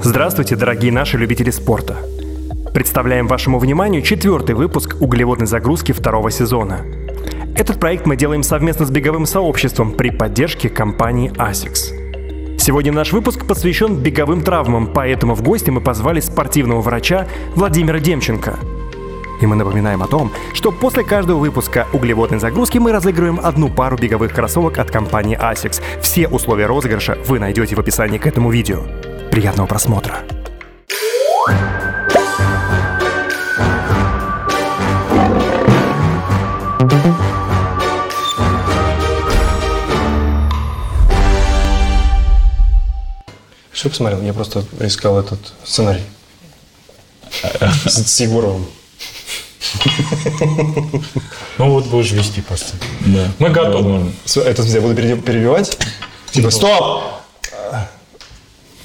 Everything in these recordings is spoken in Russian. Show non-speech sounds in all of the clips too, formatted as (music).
Здравствуйте, дорогие наши любители спорта. Представляем вашему вниманию четвертый выпуск углеводной загрузки второго сезона. Этот проект мы делаем совместно с беговым сообществом при поддержке компании ASICS. Сегодня наш выпуск посвящен беговым травмам, поэтому в гости мы позвали спортивного врача Владимира Демченко. И мы напоминаем о том, что после каждого выпуска углеводной загрузки мы разыгрываем одну пару беговых кроссовок от компании ASICS. Все условия розыгрыша вы найдете в описании к этому видео. Приятного просмотра! Все посмотрел, я просто искал этот сценарий. С с Егоровым. Ну вот будешь вести просто. Да. Мы готовы. Это я буду пере- перебивать? Типа, стоп!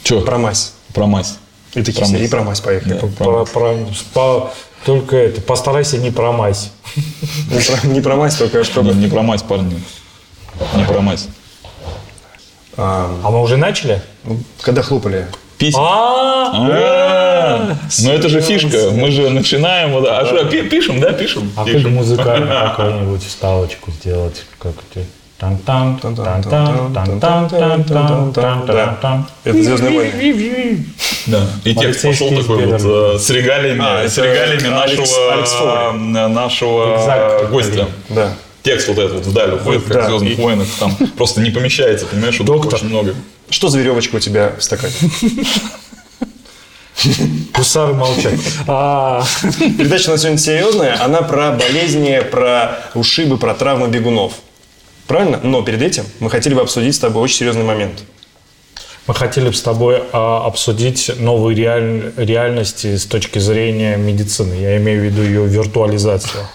Че? Про мазь. Про мазь. И такие Про все, мазь. и про мазь поехали. Да, про Про- мазь. про- по- только это, постарайся не промазь. Не про- Не про мазь, только (laughs) Не, чтобы... не про мазь, парни. Не про мазь. А, А мы уже начали? ну, Когда хлопали. Письма. А, А, Ну это же фишка. Мы же начинаем. А что, пи- пишем, да, пишем? а как музыкальную (laughs) какую-нибудь вставочку сделать? Как это? Тан-тан, Это «Звездные войны». Да. И текст пошел такой вот э, с регалиями, А, с регалиями нашего, э, нашего Exactly. гостя. Да. Текст вот этот вот вдаль уходит, как в «Звездных войнах». Там просто не помещается, понимаешь, Доктор. очень много. Что за веревочка у тебя в стакане? Гусары молчат. А, Передача у нас сегодня серьезная. Она про болезни, про ушибы, про травмы бегунов. Правильно? Но перед этим мы хотели бы обсудить с тобой очень серьезный момент. Мы хотели бы с тобой а, обсудить новые реаль- реальности с точки зрения медицины. Я имею в виду ее виртуализацию.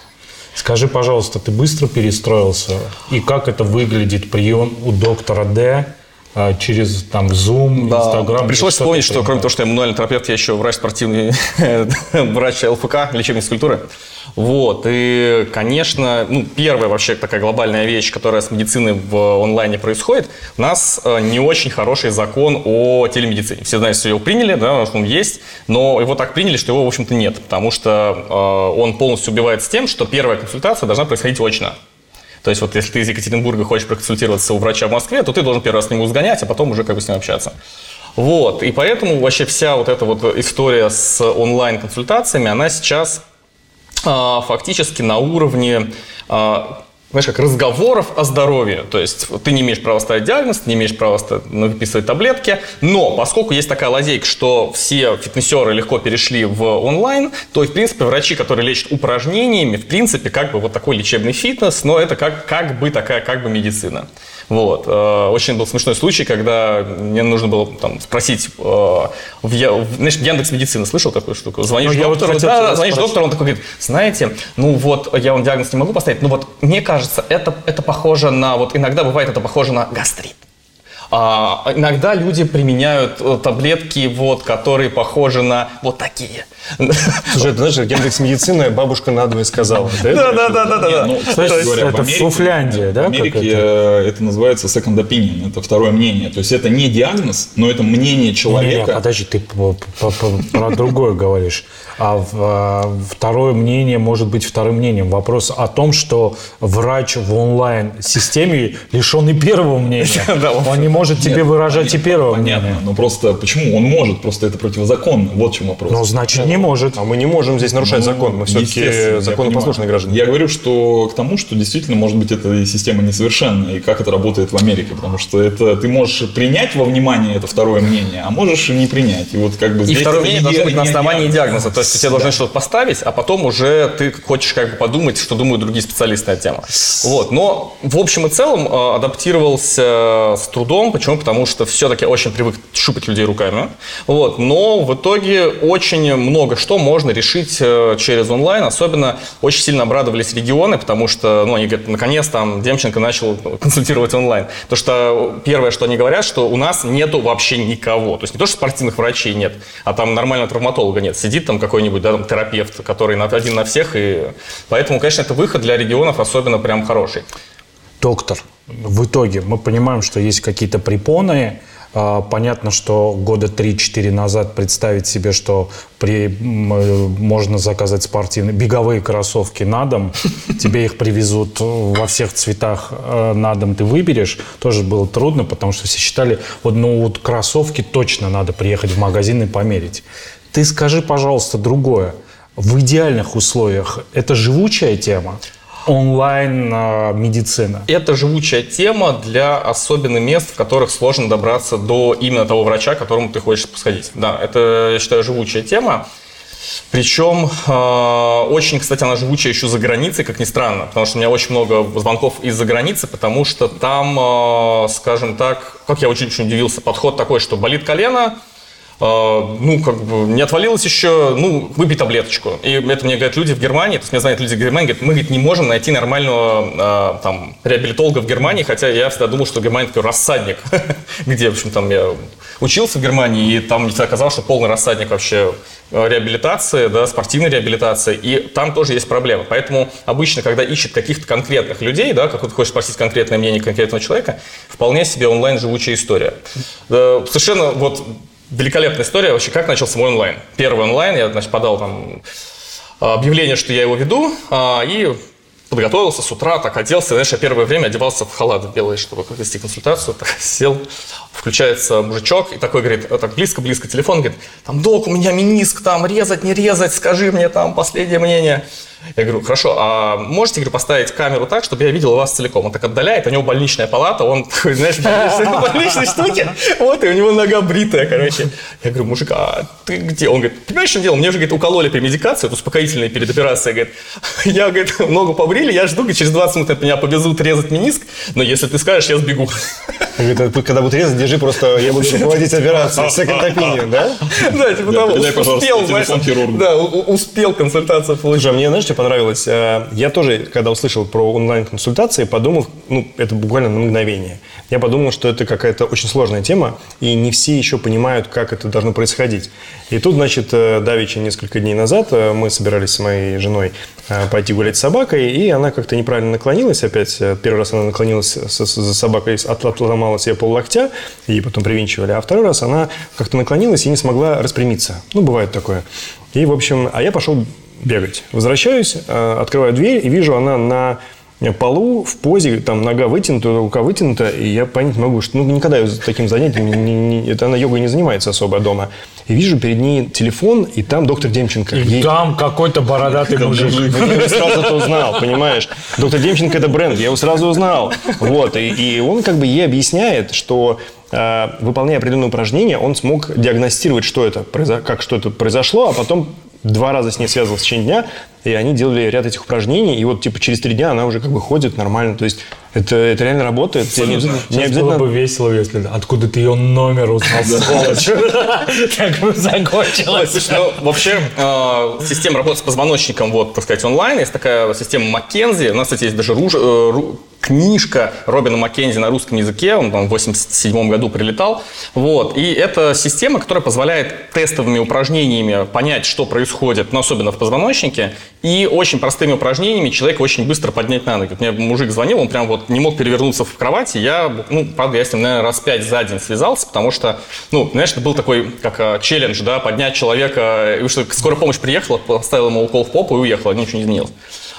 Скажи, пожалуйста, ты быстро перестроился? И как это выглядит прием у доктора Д через там Zoom, Да, Instagram? пришлось Что вспомнить, что кроме того, что я мануальный терапевт, я еще врач спортивный, (laughs) врач ЛФК, лечебной физкультуры. Вот, и, конечно, ну, первая вообще такая глобальная вещь, которая с медициной в онлайне происходит, у нас э, не очень хороший закон о телемедицине. Все знают, что его приняли, да, он есть, но его так приняли, что его, в общем-то, нет, потому что э, он полностью убивает с тем, что первая консультация должна происходить очно. То есть вот если ты из Екатеринбурга хочешь проконсультироваться у врача в Москве, то ты должен первый раз с ним сгонять, а потом уже как бы с ним общаться. Вот, и поэтому вообще вся вот эта вот история с онлайн-консультациями, она сейчас а, фактически на уровне а, знаешь, как разговоров о здоровье. То есть ты не имеешь права ставить диагноз, не имеешь права выписывать таблетки, но поскольку есть такая лазейка, что все фитнесеры легко перешли в онлайн, то, и, в принципе, врачи, которые лечат упражнениями, в принципе, как бы вот такой лечебный фитнес, но это как, как бы такая как бы медицина. Вот. Э, Очень был смешной случай, когда мне нужно было там, спросить, э, в, знаешь, Яндекс Медицина, слышал такую штуку? Звонишь Ну, вот доктору, хотел да, тебя звонишь спросить. доктору, он такой говорит, знаете, ну вот я вам диагноз не могу поставить, но вот мне кажется, это, это похоже на, вот иногда бывает это похоже на гастрит. А, иногда люди применяют э, таблетки, вот, которые похожи на вот такие. Слушай, это знаешь, Яндекс Медицина бабушка надвое сказала. Да? Да, да, да, да. Ну, кстати говоря, в это Фуфляндия, да, В Америке э, это называется second opinion, это второе мнение. То есть это не диагноз, но это мнение Не, не, человека. подожди, ты про другое говоришь. А в- а второе мнение может быть вторым мнением. Вопрос о том, что врач в онлайн-системе лишен и первого мнения. (laughs) Он не может тебе выражать и первого Понятно, мнения. но просто почему он может, просто это противозаконно. Вот в чем вопрос. Ну, значит, не может. А мы не можем здесь нарушать закон. Мы все-таки Ну, законопослушные граждане. Я говорю, что к тому, что действительно, может быть, эта система несовершенна, и как это работает в Америке, потому что это ты можешь принять во внимание это второе мнение, а можешь и не принять. И вот как бы И второе мнение не должно быть на основании диагноз. диагноза. То есть тебе должны что-то поставить, а потом уже ты хочешь как бы подумать, что думают другие специалисты на тему. Вот. Но в общем и целом э, адаптировался с трудом. Почему? Потому что все-таки очень привык шупать людей руками. Вот. Но в итоге очень много что можно решить э, через онлайн. Особенно очень сильно обрадовались регионы, потому что ну, они говорят, наконец там Демченко начал консультировать онлайн. Потому что первое, что они говорят, что у нас нету вообще никого. То есть не то, что спортивных врачей нет, а там нормального травматолога нет. Сидит там какой-нибудь да, там, терапевт, который на- один на всех. И... Поэтому, конечно, это выход для регионов особенно прям хороший. Доктор, в итоге мы понимаем, что есть какие-то препоны, А, Понятно, что года 3-4 назад представить себе, что при, э, можно заказать спортивные беговые кроссовки на дом, (laughs) тебе их привезут во всех цветах э, на дом, ты выберешь, тоже было трудно, потому что все считали, вот, ну вот кроссовки точно надо приехать в магазин и померить. Ты скажи, пожалуйста, другое. В идеальных условиях это живучая тема? Онлайн а, медицина. Это живучая тема для особенных мест, в которых сложно добраться до именно того врача, к которому ты хочешь сходить. Да, это, я считаю, живучая тема. Причем э, очень, кстати, она живучая еще за границей, как ни странно, потому что у меня очень много звонков из-за границы, потому что там, э, скажем так, как я очень, очень удивился, подход такой, что болит колено, э, ну, как бы, не отвалилось еще, ну, выпей таблеточку. И это мне говорят люди в Германии, то есть мне знают люди в Германии, говорят, мы, говорит, не можем найти нормального, э, там, реабилитолога в Германии, хотя я всегда думал, что Германия такой рассадник, (laughs) где, в общем, там я учился в Германии, и там оказалось, что полный рассадник вообще э, реабилитации, да, спортивной реабилитации, и там тоже есть проблемы. Поэтому обычно, когда ищет каких-то конкретных людей, да, как ты хочешь спросить конкретное мнение конкретного человека, вполне себе онлайн живучая история. Совершенно вот великолепная история вообще, как начался мой онлайн. Первый онлайн, я, значит, подал там объявление, что я его веду, а, и подготовился с утра, так оделся. Знаешь, я первое время одевался в халат белый, чтобы вести консультацию. Так, (laughs) сел, включается мужичок и такой говорит, вот так близко-близко телефон, говорит, там, док, у меня миниск, там, резать, не резать, скажи мне там последнее мнение. Я говорю, хорошо, а можете, говорю, поставить камеру так, чтобы я видел вас целиком? Он так отдаляет, у него больничная палата, он такой, знаешь, в больничной штуке, вот, и у него нога бритая, короче. Я говорю, мужик, а ты где? Он говорит, понимаешь, что дело? Мне же, говорит, укололи медикацию, это успокоительные перед операцией, говорит. Я, говорит, ногу побрили, я жду, говорит, через 20 минут меня повезут резать миниск, но если ты скажешь, я сбегу. Говорит, когда будут резать, держи просто, я буду руководить операцией. Second opinion, да? Да, типа того, успел, да, успел консультацию получить. Слушай, а мне, знаешь, что понравилось? Э, Я тоже, когда услышал про онлайн-консультации, подумал, ну, это буквально на мгновение. Я подумал, что это какая-то очень сложная тема, и не все еще понимают, как это должно происходить. И тут, значит, э, давеча несколько дней назад э, мы собирались с моей женой пойти гулять с собакой, и она как-то неправильно наклонилась опять. Первый раз она наклонилась за собакой, от- отломала себе пол локтя, и потом привинчивали. А второй раз она как-то наклонилась и не смогла распрямиться. Ну, бывает такое. И, в общем, а я пошел бегать. Возвращаюсь, э, открываю дверь и вижу, она на полу в позе, там нога вытянута, рука вытянута, и я понять не могу, что ну, никогда я таким занятием, не- не- это она йогой не занимается особо дома. И вижу перед ней телефон, и там доктор Демченко. И Ей- там какой-то бородатый мужик. я его сразу это узнал, понимаешь? Доктор Демченко – это бренд, я его сразу узнал. Вот, и, и он как бы ей объясняет, что э, выполняя определенные упражнения, он смог диагностировать, что это, как что это произошло, а потом два раза с ней связывался в течение дня, и они делали ряд этих упражнений, и вот типа через три дня она уже как бы ходит нормально, то есть это, это реально работает. Тебе не, не обязательно... было бы весело, если откуда ты ее номер узнал, сволочь. (laughs) Так бы закончилось. Ну, вообще, э, система работы с позвоночником, вот, так сказать, онлайн. Есть такая система Маккензи. У нас, кстати, есть даже э, книжка Робина Маккензи на русском языке. Он там в 87 году прилетал. Вот. И это система, которая позволяет тестовыми упражнениями понять, что происходит, ну, особенно в позвоночнике. И очень простыми упражнениями человека очень быстро поднять на ноги. Вот Мне мужик звонил, он прям вот не мог перевернуться в кровати. Я, ну, правда, я с ним, наверное, раз пять за день связался, потому что, ну, знаешь, это был такой, как э, челлендж, да, поднять человека, и что скорая помощь приехала, поставила ему укол в попу и уехала, ничего не изменилось.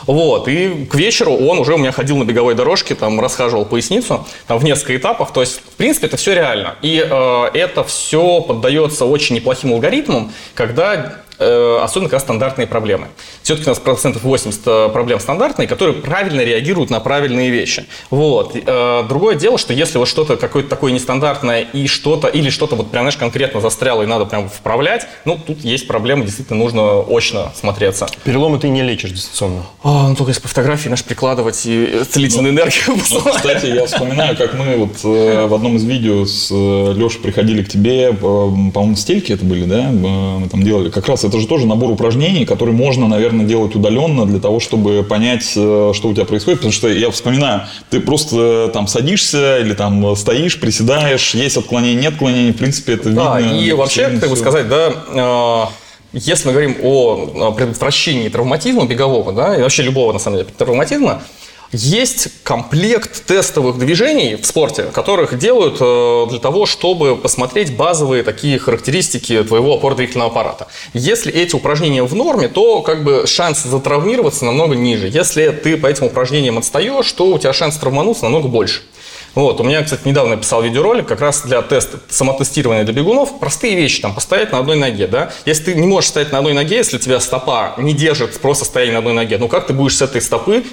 Вот, и к вечеру он уже у меня ходил на беговой дорожке, там расхаживал поясницу, там в несколько этапов, то есть, в принципе, это все реально. И э, это все поддается очень неплохим алгоритмам, когда особенно когда стандартные проблемы. Все-таки у нас процентов 80 проблем стандартные, которые правильно реагируют на правильные вещи. Вот. Э, Другое дело, что если вот что-то какое-то такое нестандартное и что-то, или что-то вот прям, знаешь, конкретно застряло и надо прям вправлять, ну, тут есть проблемы, действительно нужно очно смотреться. Переломы ты не лечишь дистанционно. А, ну, только если по фотографии, наш прикладывать и целительную энергию Ну, кстати, я вспоминаю, как мы вот э, в одном из видео с Лешей приходили к тебе, э, по-моему, стельки это были, да? Э, Мы там делали. Как раз это же тоже набор упражнений, которые можно, наверное, делать удаленно для того, чтобы понять, э, что у тебя происходит. Потому что я вспоминаю, ты просто э, там садишься или там стоишь, приседаешь, есть отклонение, нет отклонений. В принципе, это Да, видно. и вообще, как бы сказать, да, э, если мы говорим о предотвращении травматизма бегового, да, и вообще любого, на самом деле, травматизма, Есть комплект тестовых движений в спорте, которых делают э, для того, чтобы посмотреть базовые такие характеристики твоего опорно-двигательного аппарата. Если эти упражнения в норме, то как бы шанс затравмироваться намного ниже. Если ты по этим упражнениям отстаешь, то у тебя шанс травмануться намного больше. Вот, у меня, кстати, недавно писал видеоролик как раз для теста, самотестирования для бегунов. Простые вещи, там, постоять на одной ноге, да. Если ты не можешь стоять на одной ноге, если тебя стопа не держит просто стояние на одной ноге, ну как ты будешь с этой стопы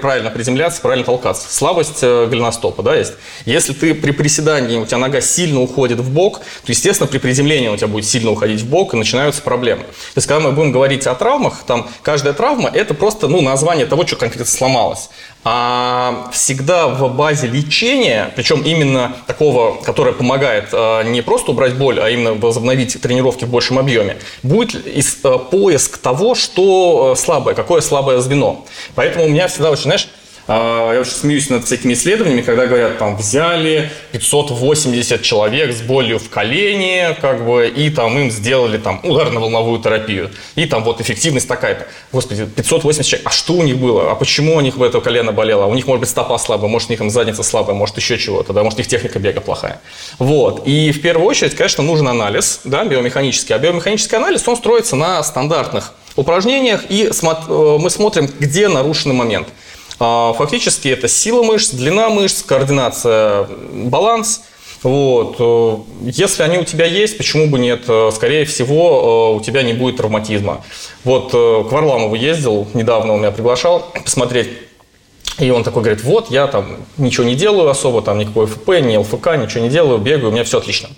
правильно приземляться, правильно толкаться? Слабость э, голеностопа, да, есть. Если ты при приседании, у тебя нога сильно уходит в бок, то, естественно, при приземлении у тебя будет сильно уходить в бок, и начинаются проблемы. То есть, когда мы будем говорить о травмах, там, каждая травма – это просто, ну, название того, что конкретно сломалось а всегда в базе лечения, причем именно такого, которое помогает а, не просто убрать боль, а именно возобновить тренировки в большем объеме, будет а, поиск того, что а, слабое, какое слабое звено. Поэтому у меня всегда очень, знаешь, я очень смеюсь над всякими исследованиями, когда говорят, там, взяли 580 человек с болью в колене, как бы, и там им сделали там ударно-волновую терапию. И там вот эффективность такая-то. Господи, 580 человек. А что у них было? А почему у них в это колено болело? У них, может быть, стопа слабая, может, у них там задница слабая, может, еще чего-то, да, может, их техника бега плохая. Вот. И в первую очередь, конечно, нужен анализ, да, биомеханический. А биомеханический анализ, он строится на стандартных упражнениях, и э, мы смотрим, где нарушенный момент – а, фактически это сила мышц, длина мышц, координация, баланс. Вот. Э, если они у тебя есть, почему бы нет? Э, скорее всего, э, у тебя не будет травматизма. Вот к Варламову ездил, недавно он меня приглашал посмотреть. И он такой говорит, вот, я там ничего не делаю особо, там никакой ФП, ни ЛФК, ничего не делаю, бегаю, у меня все отлично.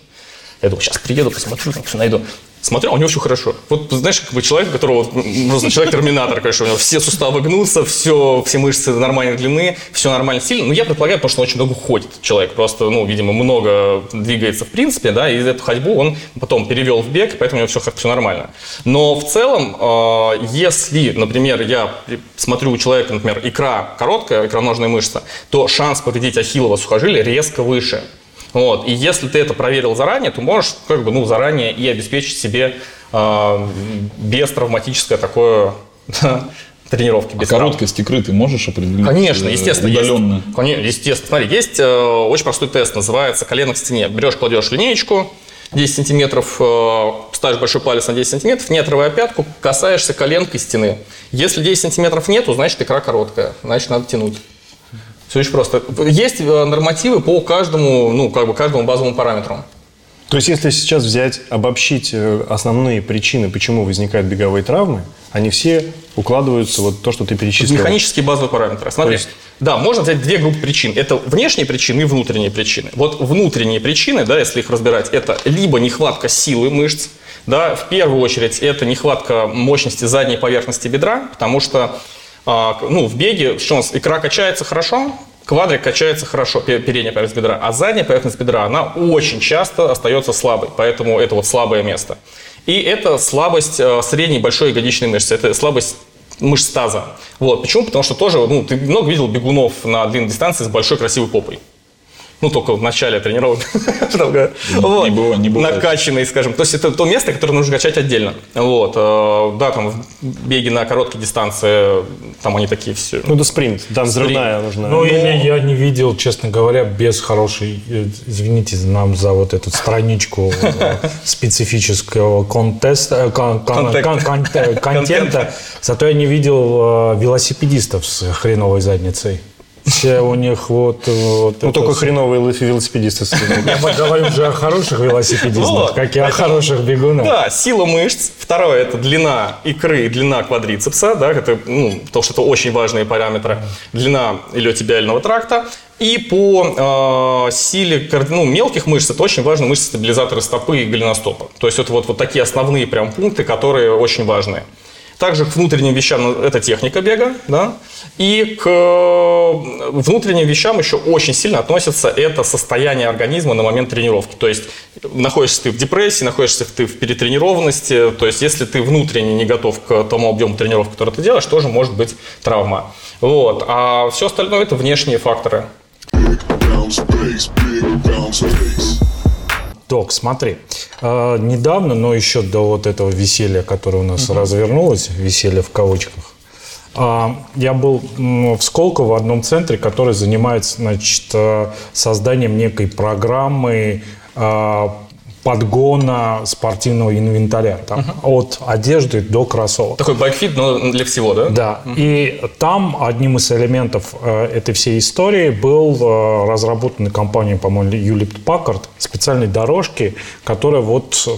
Я думаю, сейчас приеду, посмотрю, найду смотрел, а у него все хорошо. Вот знаешь, как бы человек, которого, просто человек-терминатор, конечно, у него все суставы гнутся, все, все мышцы нормальной длины, все нормально сильно. Ну, я предполагаю, потому что он очень много ходит человек, просто, ну, видимо, много двигается в принципе, да, и эту ходьбу он потом перевел в бег, поэтому у него все, все нормально. Но в целом, э, если, например, я смотрю у человека, например, икра короткая, икроножная мышца, то шанс повредить ахиллово сухожилие резко выше. Вот. И если ты это проверил заранее, то можешь как бы, ну, заранее и обеспечить себе э, бестравматическое такое тренировки без а короткость икры ты можешь определить? Конечно, естественно. Удаленно? Есть, конечно, естественно. Смотри, есть э, очень простой тест, называется колено к стене. Берешь, кладешь линеечку, 10 сантиметров, э, ставишь большой палец на 10 сантиметров, не отрывая пятку, касаешься коленкой стены. Если 10 сантиметров нету, значит икра короткая, значит надо тянуть. Все очень просто. Есть э, нормативы по каждому, ну, как бы каждому базовому параметру. То есть, если сейчас взять, обобщить э, основные причины, почему возникают беговые травмы, они все укладываются вот то, что ты перечислил. Механические базовые параметры. Смотри, есть... да, можно взять две группы причин. Это внешние причины и внутренние причины. Вот внутренние причины, да, если их разбирать, это либо нехватка силы мышц, да, в первую очередь это нехватка мощности задней поверхности бедра, потому что а, ну, в беге, что у нас, икра качается хорошо, квадрик качается хорошо, передняя поверхность бедра, а задняя поверхность бедра, она очень часто остается слабой, поэтому это вот слабое место. И это слабость э, средней большой ягодичной мышцы, это слабость мышц таза. Вот. Почему? Потому что тоже, ну, ты много видел бегунов на длинной дистанции с большой красивой попой. Ну, только в начале тренировок. (laughs) вот. Не было, не было. Накачанный, скажем. То есть это то место, которое нужно качать отдельно. Вот. Э, да, там беги на короткие дистанции, там они такие все. Ну, это спринт, там взрывная нужна. Ну, или я не видел, честно говоря, без хорошей, э, извините нам за вот эту страничку э, (laughs) специфического контеста, контента, зато я не видел велосипедистов с хреновой задницей. Все у них вот... вот ну, только все. хреновые велосипедисты. Мы говорим же о хороших велосипедистах, как и о хороших бегунах. Да, сила мышц. Второе – это длина икры и длина квадрицепса. Да, это, ну, потому что это очень важные параметры. Длина илиотибиального тракта. И по э, силе ну, мелких мышц это очень важны мышцы стабилизаторы стопы и голеностопа. То есть это вот, вот такие основные прям пункты, которые очень важны. Также к внутренним вещам ну, это техника бега, да, и к э, внутренним вещам еще очень сильно относится это состояние организма на момент тренировки. То есть находишься ты в депрессии, находишься ты в перетренированности, то есть если ты внутренне не готов к тому объему тренировок, который ты делаешь, тоже может быть травма. Вот. А все остальное это внешние факторы. Док, смотри, э, недавно, но еще до вот этого веселья, которое у нас угу. развернулось, веселье в кавычках, А, Я был в Сколково в одном центре, который занимается значит, э, созданием некой программы а, подгона спортивного инвентаря. Там, От одежды до кроссовок. Такой байкфит, но для всего, да? Да, и там одним из элементов э, этой всей истории был э, разработанный компанией, по-моему, Hewlett Packard специальной дорожки, которая вот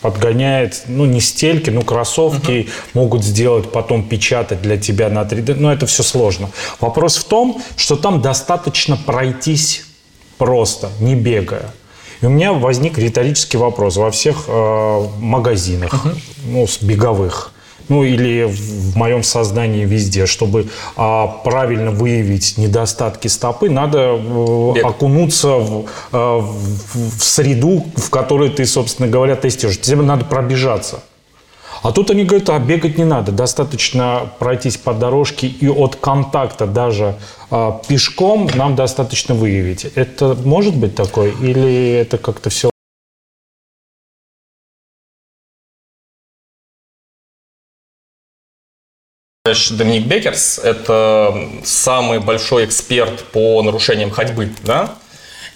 подгоняет, ну, не стельки, но кроссовки могут сделать, потом печатать для тебя на 3D, но это все сложно. Вопрос в том, что там достаточно пройтись просто, не бегая. И у меня возник риторический вопрос во всех э, магазинах, ну, с беговых, ну или в, в моем сознании везде, чтобы а, правильно выявить недостатки стопы, надо э, Бег. окунуться в, э, в- в среду, в которой ты, собственно говоря, тестируешь. Тебе надо пробежаться. А тут они говорят, а бегать не надо, достаточно пройтись по дорожке и от контакта даже а, пешком нам достаточно выявить. Это может быть такое или это как-то все Доминик Бекерс – это самый большой эксперт по нарушениям ходьбы, да?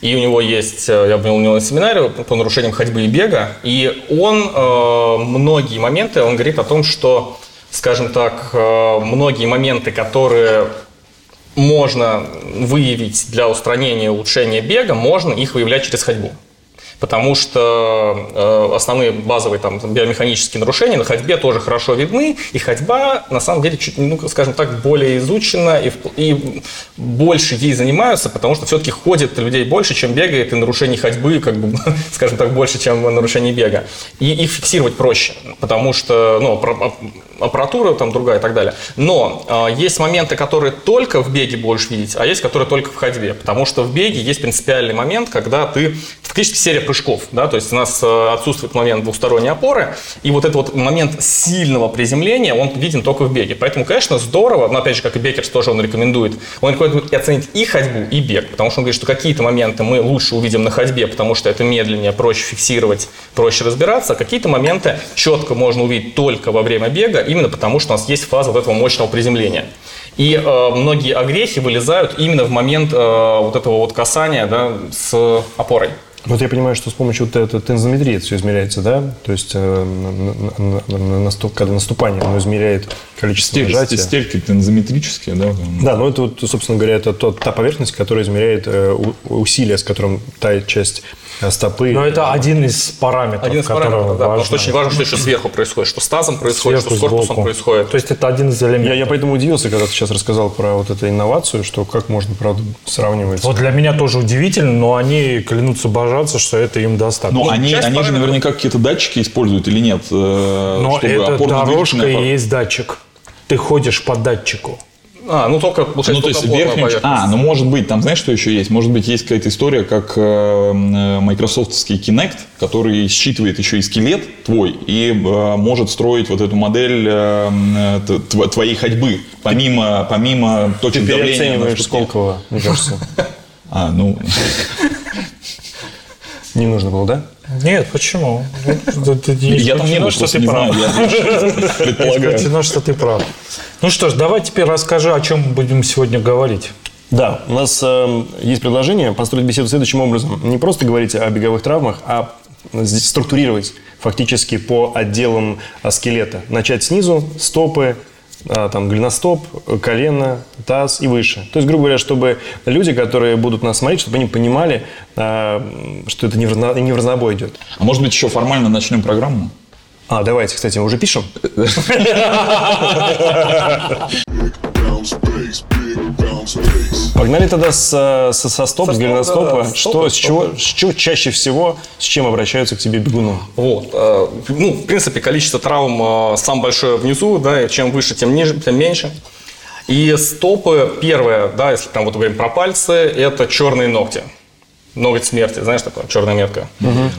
И у него есть, э, я был у него на семинаре по нарушениям ходьбы и бега, и он э, многие моменты, он говорит о том, что, скажем так, э, многие моменты, которые можно выявить для устранения улучшения бега, можно их выявлять через ходьбу. Потому что э, основные базовые там, биомеханические нарушения на ходьбе тоже хорошо видны, и ходьба на самом деле чуть, ну, скажем так, более изучена, и, и больше ей занимаются, потому что все-таки ходит людей больше, чем бегает, и нарушений ходьбы, как бы, (laughs) скажем так, больше, чем нарушений бега. И их фиксировать проще, потому что ну, аппара- ап- аппаратура там другая и так далее. Но э, есть моменты, которые только в беге будешь видеть, а есть, которые только в ходьбе. Потому что в беге есть принципиальный момент, когда ты фактически серия прыжков, да, то есть у нас э, отсутствует момент двухсторонней опоры, и вот этот вот момент сильного приземления, он виден только в беге. Поэтому, конечно, здорово, но опять же, как и Бекерс тоже он рекомендует, он рекомендует оценить и ходьбу, и бег, потому что он говорит, что какие-то моменты мы лучше увидим на ходьбе, потому что это медленнее, проще фиксировать, проще разбираться, а какие-то моменты четко можно увидеть только во время бега, именно потому что у нас есть фаза вот этого мощного приземления. И э, многие огрехи вылезают именно в момент э, вот этого вот касания да, с опорой. Вот я понимаю, что с помощью вот этой тензометрии это все измеряется, да? То есть э, когда наступание, оно измеряет количество Стель- нажатия. Стельки тензометрические, да? Да, ну это вот, собственно говоря, это та поверхность, которая измеряет э, усилие, с которым та часть стопы. Но это один из параметров, Один из параметров, да, потому что важно. очень важно, что еще сверху происходит, что с тазом происходит, Сверху, что с корпусом сбоку. происходит. То есть это один из элементов. Я, я поэтому удивился, когда ты сейчас рассказал про вот эту инновацию, что как можно, правда, сравнивать. Вот для меня тоже удивительно, но они клянутся божаться, что это им достаточно. Но они, часть они же параметров- наверняка какие-то датчики используют или нет? э, Но чтобы это дорожка и есть датчик. Ты ходишь по датчику. А, ну только, получается, Ну, то есть верхняя... часть- поверхность. А, ну может быть, там знаешь, что еще есть? Может быть, есть какая-то история, как э, э, майкрософтский Kinect, который считывает еще и скелет твой и э, может строить вот эту модель э, э, тв- твоей ходьбы, помимо, помимо ты точек давления. на переоцениваешь. Сколково, мне кажется. (laughs) А, ну... Не нужно было, да? Нет, почему? Ну, Я там не был, что ты прав. (laughs) Исключено, что ты прав. Ну что ж, давай теперь расскажи, о чем будем сегодня говорить. Да, у нас э, есть предложение построить беседу следующим образом. Не просто говорить о беговых травмах, а структурировать фактически по отделам э, скелета. Начать снизу, стопы, там, голеностоп, колено, таз и выше. То есть, грубо говоря, чтобы люди, которые будут нас смотреть, чтобы они понимали, э, что это не в, разно- не в разнобой идет. А может быть, еще формально начнем программу? А, давайте, кстати, мы уже пишем. (laughs) (laughs) (laughs) Погнали тогда с, э, со, со стоп, Со с стоп, голеностопа. да, да, Что, стопы, с, чего, с чего чаще всего, с чем обращаются к тебе бегуны? Вот. э, Ну, в принципе, количество травм э, самое большое внизу, да, и чем выше, тем ниже, тем меньше. И стопы, первое, да, если прям вот говорим про пальцы, это черные ногти. Ноготь смерти, знаешь, такое, черная метка.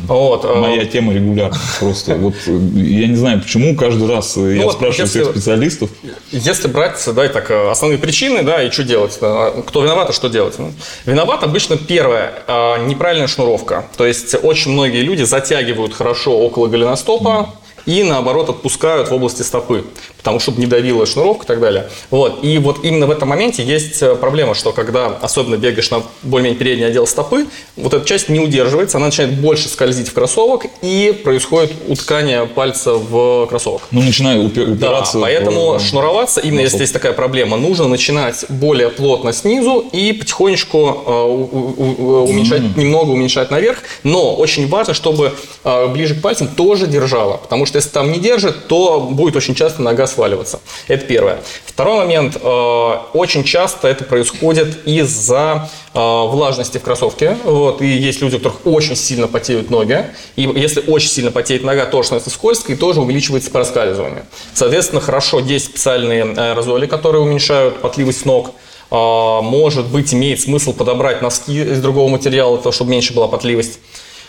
Вот. э, Моя тема регулярно. Просто вот э, я не знаю, почему каждый раз э, я вот спрашиваю если- всех специалистов. Если брать, да, и так, э, основные причины, да, и что делать, да, кто виноват, и что делать. ну. Виноват обычно первое, э, неправильная шнуровка. То есть очень многие люди затягивают хорошо около голеностопа, и наоборот отпускают в области стопы, потому что не давила шнуровка и так далее. Вот. И вот именно в этом моменте есть э, проблема, что когда особенно бегаешь на более-менее передний отдел стопы, вот эта часть не удерживается, она начинает больше скользить в кроссовок и происходит уткание пальца в кроссовок. Ну, начинает Да, упираться. в, поэтому э, шнуроваться, именно если есть такая проблема, нужно начинать более плотно снизу и потихонечку э, у- уменьшать, немного уменьшать наверх. Но очень важно, чтобы э, ближе к пальцам тоже держала, потому что если там не держит, то будет очень часто нога сваливаться. Это первое. Второй момент. э, Очень часто это происходит из-за э, влажности в кроссовке. Вот, и есть люди, у которых очень сильно потеют ноги. И если очень сильно потеет нога, тоже становится скользкой и тоже увеличивается проскальзывание. Соответственно, хорошо, есть специальные аэрозоли, которые уменьшают потливость ног. А, Может быть, имеет смысл подобрать носки из другого материала, чтобы меньше была потливость.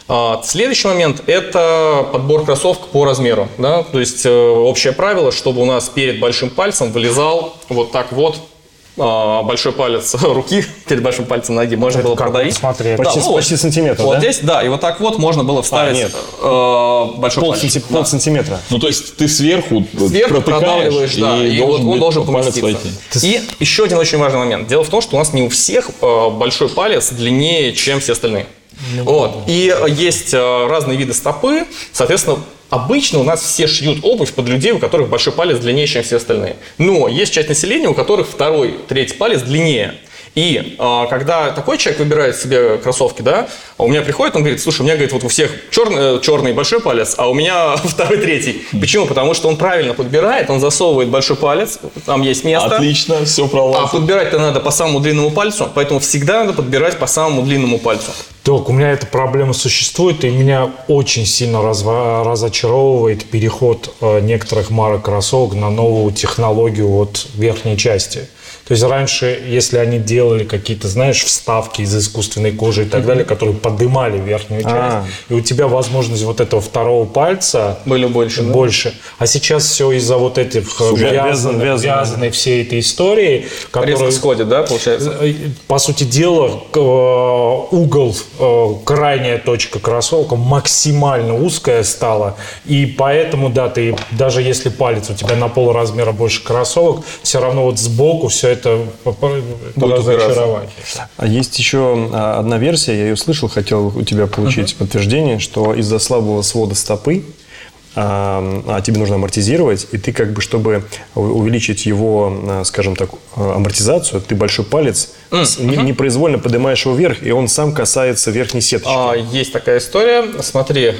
А, Следующий момент – это подбор кроссовок по размеру. Да? То есть э, общее правило, чтобы у нас перед большим пальцем вылезал вот так вот а, большой палец (laughs) руки перед большим пальцем ноги можно было как продавить. смотреть? Да, Почти- ну почти сантиметр, Вот да? здесь, да, и вот так вот можно было вставить нет. э, большой Пол, палец. санти- Да. пол сантиметра. Ну, то есть ты сверху, Сверху протыкаешь, продавливаешь, да, и, вот он должен поместиться. войти. И еще один очень важный момент. Дело в том, что у нас не у всех э, большой палец длиннее, чем все остальные. Вот. И э, есть э, разные виды стопы, соответственно, Обычно у нас все шьют обувь под людей, у которых большой палец длиннее, чем все остальные. Но есть часть населения, у которых второй, третий палец длиннее. И а, когда такой человек выбирает себе кроссовки, да, а у меня приходит, он говорит, слушай, у меня, говорит, вот у всех черный, черный большой палец, а у меня (laughs) второй, третий. Почему? Потому что он правильно подбирает, он засовывает большой палец, там есть место. Отлично, все А пролазит. подбирать-то надо по самому длинному пальцу, поэтому всегда надо подбирать по самому длинному пальцу. Док, у меня эта проблема существует, и меня очень сильно разва- разочаровывает переход э, некоторых марок кроссовок на новую технологию от верхней части. То есть раньше, если они делали какие-то, знаешь, вставки из искусственной кожи и так далее, которые подымали верхнюю часть, А. и у тебя возможность вот этого второго пальца Были больше, да? больше. А сейчас все из-за вот этих э, Вязан- вязаной, вязаной. вязаной всей этой истории, Резко которая сходит, да, получается? Э, по сути дела, э, угол, э, крайняя точка кроссовка максимально узкая стала. И поэтому, да, ты даже если палец у тебя на пол размера больше кроссовок, все равно вот сбоку все это по- Будет разочарование. А есть еще а, одна версия, я ее слышал, хотел у тебя получить подтверждение, что из-за слабого свода стопы а, тебе нужно амортизировать, и ты как бы, чтобы увеличить его, а, скажем так, а, амортизацию, ты большой палец с- не- непроизвольно поднимаешь его вверх, и он сам касается верхней сеточки. А, Есть такая история. Смотри,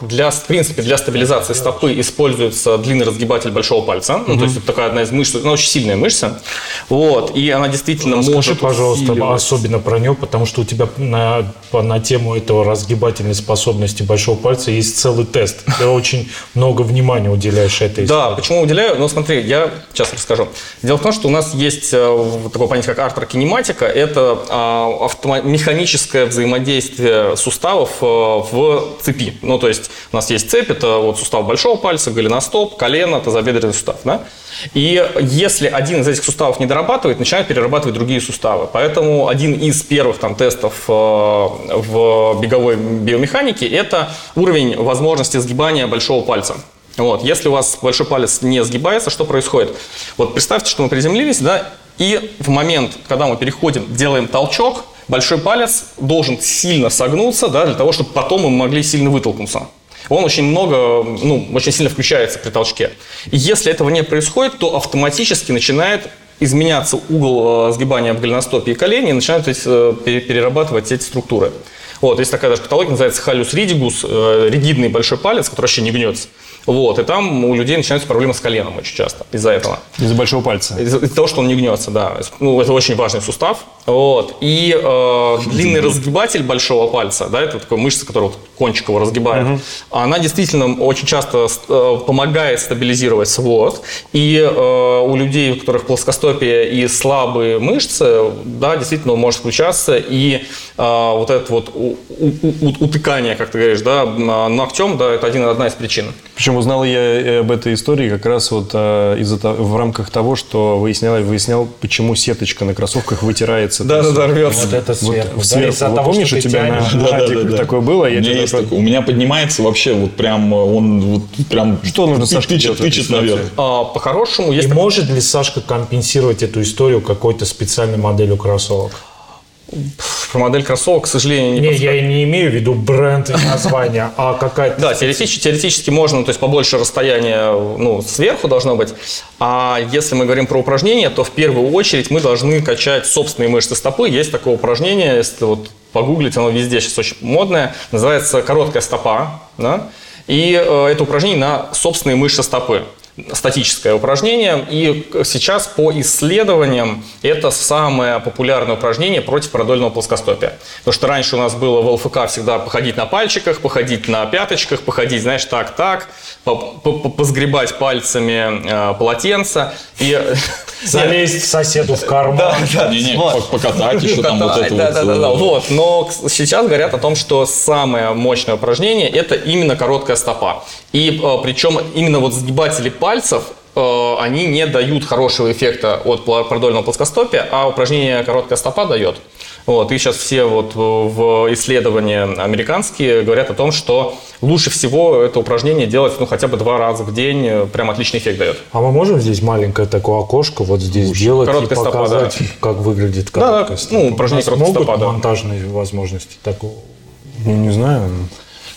для, в принципе, для стабилизации стопы используется длинный разгибатель большого пальца. Ну, то есть это такая одна из мышц, она очень сильная мышца. Вот, и она действительно Скажи, может пожалуйста, усиливать. особенно про нее, потому что у тебя на, на тему этого разгибательной способности большого пальца есть целый тест. Ты (laughs) очень много внимания уделяешь этой Да, истории. почему уделяю? Ну, смотри, я сейчас расскажу. Дело в том, что у нас есть э, такое понятие, как артрокинематика. Это а, автома- механическое взаимодействие суставов э, в цепи. Ну, то есть у нас есть цепь, это вот сустав большого пальца, голеностоп, колено, тазобедренный сустав, да? И если один из этих суставов не дорабатывает, начинают перерабатывать другие суставы. Поэтому один из первых там, тестов э, в беговой биомеханике – это уровень возможности сгибания большого пальца. Вот. Если у вас большой палец не сгибается, что происходит? Вот представьте, что мы приземлились, да, и в момент, когда мы переходим, делаем толчок, большой палец должен сильно согнуться, да, для того, чтобы потом мы могли сильно вытолкнуться. Он очень много, ну, очень сильно включается при толчке. И если этого не происходит, то автоматически начинает изменяться угол э, сгибания в голеностопе и колене, и начинают э, пере- перерабатывать эти структуры. Вот, есть такая даже патология, называется халюс ридигус, э, ригидный большой палец, который вообще не гнется. Вот, и там у людей начинаются проблемы с коленом очень часто из-за этого. Из-за большого пальца. Из-за из-за того, что он не гнется, да. Ну, это очень важный сустав. Вот. И э, длинный разгибатель большого пальца, да, это такая мышца, которая вот кончик его разгибает, она действительно очень часто э, помогает стабилизировать свод. И э, у людей, у которых плоскостопие и слабые мышцы, да, действительно может включаться, и э, вот этот вот у- у- у- утыкания, как ты говоришь, да, ногтем, да, это один, одна из причин. Причем узнал я э, об этой истории как раз вот а, из-за того- в рамках того, что выяснял, выяснял, почему сеточка на кроссовках вытирается. То есть Да-да-да, рвется. Вот это Вот сверху. Да, сверху. Вот того, помнишь, что у тебя на тянешь. Адик такое было? У Я меня есть такое. У меня поднимается вообще вот прям, э, он вот прям Что нужно, Сашка, тычет, тычет наверх. А, По-хорошему, И есть может ли Сашка компенсировать эту историю какой-то специальной моделью кроссовок? Про модель кроссовок, к сожалению, не Не, подскажу. я не имею в виду бренд и название, а какая-то... Да, теоретически, теоретически можно, то есть побольше расстояния ну, сверху должно быть. А если мы говорим про упражнения, то в первую очередь мы должны качать собственные мышцы стопы. Есть такое упражнение, если вот погуглить, оно везде сейчас очень модное, называется короткая стопа. Да? И э, это упражнение на собственные мышцы стопы статическое упражнение. И сейчас по исследованиям это самое популярное упражнение против продольного плоскостопия. Потому что раньше у нас было в ЛФК всегда походить на пальчиках, походить на пяточках, походить, знаешь, так-так, по- по- по- позгребать пальцами э, полотенце. И (laughs) Залезть соседу в карман. (laughs) Не-не, по- покатать еще там вот это да, вот. да, да, да. э, Вот. Но сейчас говорят о том, что самое мощное упражнение это именно короткая стопа. И э, причем именно вот сгибатели пальцев э, они не дают хорошего эффекта от продольного плоскостопия, а упражнение короткая стопа дает. Вот, и сейчас все вот э, в исследования американские говорят о том, что лучше всего это упражнение делать ну, хотя бы два раза в день, э, прям отличный эффект дает. А мы можем здесь маленькое такое окошко вот здесь делать и короткая стопа, показать, как выглядит Да, короткая да, стопа? ну, упражнение короткая стопа, да. монтажные возможности такого? Ну, не знаю.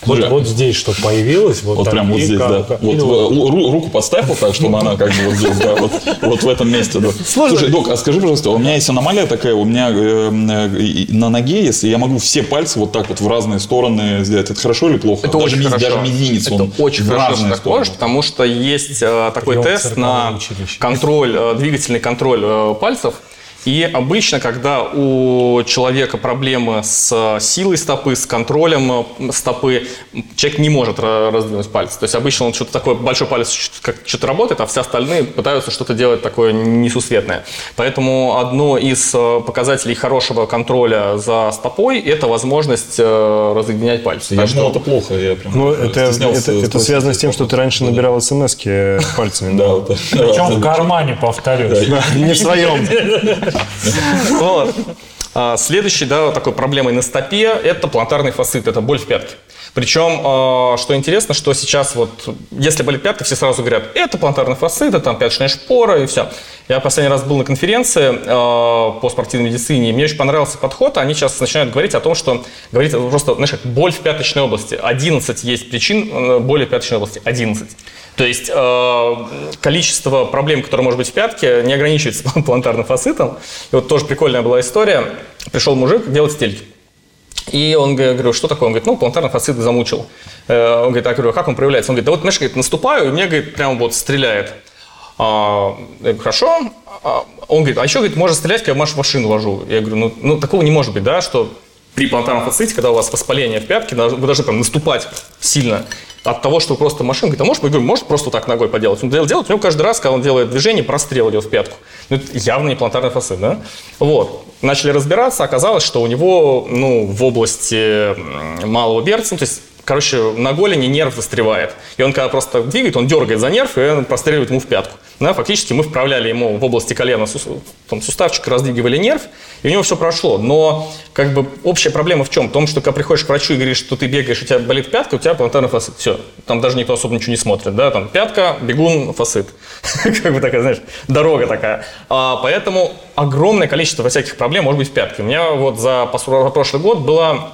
Вот, Слушай, вот здесь, что появилось, вот, Вот прям вот и здесь, как- да. как- Вот ру- руку подставь вот так, чтобы она как бы вот здесь, да, вот, вот в этом месте. Да. Слушай, док, а скажи, пожалуйста, у меня есть аномалия такая, у меня э, э, и- на ноге, если я могу все пальцы вот так вот в разные стороны сделать, это хорошо или плохо? Это даже, очень хорошо. даже мизинец, Это он очень в хорошо, что разные так стороны. можешь, потому что есть э, такой Прием тест на контроль, э, двигательный контроль э, пальцев. И обычно, когда у человека проблемы с э, силой стопы, с контролем э, стопы, человек не может ра- раздвинуть пальцы. То есть обычно он что-то такое, большой палец как что-то работает, а все остальные пытаются что-то делать такое несусветное. Поэтому одно из э, показателей хорошего контроля за стопой – это возможность разъединять пальцы. Я Так думал, что- это плохо, я прям Ну, это, это, это связано с тем, что ты раньше набирал смс (laughs) пальцами. Да. Причем в кармане, повторюсь. Не в своем. (laughs) Вот. А, Следующей, да, такой проблемой на стопе – это плантарный фасцит, это боль в пятке. Причем, а, что интересно, что сейчас вот, если болит пятка, все сразу говорят, это плантарный фасцит, это там пяточная шпора и все. Я последний раз был на конференции а, по спортивной медицине, и мне очень понравился подход. Они сейчас начинают говорить о том, что говорить просто, знаешь, как боль в пяточной области. 11 есть причин э, боли в пяточной области. 11. То есть э, количество проблем, которые может быть в пятке, не ограничивается (laughs) плантарным фасцитом. И вот тоже прикольная была история. Пришел мужик делать стельки. И он говорит, что такое? Он говорит, ну, плантарный фасцит замучил. Э, Он говорит, а говорю, как он проявляется? Он говорит, да вот, знаешь, говорит, наступаю, и мне, говорит, прям вот стреляет. А, я говорю, хорошо. А, Он говорит, а еще, говорит, можно стрелять, когда я в машину вожу. Я говорю, ну, ну, такого не может быть, да, что при плантарном фасците, когда у вас воспаление в пятке, вы должны прям наступать сильно от того, что просто машину, говорит, а можешь, говорю, может просто так ногой поделать? Он делает, делает, у него каждый раз, когда он делает движение, прострел идет в пятку. Ну, это явно не плантарный фасцит, да? Вот. Начали разбираться, оказалось, что у него, ну, в области малого берца, ну, то есть Короче, на голени нерв застревает. И он когда просто двигает, он дергает за нерв, и он простреливает ему в пятку. Да, фактически мы вправляли ему в области колена там, суставчик, раздвигивали нерв, и у него все прошло. Но как бы общая проблема в чем? В том, что когда приходишь к врачу и говоришь, что ты бегаешь, у тебя болит пятка, у тебя плантарный фасцит. Все, там даже никто особо ничего не смотрит. Да? Там пятка, бегун, фасцит. (laughs) Как бы такая, знаешь, дорога такая. А, поэтому огромное количество всяких проблем может быть в пятке. У меня вот за прошлый год было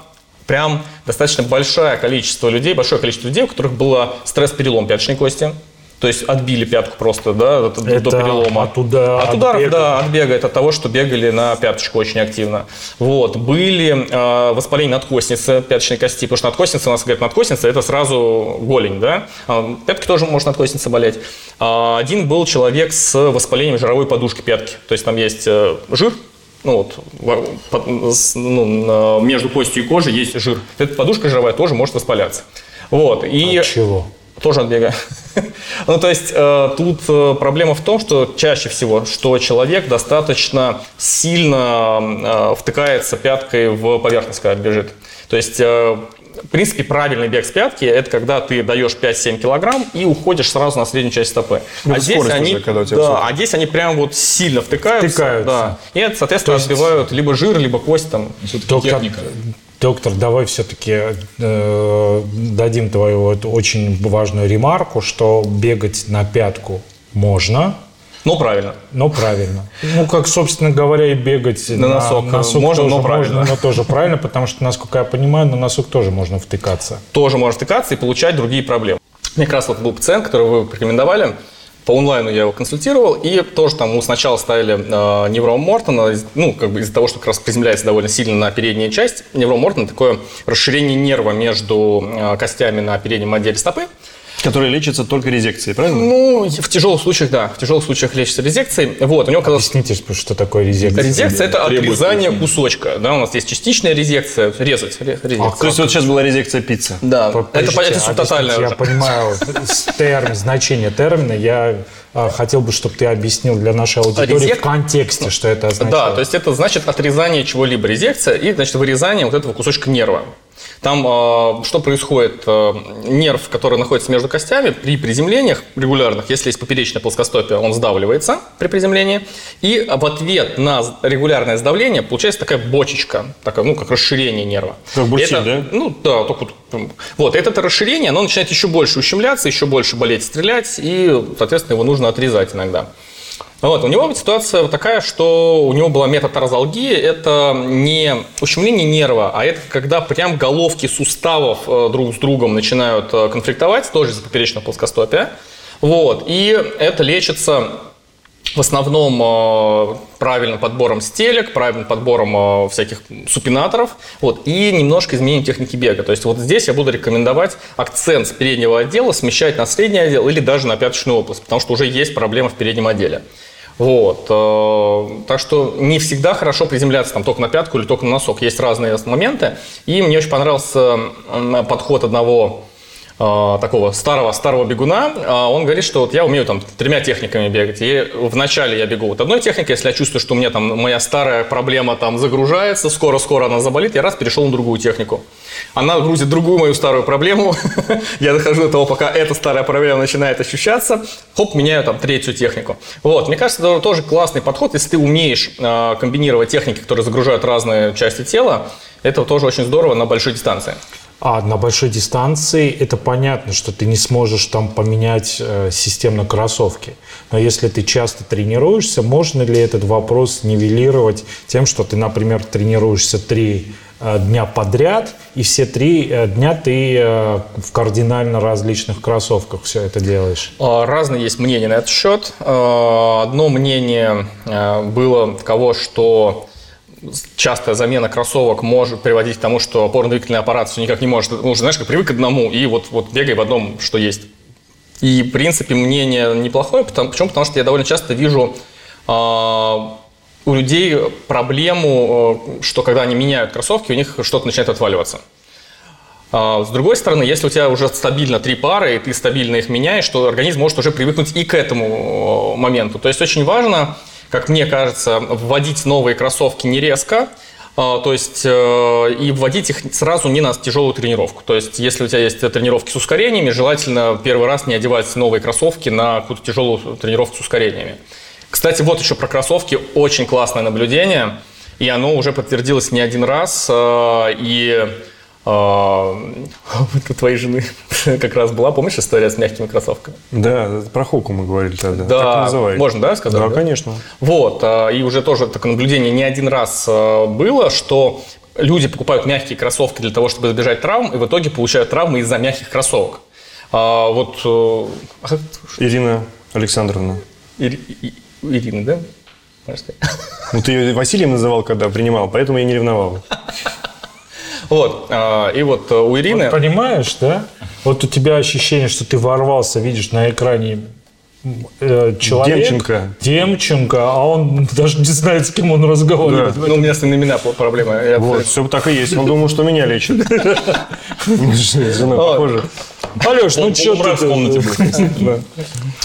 прям достаточно большое количество людей, большое количество людей, у которых было стресс-перелом пяточной кости. То есть отбили пятку просто, да, до, до Это перелома. от уда- От бега. да, от бега. Это от того, что бегали на пяточку очень активно. Вот. Были э, воспаления надкостницы пяточной кости, потому что надкостница, у нас говорят, надкостница – это сразу голень, да. А, Пятки тоже может надкостница болеть. А, Один был человек с воспалением жировой подушки пятки. То есть там есть э, жир, ну вот, ну, между костью и кожей есть жир. Эта подушка жировая тоже может воспаляться. Вот. И От чего? тоже от бега. (laughs) ну, то есть э, тут э, проблема в том, что чаще всего, что человек достаточно сильно э, втыкается пяткой в поверхность, когда бежит. То есть, э, в принципе, правильный бег с пятки – это когда ты даешь 5-7 килограмм и уходишь сразу на среднюю часть стопы. Ну, а здесь они, уже, когда у тебя да, а здесь они прям вот сильно втыкаются. Втыкаются. Да. И это, соответственно, То есть- отбивают либо жир, либо кость там. Все-таки Доктор, техника. доктор, давай все-таки дадим твою вот очень важную ремарку, что бегать на пятку можно, Ну, правильно. но правильно. Ну, как, собственно говоря, и бегать На носок, э, можно, тоже но правильно. можно, но тоже правильно, потому что, насколько я понимаю, на носок тоже можно втыкаться. тоже может втыкаться и получать другие проблемы. Меня как раз вот был пациент, которого вы порекомендовали. По онлайну я его консультировал, и тоже там ему сначала ставили э, невром Мортона, ну, как бы из-за того, что как раз приземляется довольно сильно на переднюю часть. Невром Мортона – такое расширение нерва между э, костями на переднем отделе стопы. Который лечится только резекцией, правильно? Ну, в тяжелых случаях, да, в тяжелых случаях лечится резекцией. Вот, у него когда Объясните, что такое резекция. резекция – это Требует отрезание кусочка. Да, у нас есть частичная резекция, резать, ре- резекция. То есть вот сейчас была резекция пиццы. да, это, Подождите, это субтотальная Я понимаю (laughs) терм- значение термина. Я а, хотел бы, чтобы ты объяснил для нашей аудитории резек- в контексте, что это означает. Да, то есть это значит отрезание чего-либо, резекция и, значит, вырезание вот этого кусочка нерва. Там э, что происходит? Э, нерв, который находится между костями, при приземлениях регулярных, если есть поперечное плоскостопие, он сдавливается при приземлении. И в ответ на регулярное сдавление получается такая бочечка, такая, ну, как расширение нерва. Как бутиль, Это- да? Ну, да, только вот, это расширение, оно начинает еще больше ущемляться, еще больше болеть, стрелять, и, соответственно, его нужно отрезать иногда. Вот, у него ситуация вот такая, что у него была метатарзалгия, это не ущемление нерва, а это когда прям головки суставов э, друг с другом начинают э, конфликтовать, тоже из-за поперечного плоскостопия. Вот, и это лечится в основном э, правильным подбором стелек, правильным подбором всяких супинаторов, вот, и немножко изменением техники бега. То есть вот здесь я буду рекомендовать акцент с переднего отдела смещать на средний отдел или даже на пяточную область, потому что уже есть проблема в переднем отделе. Вот, э, так что не всегда хорошо приземляться там только на пятку или только на носок. Есть разные моменты. И мне очень понравился подход одного такого старого старого бегуна, А он говорит, что вот я умею там тремя техниками бегать. И вначале я бегу вот одной техникой, если я чувствую, что у меня там моя старая проблема там загружается, скоро-скоро она заболит, я раз перешел на другую технику. Она грузит другую мою старую проблему. (laughs) я дохожу до того, пока эта старая проблема начинает ощущаться. Хоп, меняю там третью технику. Вот, мне кажется, это тоже классный подход, если ты умеешь э, комбинировать техники, которые загружают разные части тела. Это тоже очень здорово на большой дистанции. А на большой дистанции это понятно, что ты не сможешь там поменять э, системно кроссовки. Но если ты часто тренируешься, можно ли этот вопрос нивелировать тем, что ты, например, тренируешься три э, дня подряд, и все три э, дня ты э, в кардинально различных кроссовках все это делаешь? А, Разные есть мнения на этот счет. А, Одно мнение а, было таково, что частая замена кроссовок может приводить к тому, что опорно-двигательный аппарат все никак не может, ну, уже, знаешь, как привык к одному, и вот, вот бегай в одном, что есть. И, в принципе, мнение неплохое, потому, почему? Потому что я довольно часто вижу а, у людей проблему, э, что когда они меняют кроссовки, у них что-то начинает отваливаться. А, С другой стороны, если у тебя уже стабильно три пары, и ты стабильно их меняешь, то организм может уже привыкнуть и к этому э, моменту. То есть очень важно, как мне кажется, вводить новые кроссовки не резко, а, то есть э, и вводить их сразу не на тяжелую тренировку. То есть если у тебя есть тренировки с ускорениями, желательно первый раз не одевать новые кроссовки на какую-то тяжелую тренировку с ускорениями. Кстати, вот еще про кроссовки очень классное наблюдение, и оно уже подтвердилось не один раз, э, и а, это твоей жены (laughs) как раз была, помнишь, история с мягкими кроссовками? Да, про Хуку мы говорили тогда. Да, Так можно, да, сказать? Да, да? конечно. Вот, а, и уже тоже такое наблюдение не один раз а, было, что люди покупают мягкие кроссовки для того, чтобы избежать травм, и в итоге получают травмы из-за мягких кроссовок. А, Вот э, Ирина Александровна. Ири- И- у Ирины, да? Ну, ты ее Василием называл, когда принимал, поэтому я не ревновал. (laughs) Вот, а, и вот э, у Ирины... Понимаешь, да? Вот у тебя ощущение, что ты ворвался, видишь на экране э, человек. Демченко. Демченко, а он (laughs) даже не знает, с кем он разговаривает. Ну, у меня с имена проблема. Я Вот, все так и есть. Он думал, что меня лечат. (laughs) Мы Алеш, ну что Полумрак в ты... комнате был.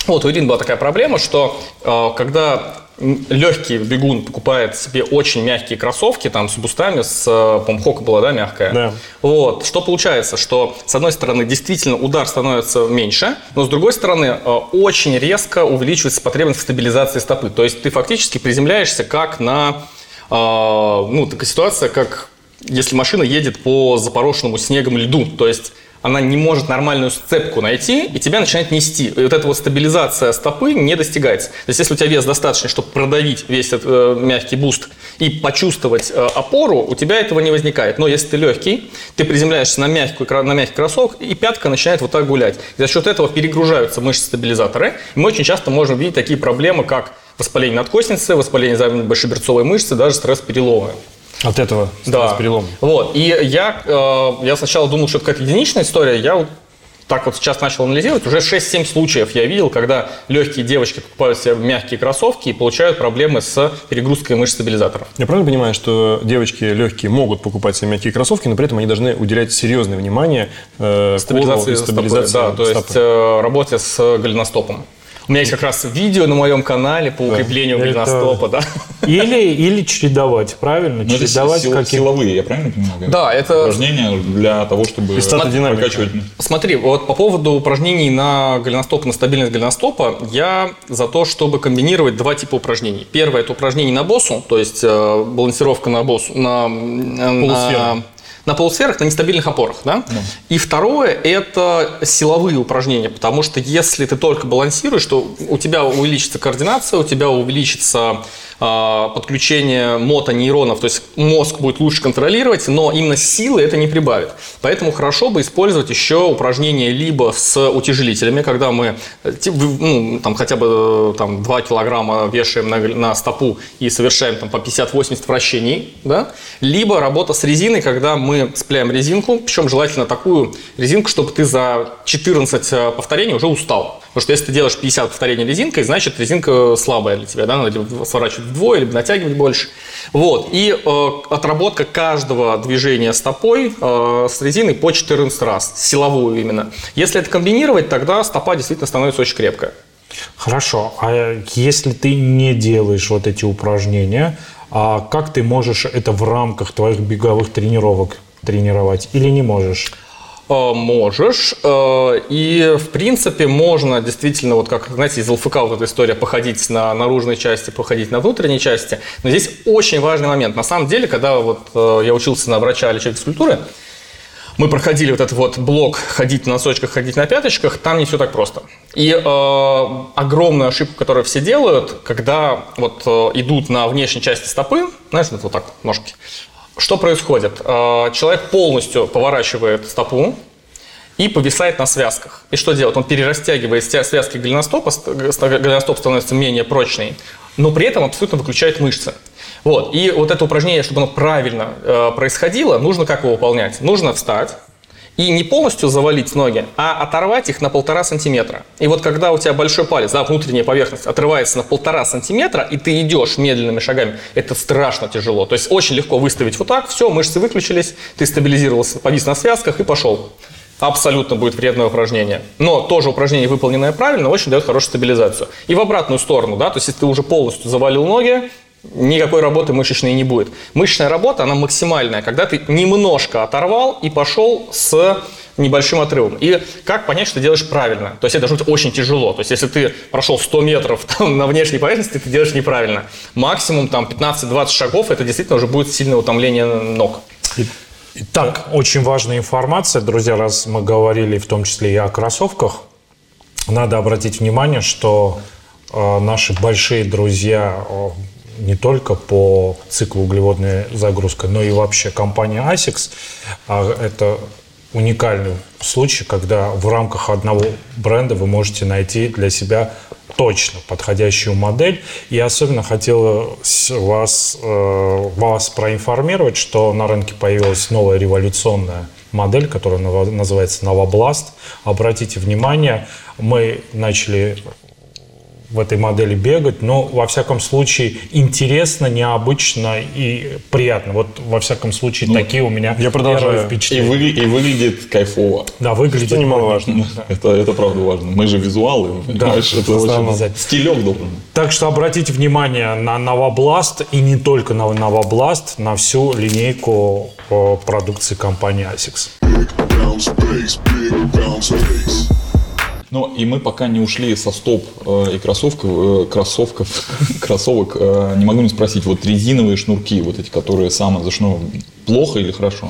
Вот, у Ирины была такая проблема, что э, когда легкий бегун покупает себе очень мягкие кроссовки, там с бустами, с э, помхока была, да, мягкая. Да. Вот. Что получается? Что, с одной стороны, действительно удар становится меньше, но с другой стороны, э, очень резко увеличивается потребность в стабилизации стопы. То есть ты фактически приземляешься как на, ну, такая ситуация, как если машина едет по запорошенному снегом льду. То есть она не может нормальную сцепку найти, и тебя начинает нести. И вот эта вот стабилизация стопы не достигается. То есть, если у тебя вес достаточный, чтобы продавить весь этот э, мягкий boost и почувствовать э, опору, у тебя этого не возникает. Но если ты легкий, ты приземляешься на, мягкую, на мягкий кроссовок, и пятка начинает вот так гулять. И за счет этого перегружаются мышцы-стабилизаторы. И мы очень часто можем видеть такие проблемы, как воспаление надкостницы, воспаление большеберцовой мышцы, даже стресс-переломы. От этого Да. перелом. Вот. И я, э, я сначала думал, что это какая-то единичная история. Я вот так вот сейчас начал анализировать. Уже 6-7 случаев я видел, когда легкие девочки покупают себе мягкие кроссовки и получают проблемы с перегрузкой мышц стабилизаторов. Я правильно понимаю, что девочки легкие могут покупать себе мягкие кроссовки, но при этом они должны уделять серьезное внимание э, Стабилизации, кору и стабилизации стопы, да, то есть стопы. э, работе с голеностопом. У меня есть как раз видео на моем канале по укреплению Это- голеностопа, да. Или, или чередовать, правильно? Ну, это чередовать сил- каким- силовые, я правильно понимаю? Да, это Упражнения для того, чтобы прокачивать. Смотри, вот по поводу упражнений на голеностоп, на стабильность голеностопа, я за то, чтобы комбинировать два типа упражнений. Первое – это упражнение на боссу, то есть э, балансировка на боссу, на, на, Полусферах. На полусферах, на нестабильных опорах. Да? И второе – это силовые упражнения, потому что если ты только балансируешь, то у тебя увеличится координация, у тебя увеличится подключение мотонейронов, то есть мозг будет лучше контролировать, но именно силы это не прибавит. Поэтому хорошо бы использовать еще упражнения либо с утяжелителями, когда мы э, ну, там, хотя бы э, там, 2 килограмма вешаем на, на стопу и совершаем там, по 50-80 вращений, да? либо работа с резиной, когда мы цепляем резинку, причем желательно такую резинку, чтобы ты за 14 э, повторений уже устал. Потому что если ты делаешь 50 повторений резинкой, значит резинка слабая для тебя, да, надо сворачивать вдвое, либо натягивать больше. Вот. И э, отработка каждого движения стопой э, с резиной по 14 раз, силовую именно. Если это комбинировать, тогда стопа действительно становится очень крепкая. Хорошо. А если ты не делаешь вот эти упражнения, а как ты можешь это в рамках твоих беговых тренировок тренировать или не можешь? Э, Можешь. Э, И, в принципе, можно действительно, вот как, знаете, из ЛФК вот эта история, походить на наружной части, походить на внутренней части. Но здесь очень важный момент. На самом деле, когда вот э, я учился на врача лечебной физкультуры, мы проходили вот этот вот блок «ходить на носочках, ходить на пяточках», там не все так просто. И э, огромную ошибку, которую все делают, когда вот э, идут на внешней части стопы, знаешь, вот так ножки, что происходит? Э, Человек полностью поворачивает стопу и повисает на связках. И что делает? Он перерастягивает связки голеностопа, ст- ст- голеностоп становится менее прочный, но при этом абсолютно выключает мышцы. Вот. И вот это упражнение, чтобы оно правильно э, происходило, нужно как его выполнять? Нужно встать, и не полностью завалить ноги, а оторвать их на полтора сантиметра. И вот когда у тебя большой палец, да, внутренняя поверхность отрывается на полтора сантиметра, и ты идешь медленными шагами, это страшно тяжело. То есть очень легко выставить вот так, все, мышцы выключились, ты стабилизировался, повис на связках и пошел. Абсолютно будет вредное упражнение. Но тоже упражнение, выполненное правильно, очень дает хорошую стабилизацию. И в обратную сторону, да, то есть если ты уже полностью завалил ноги, никакой работы мышечной не будет. Мышечная работа, она максимальная, когда ты немножко оторвал и пошел с небольшим отрывом. И как понять, что ты делаешь правильно? То есть это должно быть очень тяжело. То есть если ты прошел 100 метров там, на внешней поверхности, ты делаешь неправильно. Максимум там 15-20 шагов, это действительно уже будет сильное утомление ног. Итак, очень важная информация, друзья, раз мы говорили в том числе и о кроссовках, надо обратить внимание, что э, наши большие друзья э, не только по циклу углеводная загрузка, но и вообще компания ASICS, а это уникальный случай, когда в рамках одного бренда вы можете найти для себя точно подходящую модель. И особенно хотел вас, э, вас проинформировать, что на рынке появилась новая революционная модель, которая называется Новобласт. Обратите внимание, мы начали в этой модели бегать, но во всяком случае интересно, необычно и приятно. Вот во всяком случае такие у меня я продолжаю. первые И, впечатления. выгля- и выглядит кайфово. Да, выглядит Что немаловажно. (laughs) Это, это правда важно. Мы же визуалы, понимаешь? это очень стилек должен. Так что обратите внимание на Новобласт и не только на Новобласт, на всю линейку э, продукции компании ASICS. Bounce bass, big bounce bass. Ну, и мы пока не ушли со стоп э, и кроссовков, э, кроссовков, (laughs) кроссовок, э, не могу не спросить, вот резиновые шнурки, вот эти, которые самые зашнурованы, плохо или хорошо?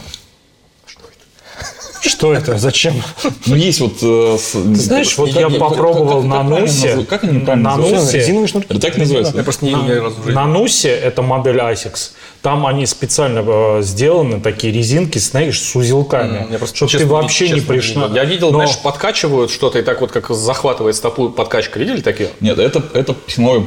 Что это? Зачем? Ну, есть вот... э, знаешь, вот я попробовал на называют? Как они правильно На называются? Носе. Резиновые шнурки? Это так называется? Я просто не. На Нусе это модель ASICS. Там они специально э, сделаны, такие резинки, знаешь, с узелками. Чтобы ты вообще не пришла. Я видел, знаешь, подкачивают что-то и так вот как захватывает стопу подкачка. Видели такие? Нет, это, это письмовой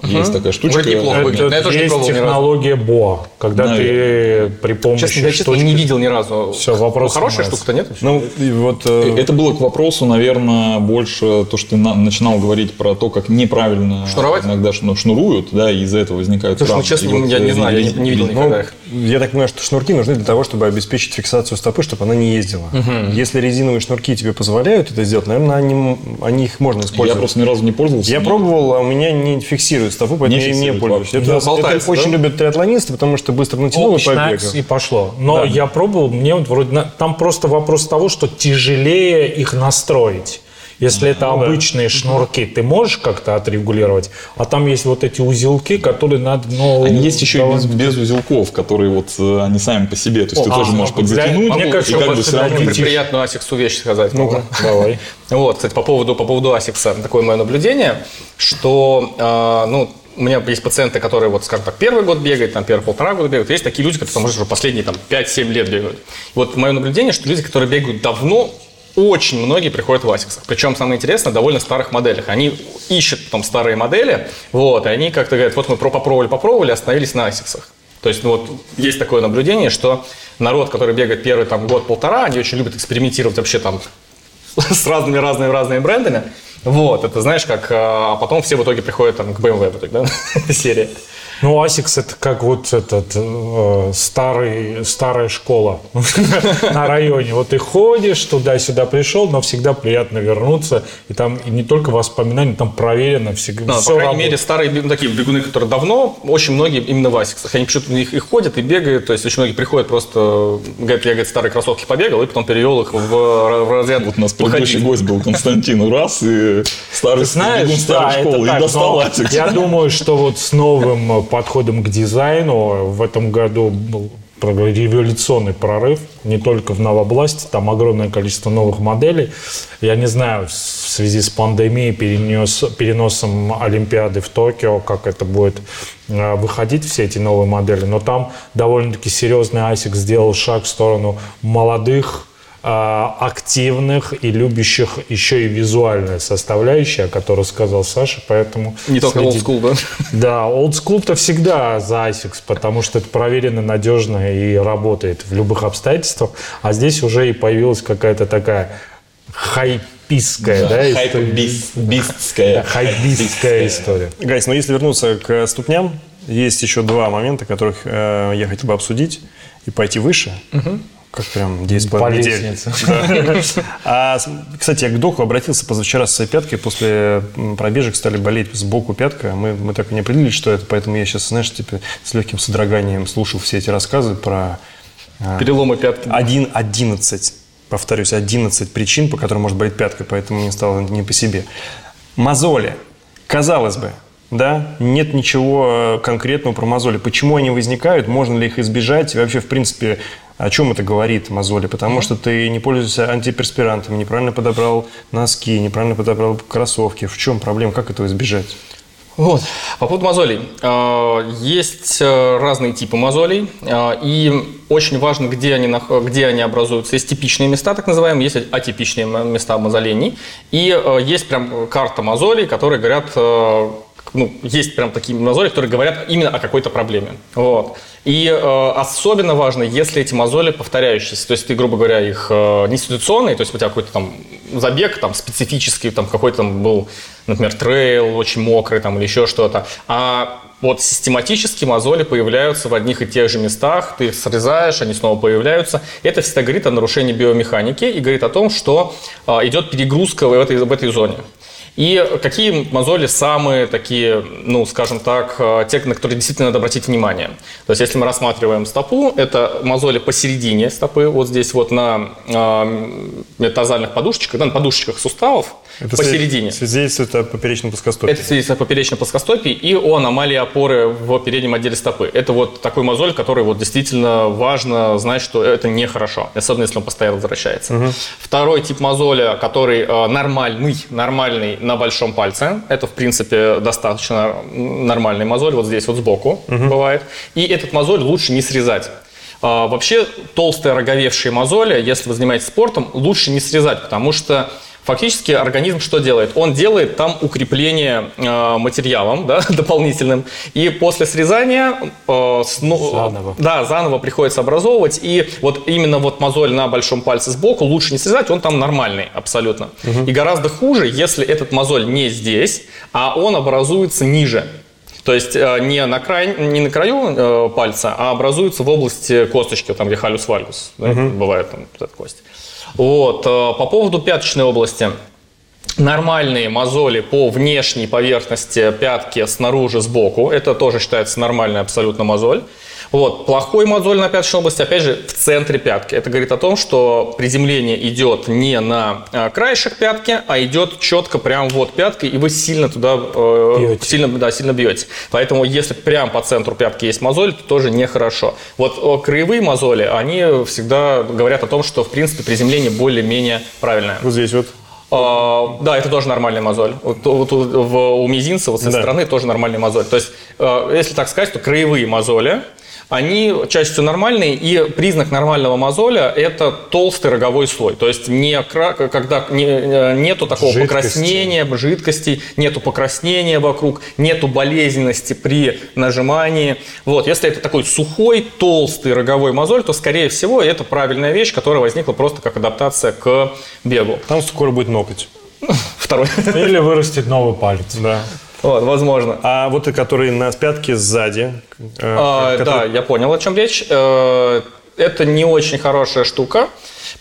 памп. Есть такая штучка. Вроде неплохо это выглядит. Я тоже не есть технология BOA, когда ты при помощи Честно, я штучки- не видел ни разу. Всё, вопрос Хорошая снимается. штука-то нет? Ну, и вот... э, Это было к вопросу, наверное, больше то, что ты на- начинал говорить про то, как неправильно Шнуровать? иногда шну- шнуруют, да, и из-за этого возникают Слушай, ну травмы. честно, вот, я не э, знаю, я не, не видел ви- никогда их. Я так понимаю, что шнурки нужны для того, чтобы обеспечить фиксацию стопы, чтобы она не ездила. Если резиновые шнурки тебе позволяют это сделать, наверное, они, они их можно Я использовать. просто ни разу не пользовался. Я пробовал, а у меня не фиксирует стопу, поэтому Не пользуюсь. Это, Да, это болтается, очень да? любят триатлонисты, потому что быстро натянул и побегал. и пошло. Но я пробовал, мне вот вроде там просто вопрос того, что тяжелее их настроить. Если это обычные шнурки, ты можешь как-то отрегулировать, а там есть вот эти узелки, которые надо, ну, Они есть еще и без, без узелков, которые вот э, они сами по себе. То есть ты а, тоже ну, можешь для- подзатянуть, мне и кажется, как бы все равно. Приятную асиксу вещь сказать. Ну-ка, давай. (laughs) Вот, кстати, по поводу, по поводу Асикса, такое мое наблюдение, что, э, ну, у меня есть пациенты, которые, вот, скажем так, первый год бегают, там, первые полтора года бегают. Есть такие люди, которые, может, уже последние там, 5-7 лет бегают. Вот мое наблюдение, что люди, которые бегают давно, очень многие приходят в Асиксах. Причем, самое интересное, довольно старых моделях. Они ищут потом старые модели, вот, и они как-то говорят, вот мы про- попробовали, попробовали, остановились на Асиксах. То есть, ну, вот, есть такое наблюдение, что народ, который бегает первый там, год-полтора, они очень любят экспериментировать вообще там (laughs) с разными разными разными брендами. Вот, это знаешь, как, а потом все в итоге приходят там, к BMW в итоге, да, (laughs) серия. Ну, Асикс это как вот этот э, старый, старая школа (laughs) на районе. Вот ты ходишь туда-сюда пришел, но всегда приятно вернуться. И там и не только воспоминания, там проверено всегда. Всё по крайней работает. мере, старые ну, такие бегуны, которые давно, очень многие именно в асиксах. Они почему-то них и ходят, и бегают. То есть очень многие приходят просто, говорят, я, говорит, старые кроссовки побегал, и потом перевел их в, в разряд Вот у нас предыдущий гость был Константин раз и старый Знаешь, бегун старой да, школы так, и достал но Асикс. Я думаю, что вот с новым э, подходом к дизайну в этом году был революционный прорыв, не только в Novablast е, там огромное количество новых моделей. Я не знаю, в связи с пандемией, перенес, переносом Олимпиады в Токио, как это будет э, выходить, все эти новые модели, но там довольно-таки серьезный ASIC сделал шаг в сторону молодых, активных и любящих еще и визуальная составляющая, о которой сказал Саша, поэтому... Не только old school, да? Да, old school-то всегда за ASICS, потому что это проверено, надежно и работает в любых обстоятельствах. А здесь уже и появилась какая-то такая хайпистская, да, история. Хайп-бистская. Хайпистская история. Гайс, но если вернуться к ступням, есть еще два момента, которых э, я хотел бы обсудить и пойти выше. Как прям 10 По недель. А, кстати, я к доку обратился позавчера с своей пяткой. После пробежек стали болеть сбоку пятка. Мы, мы так и не определили, что это. Поэтому я сейчас, знаешь, типа, с легким содроганием слушал все эти рассказы про Переломы пятки. один, 11, повторюсь, 11 причин, по которым может болеть пятка, поэтому мне стало не по себе. Мозоли. Казалось бы, да, нет ничего э, конкретного про мозоли. Почему они возникают, можно ли их избежать, и вообще, в принципе, о чем это говорит мозоли? Потому что ты не пользуешься антиперспирантами, неправильно подобрал носки, неправильно подобрал кроссовки. В чем проблема? Как этого избежать? Вот. По поводу мозолей. Э, Есть э, разные типы мозолей, э, и очень важно, где они, где они образуются. Есть типичные места, так называемые, есть атипичные места мозолений. И э, есть прям карта мозолей, которые говорят, ну, есть прям такие мозоли, которые говорят именно о какой-то проблеме. Вот. И э, особенно важно, если эти мозоли повторяющиеся. То есть ты, грубо говоря, их э, не ситуационные, то есть у тебя какой-то там забег там специфический, там какой-то там был, например, трейл очень мокрый там или еще что-то. А вот систематически мозоли появляются в одних и тех же местах, ты их срезаешь, они снова появляются. Это всегда говорит о нарушении биомеханики и говорит о том, что а, идет перегрузка в этой, в этой зоне. И какие мозоли самые такие, ну, скажем так, э, те, на которые действительно надо обратить внимание? То есть, если мы рассматриваем стопу, это мозоли посередине стопы, вот здесь вот на э, метазальных подушечках, да, на подушечках суставов, Это посередине. Свидетельствует о поперечном плоскостопии. Это свидетельствует о поперечной плоскостопии и о аномалии опоры в переднем отделе стопы. Это вот такой мозоль, который вот действительно важно знать, что это нехорошо, особенно если он постоянно возвращается. Второй тип мозоля, который э, нормальный, нормальный на большом пальце, это в принципе достаточно нормальный мозоль, вот здесь вот сбоку бывает. И этот мозоль лучше не срезать. А, вообще толстые роговевшие мозоли, если вы занимаетесь спортом, лучше не срезать, потому что Фактически организм что делает? Он делает там укрепление э, материалом да, (laughs) дополнительным, и после срезания э, сно- Заново. да, заново приходится образовывать, и вот именно вот мозоль на большом пальце сбоку лучше не срезать, он там нормальный абсолютно. И гораздо хуже, если этот мозоль не здесь, а он образуется ниже. То есть э, не на, край, не на краю э, пальца, а образуется в области косточки, там где халюс вальгус, да, бывает там вот эта кость. Вот, э, по поводу пяточной области. Нормальные мозоли по внешней поверхности пятки снаружи, сбоку. Это тоже считается нормальный абсолютно мозоль. Вот. Плохой мозоль на пяточной области, опять же, в центре пятки. Это говорит о том, что приземление идет не на э, краешек пятки, а идет четко прямо вот пяткой, и вы сильно туда э, Бьете. сильно, да, сильно бьете. Поэтому если прямо по центру пятки есть мозоль, то тоже нехорошо. Вот э, краевые мозоли, они всегда говорят о том, что, в принципе, приземление более-менее правильное. Вот здесь вот. А, да, это тоже нормальный мозоль. Вот, вот у- в, у мизинца вот с этой Да. стороны тоже нормальный мозоль. То есть, э, если так сказать, то краевые мозоли, они чаще всего нормальные, и признак нормального мозоля – это толстый роговой слой. То есть, не, когда не- э, нету такого Жидкости. покраснения, жидкостей, нету покраснения вокруг, нету болезненности при нажимании. Вот, если это такой сухой, толстый роговой мозоль, то, скорее всего, это правильная вещь, которая возникла просто как адаптация к бегу. Там скоро будет ноготь. (laughs) Второй. Или вырастет новый палец. Да. Вот, возможно. А вот и который на пятке сзади. э, А, который- Да, я понял, о чем речь. Э, Это не очень хорошая штука.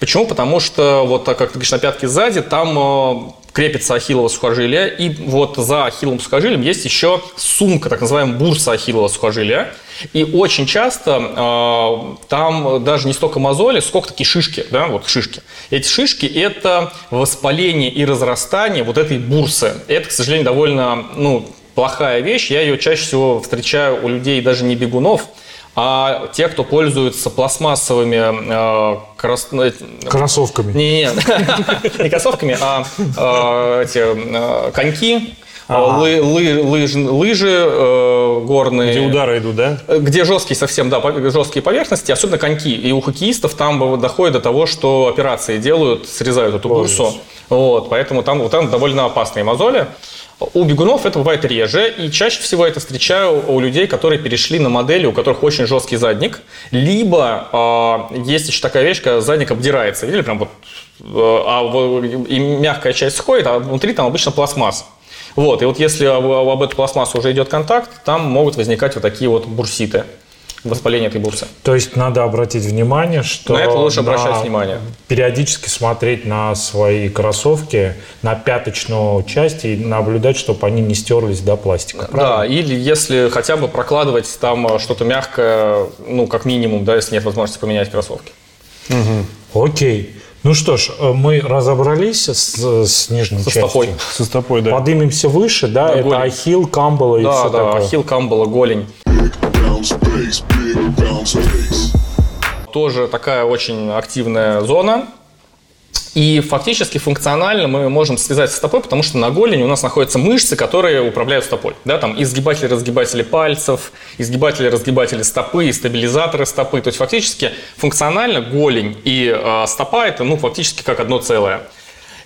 Почему? Потому что, вот так как ты говоришь, на пятке сзади, там э, крепится ахиллово сухожилие, и вот за ахилловым сухожилием есть еще сумка, так называемая бурса ахиллового сухожилия. И очень часто э, там даже не столько мозоли, сколько такие шишки, да, вот шишки. Эти шишки – это воспаление и разрастание вот этой бурсы. Это, к сожалению, довольно, ну, плохая вещь. Я ее чаще всего встречаю у людей даже не бегунов, а те, кто пользуется пластмассовыми э, крас- ну, Кроссовками. не, не, (laughs) не кроссовками, а э, эти э, коньки, э, лы- лы- лыж- лыжи э, горные. Где удары идут, да? Где жесткие совсем, да, жесткие поверхности, особенно коньки. И у хоккеистов там доходит до того, что операции делают, срезают эту бурсу. Вот, поэтому там, вот там довольно опасные мозоли. У бегунов это бывает реже, и чаще всего это встречаю у людей, которые перешли на модели, у которых очень жесткий задник, либо а, есть еще такая вещь, когда задник обдирается, или прям вот, э, а и мягкая часть сходит, а внутри там обычно пластмасс. Вот, и вот если об, об эту пластмассу уже идет контакт, там могут возникать вот такие вот бурситы, воспаление этой бурсы. То есть надо обратить внимание, что... На это лучше обращать на- внимание. Периодически смотреть на свои кроссовки, на пяточную часть и наблюдать, чтобы они не стерлись до пластика. Да, или если хотя бы прокладывать там э, что-то мягкое, ну, как минимум, да, если нет возможности поменять кроссовки. Окей. Ну что ж, э, мы разобрались с, с нижней Со частью. стопой. Со стопой, да. Поднимемся выше, да, Да, это голень. ахилл, камбала и Да, все да, такое. ахилл, камбала, голень. Тоже такая очень активная зона. И фактически функционально мы можем связать с стопой, потому что на голени у нас находятся мышцы, которые управляют стопой. Да, там изгибатели, разгибатели пальцев, изгибатели, разгибатели стопы, стабилизаторы стопы. То есть фактически функционально голень и э, стопа это ну, фактически как одно целое.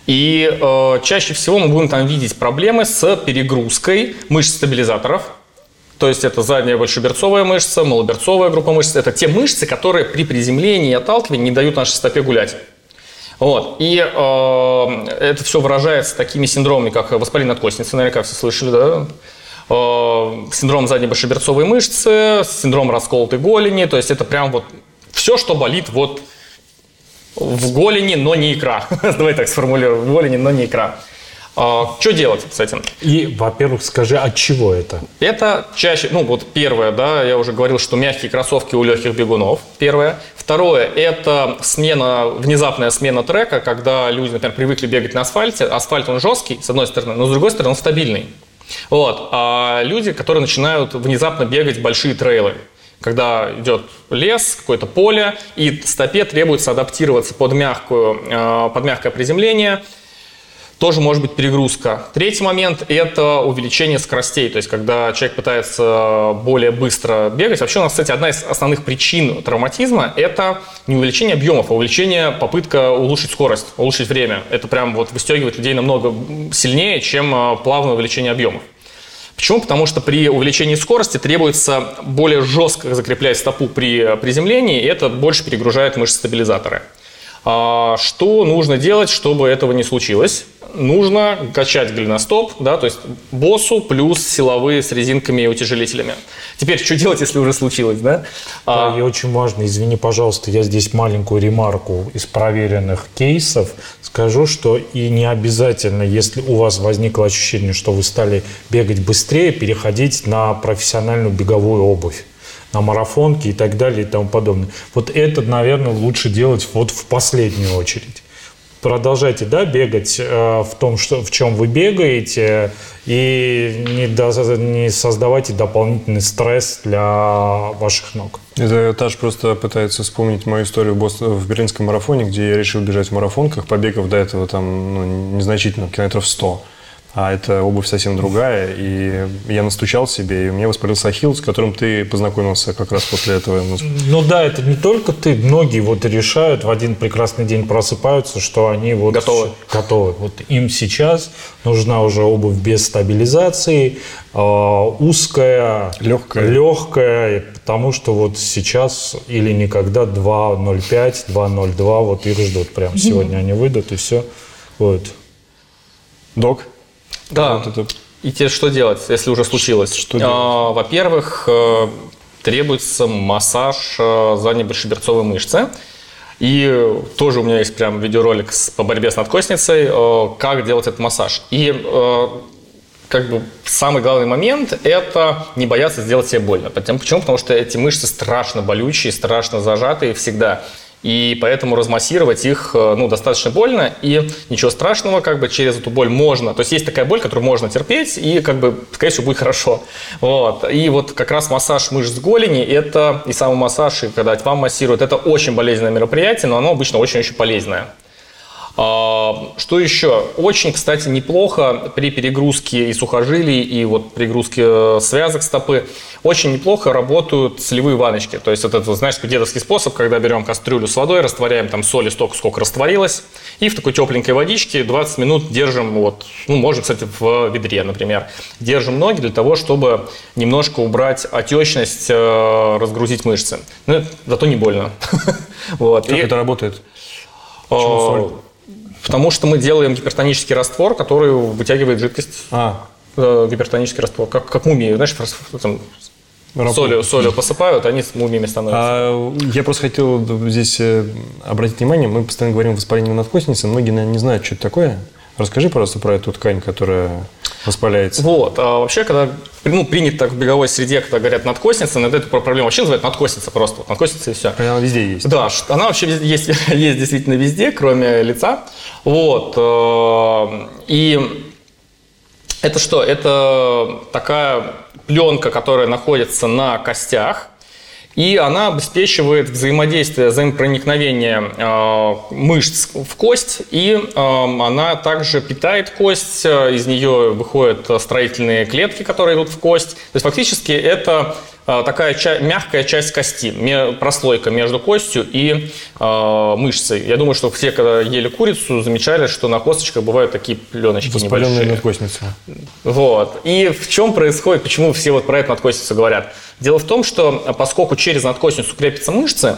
И э, чаще всего мы будем там видеть проблемы с перегрузкой мышц стабилизаторов, то есть это задняя большеберцовая мышца, малоберцовая группа мышц. Это те мышцы, которые при приземлении и отталкивании не дают нашей стопе гулять. Вот. И э, это все выражается такими синдромами, как воспаление надкостницы, наверняка все слышали, да? Э, синдром задней большеберцовой мышцы, синдром расколотой голени. То есть это прям вот все, что болит вот в голени, но не икра. (laughs) Давай так сформулируем. В голени, но не икра. А, что делать с этим? И, во-первых, скажи, от чего это? Это чаще, ну вот первое, да, я уже говорил, что мягкие кроссовки у легких бегунов, первое. Второе, это смена, внезапная смена трека, когда люди, например, привыкли бегать на асфальте. Асфальт, он жесткий, с одной стороны, но с другой стороны, он стабильный. Вот. А люди, которые начинают внезапно бегать большие трейлы, когда идет лес, какое-то поле, и стопе требуется адаптироваться под, мягкую, э, под мягкое приземление, тоже может быть перегрузка. Третий момент – это увеличение скоростей, то есть когда человек пытается более быстро бегать. Вообще у нас, кстати, одна из основных причин травматизма – это не увеличение объемов, а увеличение, попытка улучшить скорость, улучшить время. Это прям вот выстегивает людей намного сильнее, чем э, плавное увеличение объемов. Почему? Потому что при увеличении скорости требуется более жестко закреплять стопу при приземлении, и это больше перегружает мышцы стабилизаторы. А, что нужно делать, чтобы этого не случилось? Нужно качать голеностоп, да, то есть боссу плюс силовые с резинками и утяжелителями. Теперь, что делать, если уже случилось, да? Да, и очень важно, извини, пожалуйста, я здесь маленькую ремарку из проверенных кейсов скажу, что и не обязательно, если у вас возникло ощущение, что вы стали бегать быстрее, переходить на профессиональную беговую обувь на марафонке и так далее и тому подобное. Вот это, наверное, лучше делать вот в последнюю очередь. Продолжайте, да, бегать э, в том, что, в чем вы бегаете, и не, до, не создавайте дополнительный стресс для ваших ног. Это Таш просто пытается вспомнить мою историю в, Бостон, в берлинском марафоне, где я решил бежать в марафонках, побегав до этого там ну, незначительно, километров 100 а это обувь совсем другая. И я настучал себе, и у меня воспалился ахилл, с которым ты познакомился как раз после этого. Ну да, это не только ты, многие вот решают в один прекрасный день просыпаются, что они вот готовы. готовы. Вот им сейчас нужна уже обувь без стабилизации, э, узкая, легкая. легкая, потому что вот сейчас или никогда 2.05, 2.02, вот их ждут прям. Сегодня они выйдут и все. Вот. Док, да. Вот это... И тебе что делать, если уже случилось? Что делать? А, во-первых, э, требуется массаж э, задней большеберцовой мышцы. И тоже у меня есть прям видеоролик по борьбе с надкостницей, э, как делать этот массаж. И как бы самый главный момент – это не бояться сделать себе больно. Почему? Потому что эти мышцы страшно болючие, страшно зажатые всегда и поэтому размассировать их э, ну, достаточно больно, и ничего страшного, как бы через эту боль можно, то есть есть такая боль, которую можно терпеть, и как бы, скорее всего, будет хорошо. Вот. И вот как раз массаж мышц голени, это и самый массаж, и когда вам массируют, это очень болезненное мероприятие, но оно обычно очень-очень полезное. А, что еще? Очень, кстати, неплохо при перегрузке и сухожилий, и вот перегрузке э, связок стопы, очень неплохо работают солевые ваночки. То есть вот это, знаешь, такой дедовский способ, когда берем кастрюлю с водой, растворяем там соли столько, сколько растворилось, и в такой тепленькой водичке 20 минут держим, вот, ну, можно, кстати, в ведре, например, держим ноги для того, чтобы немножко убрать отечность, э, разгрузить мышцы. Но зато не больно. (laughs) Как это работает? Почему соль? Потому что мы делаем гипертонический раствор, который вытягивает жидкость. А. Э, гипертонический раствор. Как, как мумии, знаешь, там, солью, солью посыпают, они с мумиями становятся. А, я просто хотел здесь э, обратить внимание, мы постоянно говорим о воспалении надкостницы, многие, наверное, не знают, что это такое. Расскажи, пожалуйста, про эту ткань, которая воспаляется. Вот. А вообще, когда ну, принято так в беговой среде, когда говорят надкосница, иногда эту проблему вообще называют надкосница просто. Вот надкосница и все. Она везде есть. Да, она вообще есть, (laughs) есть действительно везде, кроме лица. Вот. Э, и это что? Это такая пленка, которая находится на костях, и она обеспечивает взаимодействие, взаимопроникновение э, мышц в кость, и э, она также питает кость, э, из нее выходят строительные клетки, которые идут в кость. То есть фактически это такая ча- мягкая часть кости, прослойка между костью и э, мышцей. Я думаю, что все, когда ели курицу, замечали, что на косточках бывают такие пленочки Воспаленные небольшие. надкостницы. Вот. И в чем происходит, почему все вот про эту надкостницу говорят? Дело в том, что поскольку через надкостницу крепятся мышцы,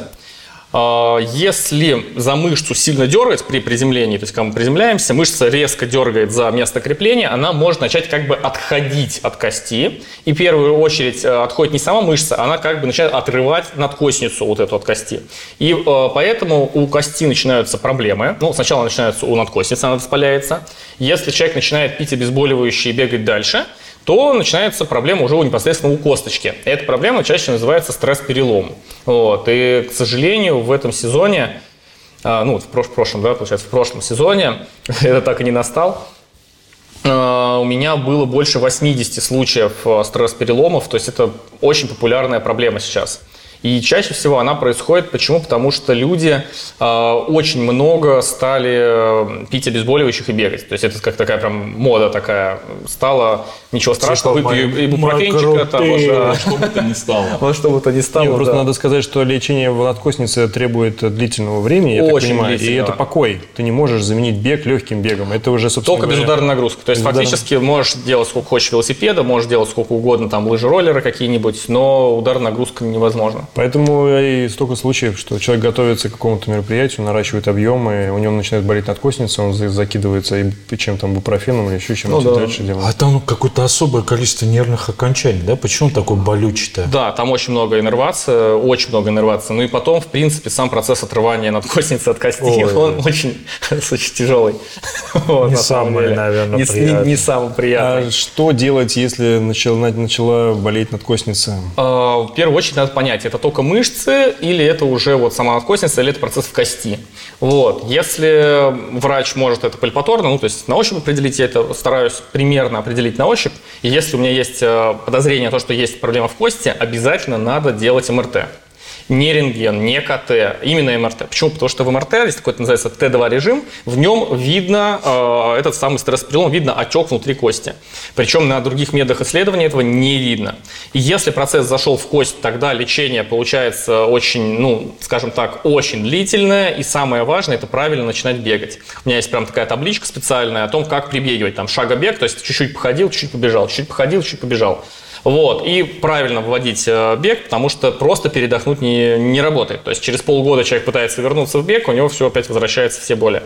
Если за мышцу сильно дергать при приземлении, то есть когда мы приземляемся, мышца резко дергает за место крепления, она может начать как бы отходить от кости. И в первую очередь э, отходит не сама мышца, она как бы начинает отрывать надкосницу вот эту от кости. И э, поэтому у кости начинаются проблемы. Ну, сначала начинаются у надкосницы, она воспаляется. Если человек начинает пить обезболивающие и бегать дальше, то начинается проблема уже непосредственно у косточки. Эта проблема чаще называется стресс-перелом. Вот. И, к сожалению, в этом сезоне, а, ну, в прош- прошлом, да, получается, в прошлом сезоне, (laughs) это так и не настал, а, у меня было больше 80 случаев а, стресс-переломов, то есть это очень популярная проблема сейчас. И чаще всего она происходит, почему? Потому что люди э, очень много стали э, пить обезболивающих и бегать. То есть это как такая прям мода такая стала. Ничего страшного, Типа выпью ибупрофенчика, того же. Что бы то ни стало. Вот что бы то ни стало. Просто да. надо сказать, что лечение в надкоснице требует длительного времени, я так понимаю, и это покой. Ты не можешь заменить бег легким бегом. Это уже, собственно Только говоря, безударная нагрузка. То есть Безударная. фактически можешь делать сколько хочешь велосипеда, можешь делать сколько угодно, там лыжи, роллеры какие-нибудь, но ударная нагрузка невозможна. Поэтому и столько случаев, что человек готовится к какому-то мероприятию, наращивает объемы, у него начинает болеть надкосница, он за- закидывается и чем там бупрофеном или еще чем-то Ну да. дальше делает. А там какое-то особое количество нервных окончаний, да? Почему такое болючее-то? Да, там очень много иннервации, очень много иннервации. Ну и потом, в принципе, сам процесс отрывания надкосницы от кости, Ой. он очень, (laughs) очень тяжелый. Вот, Не на самый, деле. наверное, Не приятный. Не самый приятный. А что делать, если начала, начала болеть надкосница? А, В первую очередь надо понять, это только мышцы или это уже вот сама надкосница, или это процесс в кости. Вот. Если врач может это пальпаторно, ну то есть на ощупь определить, я это стараюсь примерно определить на ощупь. И если у меня есть э, подозрение, то, что есть проблема в кости, обязательно надо делать МРТ. Не рентген, не КТ, именно МРТ. Почему? Потому что в МРТ, есть такой называется Т2 режим, в нем видно э, этот самый стресс-перелом, видно отек внутри кости. Причем на других методах исследования этого не видно. И если процесс зашел в кость, тогда лечение получается очень, ну, скажем так, очень длительное. И самое важное, это правильно начинать бегать. У меня есть прям такая табличка специальная о том, как прибегивать. Там шагобег, то есть чуть-чуть походил, чуть-чуть побежал, чуть-чуть походил, чуть-чуть побежал. Вот, и правильно вводить э, бег, потому что просто передохнуть не, не работает. То есть через полгода человек пытается вернуться в бег, у него все опять возвращается все боли.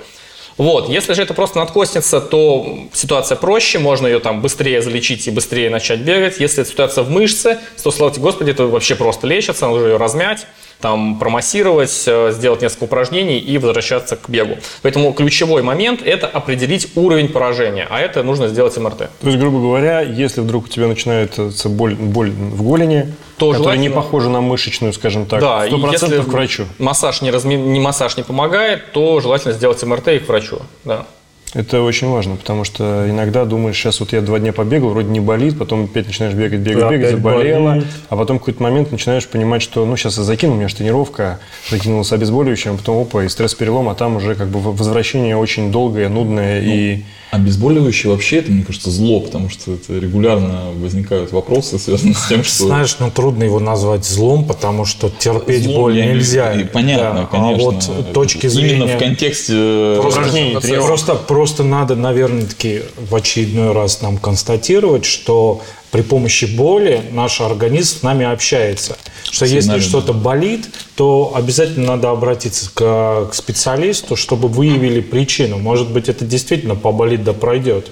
Вот, если же это просто надкосница, то ситуация проще, можно ее там быстрее залечить и быстрее начать бегать. Если это ситуация в мышце, то, слава тебе Господи, это вообще просто лечится, нужно ее размять, там промассировать, э, сделать несколько упражнений и возвращаться к бегу. Поэтому ключевой момент – это определить уровень поражения, а это нужно сделать МРТ. То есть, грубо говоря, если вдруг у тебя начинается боль, боль в голени, То которая не похожа на мышечную, скажем так, Да, и 100% если к врачу. Массаж не, разми... не массаж не помогает, то желательно сделать МРТ и к врачу. Да. Это очень важно, потому что иногда думаешь, сейчас вот я два дня побегал, вроде не болит, потом опять начинаешь бегать, бегать, Да, бегать, болит. а потом в какой-то момент начинаешь понимать, что ну сейчас я закину, у меня же тренировка, закинулся обезболивающим, а потом опа, и стресс-перелом, а там уже как бы возвращение очень долгое, нудное и... Обезболивающие вообще, это, мне кажется, зло, потому что это регулярно возникают вопросы, связанные с тем, что... Знаешь, ну трудно его назвать злом, потому что терпеть Злом боль нельзя. и Понятно, Да, конечно. А вот точки зрения... Именно в контексте... Просто, просто, просто надо, наверное, таки в очередной раз нам констатировать, что при помощи боли наш организм с нами общается. Что если что-то болит, то обязательно надо обратиться к, к специалисту, чтобы выявили причину. Может быть, это действительно поболит да пройдет.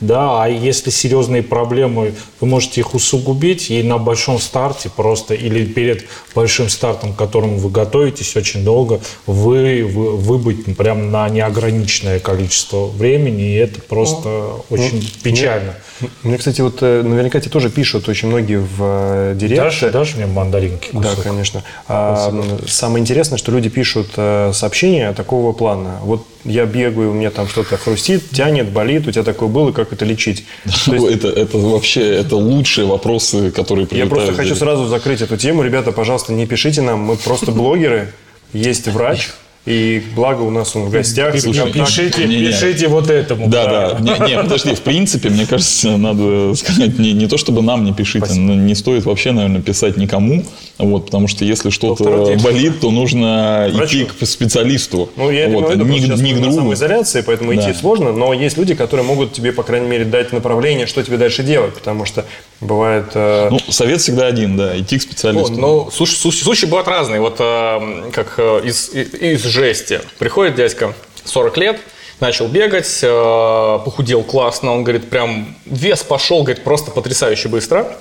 Да, а если серьезные проблемы, вы можете их усугубить и на большом старте просто или перед большим стартом, к которому вы готовитесь очень долго, вы, вы выбыть прям на неограниченное количество времени, и это просто очень печально. Мне, кстати, вот э, наверняка тебе тоже пишут очень многие в э, директ. Дашь, дашь мне мандаринки? Да, кусок? конечно. А, самое интересное, что люди пишут э, сообщения такого плана. Вот я бегаю, у меня там что-то хрустит, тянет, болит, у тебя такое было, как это лечить? Есть Это, это вообще это лучшие вопросы, которые я прилетают. просто хочу сразу закрыть эту тему. Ребята, пожалуйста, не пишите нам, мы просто блогеры, есть врач, и благо у нас он в гостях. Слушай, пишите, не-не. пишите вот этому. Да, да. Не, не, подожди, в принципе, мне кажется, надо сказать, не, не то чтобы нам не пишите, но не стоит вообще, наверное, писать никому, вот, потому что если что-то болит, то нужно Врачу. идти к специалисту. Ну, я вот, имею в виду, не, сейчас не к другу. самоизоляции, поэтому Да. идти сложно, но есть люди, которые могут тебе, по крайней мере, дать направление, что тебе дальше делать, потому что Бывает... э, Ну, совет всегда один, да, идти к специалисту. ну, слушай, случаи, случаи бывают разные. Вот э, как э, из, из, из жести. Приходит дядька, 40 лет, начал бегать, э, похудел классно, он говорит, прям вес пошел, говорит, просто потрясающе быстро.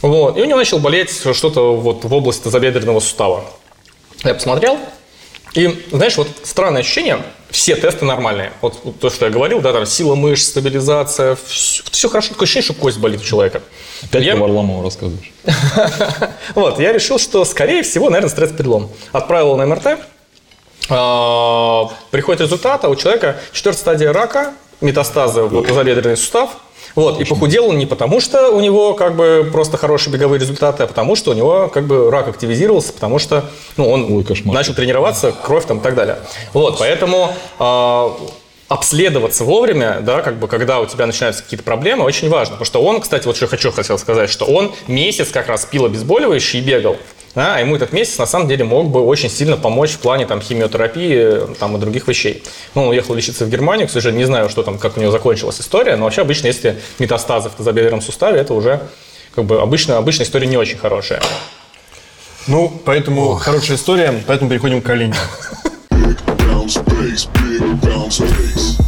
Вот. И у него начал болеть что-то вот в области тазобедренного сустава. Я посмотрел, и, знаешь, вот странное ощущение, все тесты нормальные. Вот, вот то, что я говорил, да, там сила мышц, стабилизация, все, хорошо, такое ощущение, что кость болит у человека. Опять Я- про Варламова рассказываешь. (laughs) Вот, я решил, что, скорее всего, наверное, стресс-перелом. Отправил на МРТ. А, Приходит результат, а у человека четвертая стадия рака, метастазы в тазобедренный сустав. Вот, и похудел он не потому, что у него как бы просто хорошие беговые результаты, а потому что у него как бы рак активизировался, потому что ну, он Ой, кошмар. начал тренироваться, кровь там и так далее. Вот, поэтому а, обследоваться вовремя, да, как бы, когда у тебя начинаются какие-то проблемы, очень важно. Потому что он, кстати, вот что я хочу хотел сказать, что он месяц как раз пил обезболивающий и бегал. Да, а ему этот месяц на самом деле мог бы очень сильно помочь в плане там, химиотерапии там, и других вещей. Ну, он уехал лечиться в Германию, к сожалению, не знаю, что там, как у него закончилась история, но вообще обычно, если метастазы в тазобедренном суставе, это уже как бы обычно, обычная история не очень хорошая. Ну, поэтому хорошая история, поэтому переходим к bass.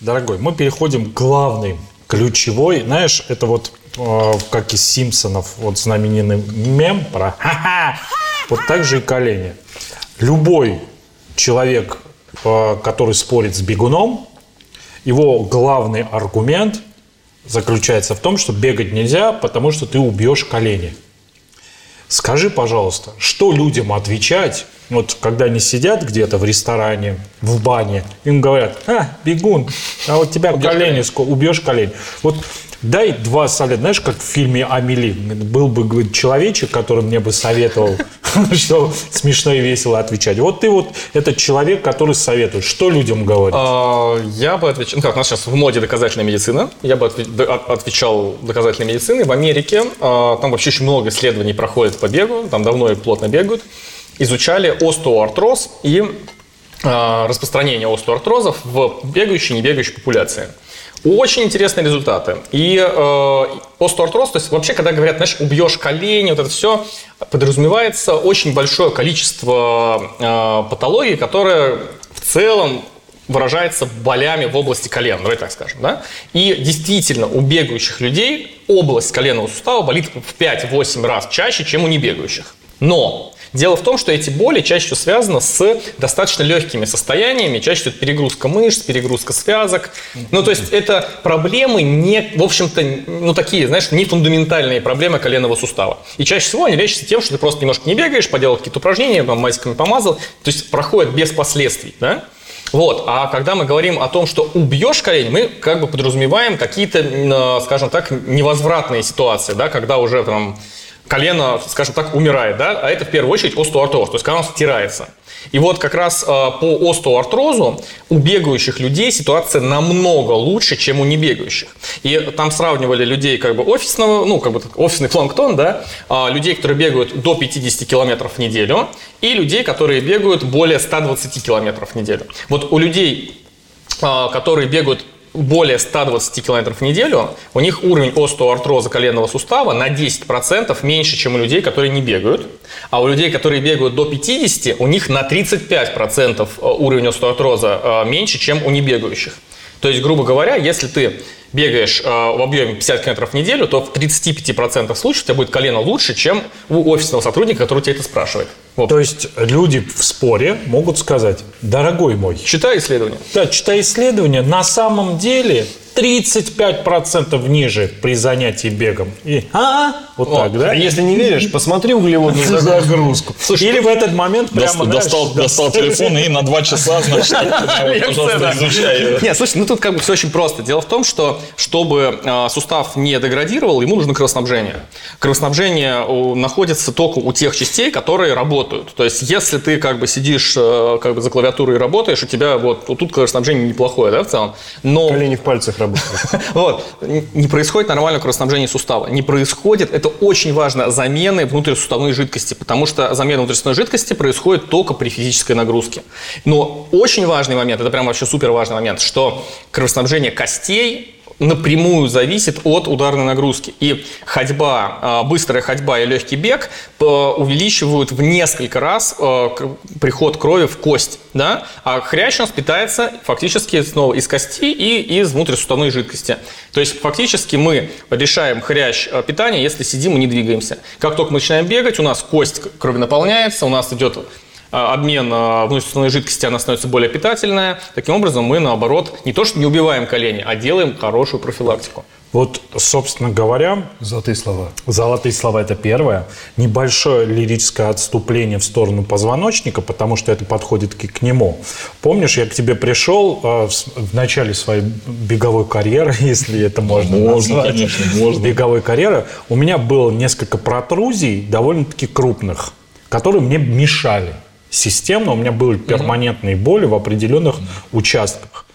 Дорогой, мы переходим к главной, ключевой. Знаешь, это вот как из Симпсонов, вот знаменитый мем про «Ха-ха!» Вот так же и колени. Любой человек, э, который спорит с бегуном, его главный аргумент заключается в том, что бегать нельзя, потому что ты убьешь колени. Скажи, пожалуйста, что людям отвечать, вот когда они сидят где-то в ресторане, в бане, им говорят, а, бегун, а вот тебя колени, ско- убьешь колени. Вот дай два совета, знаешь, как в фильме «Амели». Был бы говорит, человечек, который мне бы советовал, (laughs) что смешно и весело отвечать. Вот ты вот этот человек, который советует, что людям говорить? А, Я бы отвечал, ну как, у нас сейчас в моде доказательная медицина, я бы отвечал доказательной медицины. В Америке а, там вообще очень много исследований проходит по бегу, там давно и плотно бегают, изучали остеоартроз и а, распространение остеоартрозов в бегающей и не бегающей популяции. Очень интересные результаты. И э, остеоартроз, то есть вообще, когда говорят, знаешь, убьешь колени, вот это все, подразумевается очень большое количество э, патологий, которые в целом выражается болями в области колен, давай так скажем, да? И действительно, у бегающих людей область коленного сустава болит в 5-8 раз чаще, чем у небегающих. Но дело в том, что эти боли чаще всего связаны с достаточно легкими состояниями, чаще всего это перегрузка мышц, перегрузка связок. Ну, то есть это проблемы не, в общем-то, ну, такие, знаешь, не фундаментальные проблемы коленного сустава. И чаще всего они лечатся тем, что ты просто немножко не бегаешь, поделал какие-то упражнения, там, мазиками помазал, то есть проходят без последствий, да? Вот, а когда мы говорим о том, что убьешь колени, мы как бы подразумеваем какие-то, э, скажем так, невозвратные ситуации, да, когда уже там колено, скажем так, умирает, да, а это в первую очередь остеоартроз, то есть он стирается. И вот как раз э, по остеоартрозу у бегающих людей ситуация намного лучше, чем у небегающих. И там сравнивали людей как бы офисного, ну, как бы офисный планктон, да, а, людей, которые бегают до 50 километров в неделю, и людей, которые бегают более 120 километров в неделю. Вот у людей, а, которые бегают более 120 километров в неделю, у них уровень остеоартроза коленного сустава на 10% меньше, чем у людей, которые не бегают. А у людей, которые бегают до 50, у них на 35% уровень остеоартроза э, меньше, чем у небегающих. То есть, грубо говоря, если ты бегаешь э, в объеме 50 километров в неделю, то в 35% случаев у тебя будет колено лучше, чем у офисного сотрудника, который тебя это спрашивает. Вот. То есть люди в споре могут сказать, дорогой мой, Читай исследование. Да, читая исследования, на самом деле 35% ниже при занятии бегом. И, а, вот так, да? А если не веришь, посмотри углеводную загрузку. Или в этот момент Достал, прямо, знаешь, достал, достал телефон и на два часа, значит, пожалуйста, изучай. Нет, слушай, ну тут как бы все очень просто. Дело в том, что чтобы э, сустав не деградировал, ему нужно кровоснабжение. Кровоснабжение находится только у тех частей, которые работают. То есть, если ты как бы сидишь э, как бы за клавиатурой и работаешь, у тебя вот, вот тут кровоснабжение неплохое, да, в целом. Но Колени в пальцах работают. (laughs) вот. Не происходит нормального кровоснабжения сустава. Не происходит, это очень важно, замены внутрисуставной жидкости, потому что замена внутрисуставной жидкости происходит только при физической нагрузке. Но очень важный момент, это прям вообще супер важный момент, что кровоснабжение костей напрямую зависит от ударной нагрузки. И ходьба, а, быстрая ходьба и легкий бег э, увеличивают в несколько раз э, приход крови в кость. Да? А хрящ у нас питается фактически снова из кости и из внутрисуставной жидкости. То есть фактически мы решаем хрящ э, питания, если сидим и не двигаемся. Как только мы начинаем бегать, у нас кость крови наполняется, у нас идет обмен а, внутрисуставной жидкости, она становится более питательная. Таким образом, мы, наоборот, не то что не убиваем колени, а делаем хорошую профилактику. Вот, собственно говоря, Золотые слова. Золотые слова – это первое. Небольшое лирическое отступление в сторону позвоночника, потому что это подходит к, к нему. Помнишь, я к тебе пришел э, в, в начале своей беговой карьеры, (laughs) если это можно Можно, назвать. конечно, можно. Беговой карьеры. У меня было несколько протрузий, довольно-таки крупных, которые мне мешали. Системно у меня были перманентные боли в определенных участках.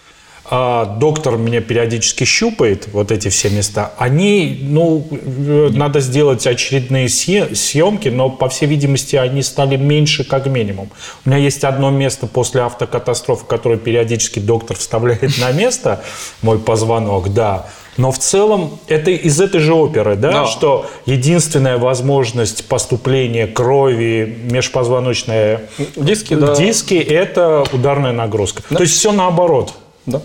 А, доктор меня периодически щупает, вот эти все места. Они, ну, э, надо сделать очередные съе- съемки, но, по всей видимости, они стали меньше как минимум. У меня есть одно место после автокатастрофы, которое периодически доктор вставляет на место, мой позвонок, да. Но в целом это из этой же оперы, да, Да. что единственная возможность поступления крови межпозвоночная Диски, да. диски – это ударная нагрузка. То есть все наоборот Да.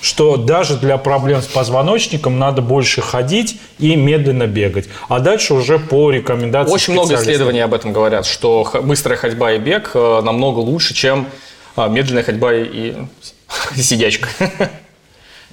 что даже для проблем с позвоночником надо больше ходить и медленно бегать. А дальше уже по рекомендациям Очень много исследований об этом говорят, что быстрая ходьба и бег э, намного лучше, чем а, медленная ходьба и (laughs) сидячка.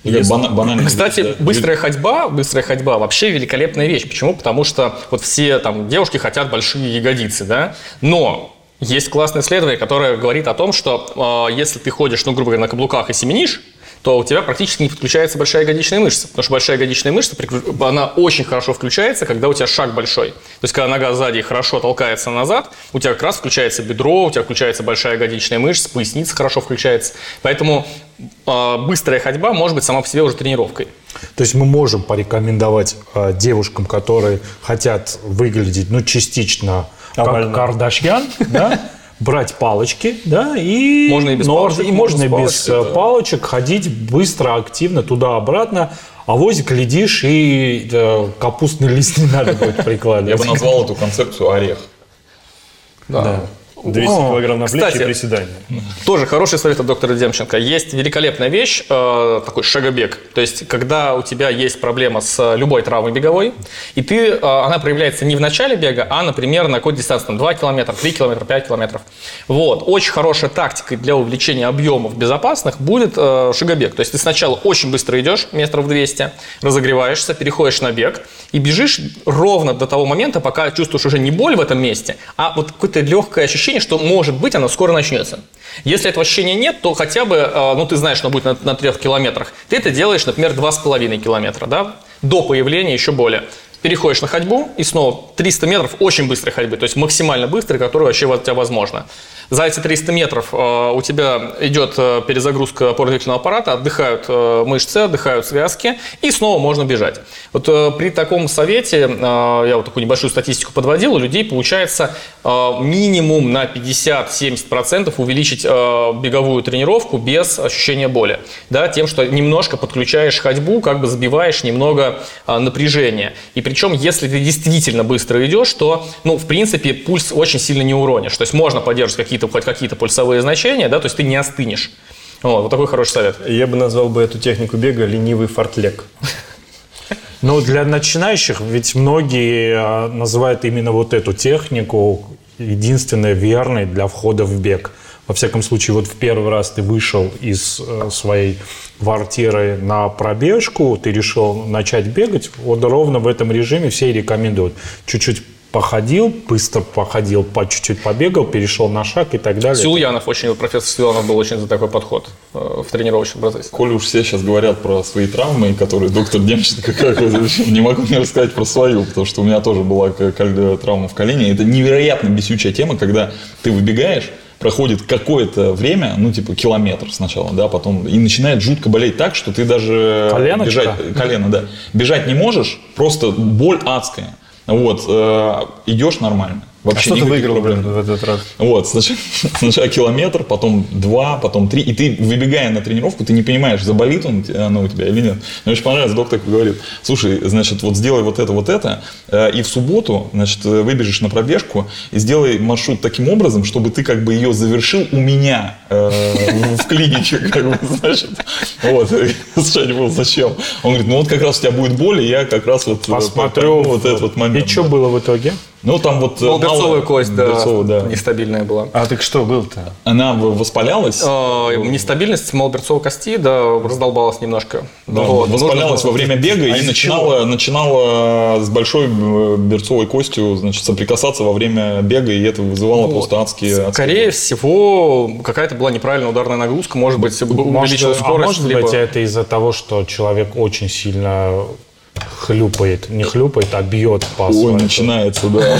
Бана- банально. Кстати, да, быстрая ходьба, быстрая ходьба вообще великолепная вещь. Почему? Потому что вот все там девушки хотят большие ягодицы, да, но есть классное исследование, которое говорит о том, что э, если ты ходишь, ну, грубо говоря, на каблуках и семенишь, то у тебя практически не подключается большая ягодичная мышца. Потому что большая ягодичная мышца, она очень хорошо включается, когда у тебя шаг большой. То есть, когда нога сзади хорошо толкается назад, у тебя как раз включается бедро, у тебя включается большая ягодичная мышца, поясница хорошо включается. Поэтому э, быстрая ходьба может быть сама по себе уже тренировкой. То есть мы можем порекомендовать э, девушкам, которые хотят выглядеть, ну, частично Овально. как Кардашьян, да, брать палочки, да, и, Можно и без но- палочек, и можно можно без палочкой, э, да. палочек ходить быстро, активно, туда-обратно. А возик глядишь, и э, капустный лист не надо будет Я прикладывать. бы назвал эту концепцию орех. Да. 200 О, килограмм на плечи кстати, и приседания. Тоже хороший совет от доктора Демченко. Есть великолепная вещь, э, такой шагобег. То есть, когда у тебя есть проблема с любой травмой беговой, и ты, э, она проявляется не в начале бега, а, например, на какой дистанции, там, 2 километра, 3 километра, 5 километров. Вот. Очень хорошая тактика для увеличения объемов безопасных будет э, шагобег. То есть, ты сначала очень быстро идешь, метров 200, разогреваешься, переходишь на бег и бежишь ровно до того момента, пока чувствуешь уже не боль в этом месте, а вот какое-то легкое ощущение, что, может быть, оно скоро начнется. Если этого ощущения нет, то хотя бы, э, ну, ты знаешь, что будет на, на трех километрах. Ты это делаешь, например, 2,5 километра, да, до появления еще более. Переходишь на ходьбу, и снова 300 метров очень быстрой ходьбы, то есть максимально быстрой, которая вообще у тебя возможно. За эти 300 метров э, у тебя идет э, перезагрузка опорно-двигательного аппарата, отдыхают э, мышцы, отдыхают связки, и снова можно бежать. Вот при таком совете, я вот такую небольшую статистику подводил, у людей получается минимум на 50-70% увеличить беговую тренировку без ощущения боли. Да, тем, что немножко подключаешь ходьбу, как бы сбиваешь немного напряжения. И причем, если ты действительно быстро идешь, то, ну, в принципе, пульс очень сильно не уронишь. То есть можно поддерживать какие-то, хоть какие-то пульсовые значения, да, то есть ты не остынешь. Вот, вот такой хороший совет. Я бы назвал бы эту технику бега ленивый фортлек. (laughs) Но для начинающих ведь многие а, называют именно вот эту технику единственной верной для входа в бег. Во всяком случае, вот в первый раз ты вышел из э, своей квартиры на пробежку, ты решил начать бегать, вот ровно в этом режиме все и рекомендуют. Чуть-чуть походил, быстро походил, по чуть-чуть побегал, перешел на шаг и так далее. Силуянов очень, профессор Силуянов был очень за такой подход э, в тренировочном процессе. Коли уж все сейчас говорят про свои травмы, которые доктор Демченко, как не могу не рассказать про свою, потому что у меня тоже была травма в колене. Это невероятно бесючая тема, когда ты выбегаешь, проходит какое-то время, ну, типа, километр сначала, да, потом, и начинает жутко болеть так, что ты даже Коленочка? бежать, колено, да, бежать не можешь, просто боль адская. Вот, э, идешь нормально. Вообще А что ты никаких выиграл проблем. в этот раз? Вот, сначала, (laughs) сначала километр, потом два, потом три. И ты, выбегая на тренировку, ты не понимаешь, заболит он оно у тебя или нет. Мне очень понравилось, доктор говорит, слушай, значит, вот сделай вот это, вот это, э, и в субботу, значит, э, выбежишь на пробежку и сделай маршрут таким образом, чтобы ты как бы ее завершил у меня э, в клинике, как бы, (laughs) значит. Вот, не (laughs) было, зачем? Он говорит, ну вот как раз у тебя будет боль, и я как раз вот э, Посмотрю. вот этот вот момент. И что было в итоге? Ну, там вот... э, Берцовая мало- кость, да, берцовая, да. нестабильная была. А так что был-то? Она воспалялась. Э, Нестабильность малоберцовой кости, да, раздолбалась немножко. Да, Вот, воспалялась нужно во время бега и начинала, начинала с большой э, берцовой костью значит, соприкасаться во время бега, и это вызывало Вот. просто адские, адские Скорее всего, какая-то была неправильная ударная нагрузка, может быть, увеличила Может, скорость. а может либо- быть, это из-за того, что человек очень сильно хлюпает, не хлюпает, а бьет по Ой, асфальту. начинается, да.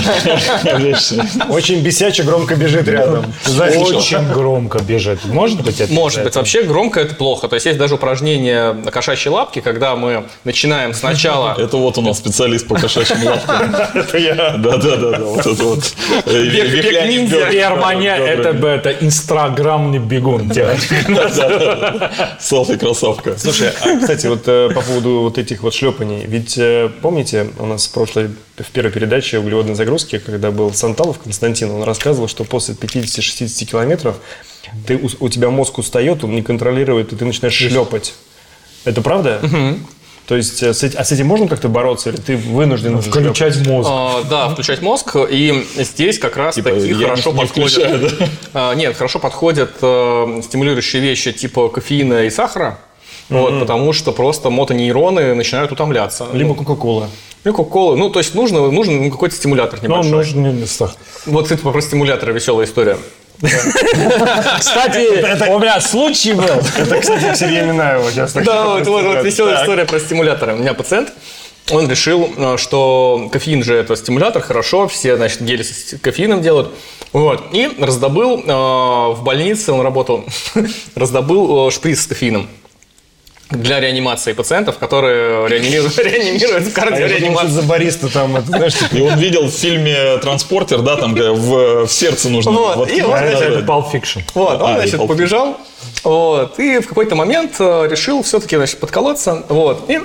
(laughs) Очень бесяче громко бежит рядом. Очень громко бежит. Может быть, это Может быть, вообще громко это плохо. То есть есть даже упражнение на кошачьей лапке, когда мы начинаем сначала (laughs) Это вот у нас специалист по кошачьим лапкам. (laughs) это я. Да, да, да, да, вот это вот. э, Бег- вихляний ниндзя. Да, это, бы- это инстаграмный бегун. девочка. Селфи красавка. Слушай, а, кстати, вот э, по поводу вот этих вот шлепаний. Ведь э, помните, у нас в прошлой, в первой передаче углеводной загрузки, когда был Санталов Константин, он рассказывал, что после 50-60 километров ты, у, у тебя мозг устает, он не контролирует, и ты начинаешь шлепать. Это правда? То есть, э, с эти- а с этим можно как-то бороться, или ты вынужден уже шлепать? Включать мозг. А, да, включать мозг. И здесь как раз Типа, таки хорошо не включаю, подходят. А, Нет, хорошо подходят э, стимулирующие вещи типа кофеина и сахара. Вот, потому что просто мотонейроны начинают утомляться. Либо Кока-Кола. Ну, кока-колы. Ну, то есть нужно, нужен ну, какой-то стимулятор Но небольшой. нужны места. Вот, кстати, про стимулятора веселая история. Кстати, у меня случай был. Это, кстати, к Сергею Минаеву сейчас. Да, вот, веселая история про стимуляторы. У меня пациент, он решил, э, что кофеин же это стимулятор, хорошо, все, значит, гели с кофеином делают. Вот. И раздобыл э, в больнице, он работал, (laughs) раздобыл э, шприц с кофеином для реанимации пациентов, которые реанимируют, (laughs) реанимируют в А кардиореанимации. за бариста там, это, знаешь, типа, И он видел в фильме «Транспортер», да, там где в, в сердце нужно. Вот, и да, вот да, Это. Pulp Fiction. Вот, он, А, значит, и побежал, вот, и в какой-то момент э, решил все-таки, значит, подколоться, вот, и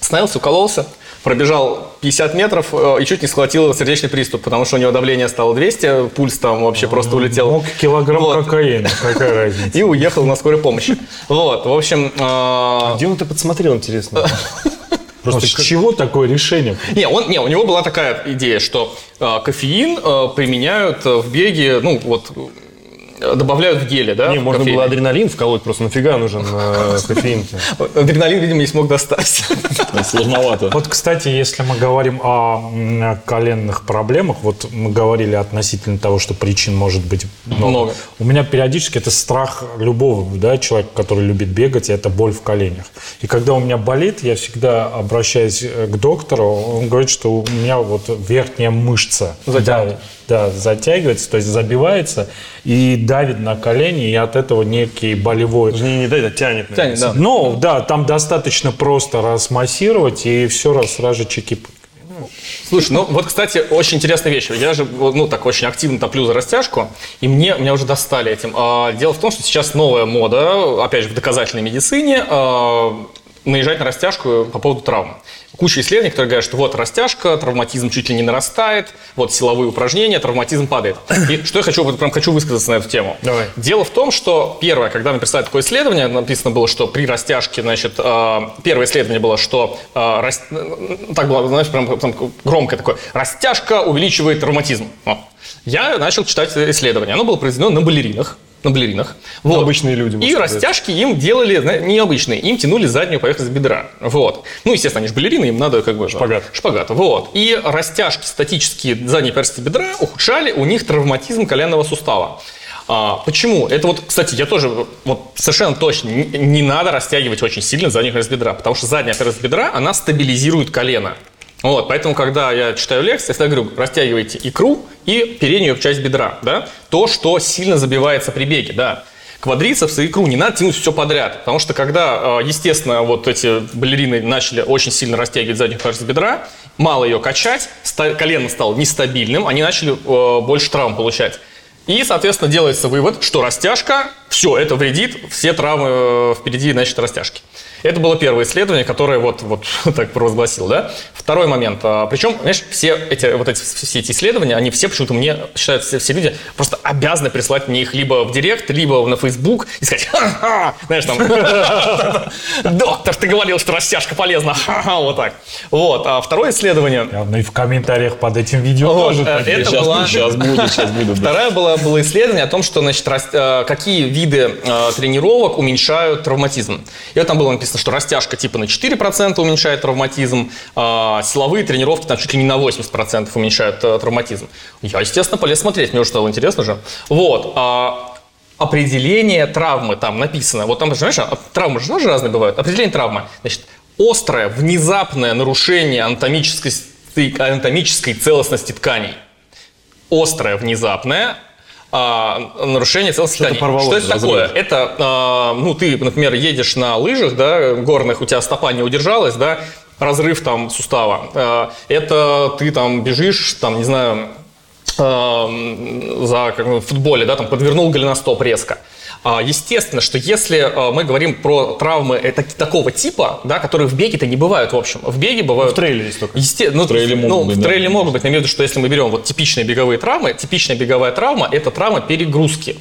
остановился, укололся, пробежал 50 метров э, и чуть не схватил сердечный приступ, потому что у него давление стало 200, пульс там вообще просто улетел. Мог килограмм Вот. кокаина. Какая разница? (laughs) И уехал на скорой помощи. Вот, в общем... э, где он это подсмотрел, интересно? (laughs) Просто с чего такое решение? Не, он, не, у него была такая идея, что э, кофеин э, применяют э, в беге, ну, вот, добавляют в геле, да? Не, в можно кофейне. было адреналин вколоть, просто нафига нужен э, (laughs) кофеин-то? Адреналин, видимо, не смог достать. (laughs) Сложновато. Вот, кстати, если мы говорим о коленных проблемах, вот мы говорили относительно того, что причин может быть много. Много. У меня периодически это страх любого да, человека, который любит бегать, и это боль в коленях. И когда у меня болит, я всегда обращаюсь э, к доктору, он говорит, что у меня вот верхняя мышца Затянута. да, да, затягивается, то есть забивается и давит на колени, и от этого некий болевой Не, не дай, а тянет. наверное. Тянет, да. ну, да, там достаточно просто расмассировать, и все раз сразу же чеки. Слушай, ну вот, кстати, очень интересная вещь. Я же, ну, так очень активно топлю за растяжку, и мне, меня уже достали этим. А, дело в том, что сейчас новая мода, опять же, в доказательной медицине, а, наезжать на растяжку по поводу травм. Куча исследований, которые говорят, что вот растяжка, травматизм чуть ли не нарастает, вот силовые упражнения, травматизм падает. И что я хочу, вот прям хочу высказаться на эту тему. Давай. Дело в том, что первое, когда мы представили такое исследование, написано было, что при растяжке, значит, э, первое исследование было, что э, э, так было, знаешь, прям там громкое такое, растяжка увеличивает травматизм. Я начал читать исследование. Оно было произведено на балеринах. На балеринах. Вот. обычные люди, И сказать. растяжки им делали зна- необычные. Им тянули заднюю поверхность бедра. Вот. Ну, естественно, они же балерины, им надо как бы... Шпагат. Шпагат, вот. И растяжки статические задней поверхности бедра ухудшали у них травматизм коленного сустава. А, почему? Это вот, кстати, я тоже вот совершенно точно не, не надо растягивать очень сильно заднюю поверхность бедра, потому что задняя поверхность бедра, она стабилизирует колено. Вот, поэтому, когда я читаю лекции, я всегда говорю, растягивайте икру и переднюю часть бедра, да, то, что сильно забивается при беге, да. квадрицепс и икру. Не надо тянуть все подряд. Потому что когда, э, естественно, вот эти балерины начали очень сильно растягивать заднюю поверхность бедра, мало ее качать, колено стало нестабильным, они начали э, больше травм получать. И, соответственно, делается вывод, что растяжка, все, это вредит, все травмы э, впереди, значит, растяжки. Это было первое исследование, которое вот, вот (laughs) так провозгласил, да. Второй момент. а, Причем, знаешь, все эти, вот эти, все эти исследования, они все почему-то мне, считают все, все люди, просто обязаны прислать мне их либо в директ, либо на Facebook и сказать, ха-ха, знаешь, там, (laughs) доктор, ты говорил, что растяжка полезна, ха-ха, вот так. Вот. А второе исследование, Явно и в комментариях под этим видео Вот, тоже э, это сейчас, была- сейчас будет, сейчас (laughs) будет. Второе было, было исследование о том, что значит, рас- э, какие виды э, тренировок уменьшают травматизм. И вот там было написано, что растяжка типа на 4% уменьшает травматизм, а силовые тренировки там чуть ли не на 80% уменьшают э, травматизм. Я, естественно, полез смотреть, мне уже стало интересно же. Вот. а определение травмы там написано. Вот там, знаешь, а травмы же тоже разные бывают. Определение травмы. Значит, острое, внезапное нарушение анатомической, анатомической целостности тканей острое, внезапное а, нарушение тканей. порвалось, Что это разрыв. такое? Это, а, ну, ты, например, едешь на лыжах, да, горных, у тебя стопа не удержалась, да, разрыв там сустава. А, Это ты там бежишь, там, не знаю, а, за как, в футболе, да, там подвернул голеностоп резко. А, Естественно, что если а, мы говорим про травмы так- такого типа, да, которые в беге-то не бывают, в общем. В беге бывают... В трейлере есть только. Есте- ну, В трейле могут ну, быть, в да. трейле могут быть. Но имею в виду, что если мы берем вот типичные беговые травмы, типичная беговая травма – это травма перегрузки.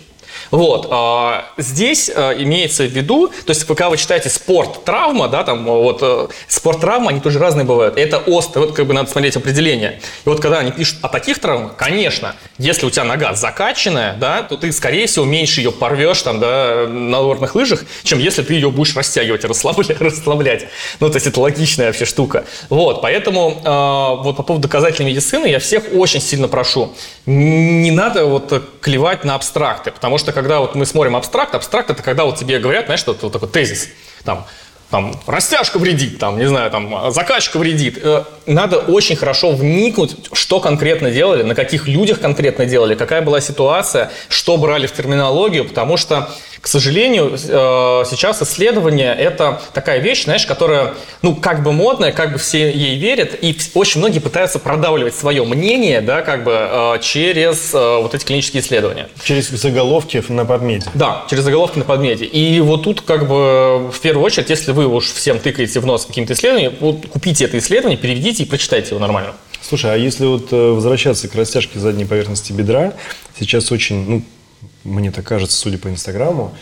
Вот, а, здесь а, имеется в виду, то есть пока вы читаете спорт-травма, да, там вот э, спорт-травма, они тоже разные бывают. Это острое, вот как бы надо смотреть определение. И вот когда они пишут о таких травмах, конечно, если у тебя нога закачанная, да, то ты, скорее всего, меньше ее порвешь там, да, на горных лыжах, чем если ты ее будешь растягивать расслаблять. (laughs) расслаблять. Ну, то есть это логичная вообще штука. Вот, поэтому э, вот по поводу доказательной медицины я всех очень сильно прошу, не надо вот э, клевать на абстракты, потому что когда вот мы смотрим абстракт, абстракт это когда вот тебе говорят, знаешь, что вот такой тезис, там, там, растяжка вредит, там, не знаю, там, закачка вредит. Э, Надо очень хорошо вникнуть, что конкретно делали, на каких людях конкретно делали, какая была ситуация, что брали в терминологию, потому что, к сожалению, э, сейчас исследование – это такая вещь, знаешь, которая, ну, как бы модная, как бы все ей верят, и очень многие пытаются продавливать свое мнение, да, как бы э, через э, вот эти клинические исследования. Через заголовки на подмете. Да, через заголовки на подмете. И вот тут как бы в первую очередь, если вы уж всем тыкаете в нос каким-то исследованием, вот купите это исследование, переведите и прочитайте его нормально. Слушай, а если вот возвращаться к растяжке задней поверхности бедра, сейчас очень, ну, мне так кажется, судя по Инстаграму,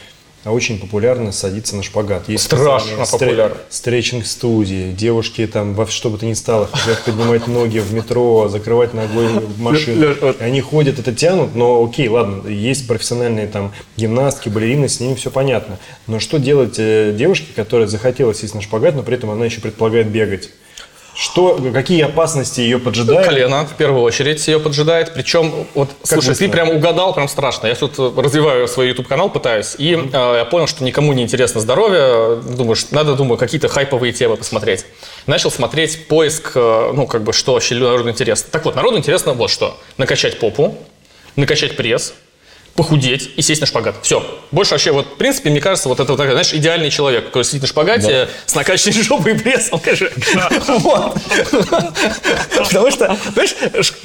а очень популярно садиться на шпагат. Есть Страшно популярно. Стретчинг-студии. Девушки там во что бы то ни стало хотят поднимать ноги в метро, закрывать ногой машину. Они ходят, это тянут, но окей, ладно, есть профессиональные там гимнастки, балерины, с ними все понятно. Но что делать э, девушке, которая захотела сесть на шпагат, но при этом она еще предполагает бегать? Что, какие опасности ее поджидают? Колено в первую очередь ее поджидает. Причем, вот, слушай, быстро? ты прям угадал, прям страшно. Я тут э, развиваю свой YouTube канал, пытаюсь, и э, я понял, что никому не интересно здоровье. Думаю, что надо, думаю, какие-то хайповые темы посмотреть. Начал смотреть поиск, э, ну, как бы, что вообще народу интересно. Так вот, народу интересно вот что. Накачать попу, накачать пресс, похудеть и сесть на шпагат. Все. Больше вообще, вот, в принципе, мне кажется, вот это, вот знаешь, идеальный человек, который сидит на шпагате с накачанной (laughs) жопой и прессом, конечно. Потому что, знаешь,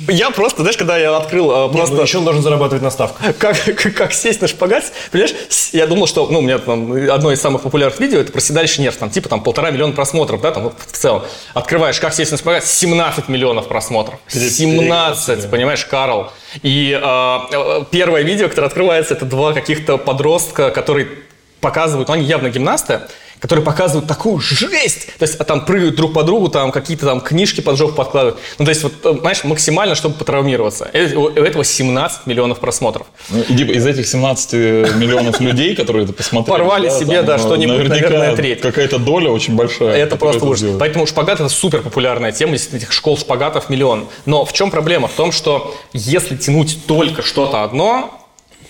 я просто, знаешь, когда я открыл э, Нет, просто... ну еще он должен зарабатывать на ставках. Как, сесть на шпагат, понимаешь, я думал, что, ну, у меня там одно из самых популярных видео, это про седалищный нерв, там, типа, там, полтора миллиона просмотров, да, там, в целом. Открываешь, как сесть на шпагат, 17 миллионов просмотров. 17, понимаешь, Карл. И э, первое видео, которое открывается, это два каких-то подростка, которые показывают, ну, они явно гимнасты, которые показывают такую жесть, то есть а там прыгают друг по другу, там какие-то там книжки под жопу подкладывают. Ну, то есть, вот, э, знаешь, максимально, чтобы потравмироваться. Э, У этого 17 миллионов просмотров. Ну, и, типа, из этих 17 (laughs) миллионов людей, которые это посмотрели, Порвали себе, да, э, что-нибудь, наверное, треть. какая-то доля очень большая. Это просто ужас. Поэтому шпагат это супер популярная тема, действительно, этих школ шпагатов миллион. Но в чем проблема? В том, что если тянуть только что-то одно,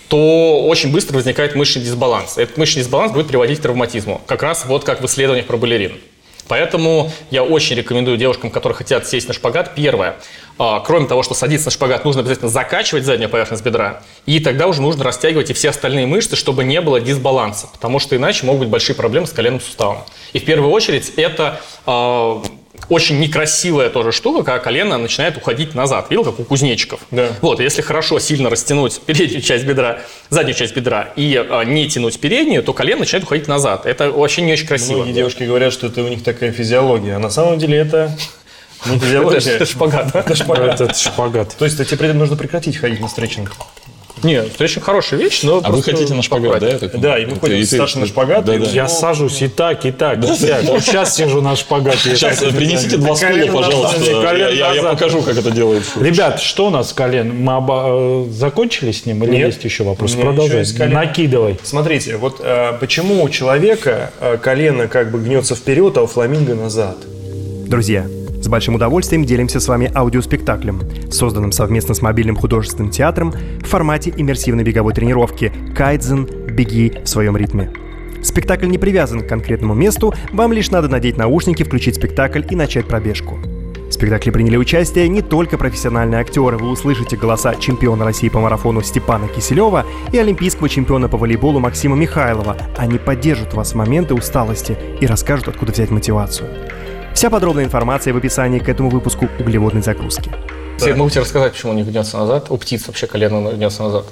то очень быстро возникает мышечный дисбаланс. Этот мышечный дисбаланс будет приводить к травматизму. Как раз вот как в исследованиях про балерин. Поэтому я очень рекомендую девушкам, которые хотят сесть на шпагат, первое, а, кроме того, что садиться на шпагат, нужно обязательно закачивать заднюю поверхность бедра, и тогда уже нужно растягивать и все остальные мышцы, чтобы не было дисбаланса, потому что иначе могут быть большие проблемы с коленным суставом. И в первую очередь это а, очень некрасивая тоже штука, когда колено начинает уходить назад. Видел, как у кузнечиков? Да. Вот, если хорошо сильно растянуть переднюю часть бедра, заднюю часть бедра и а, не тянуть переднюю, то колено начинает уходить назад. Это вообще не очень красиво. Многие девушки говорят, что это у них такая физиология, а на самом деле это (laughs) не физиология. это шпагат. Это шпагат. Это шпагат. То есть тебе при этом нужно прекратить ходить на стретчинг. Нет, это очень хорошая вещь, но А вы хотите на шпагат, да? я так Да, и мы ходим с ты- Сашей на шпагат, Да, и да. Я сажусь и так, и так, и сяк. Вот сейчас сижу на шпагате. Сейчас принесите два стула, пожалуйста. назад, Я- Я покажу, как это делается. Ребят, что у нас с колен? Мы оба- э, закончили с ним или Нет. есть еще вопрос? Еще Продолжай. колено. Накидывай. Смотрите, вот э, почему у человека э, колено как бы гнется вперед, а у фламинго назад? Друзья, с большим удовольствием делимся с вами аудиоспектаклем, созданным совместно с мобильным художественным театром в формате иммерсивной беговой тренировки «Кайдзен. Беги в своем ритме». Спектакль не привязан к конкретному месту, вам лишь надо надеть наушники, включить спектакль и начать пробежку. В спектакле приняли участие не только профессиональные актеры, вы услышите голоса чемпиона России по марафону Степана Киселева и олимпийского чемпиона по волейболу Максима Михайлова. Они поддержат вас в моменты усталости и расскажут, откуда взять мотивацию. Вся подробная информация в описании к этому выпуску углеводной загрузки. Могу тебе рассказать, почему у них гнется назад. У птиц вообще колено гнется назад.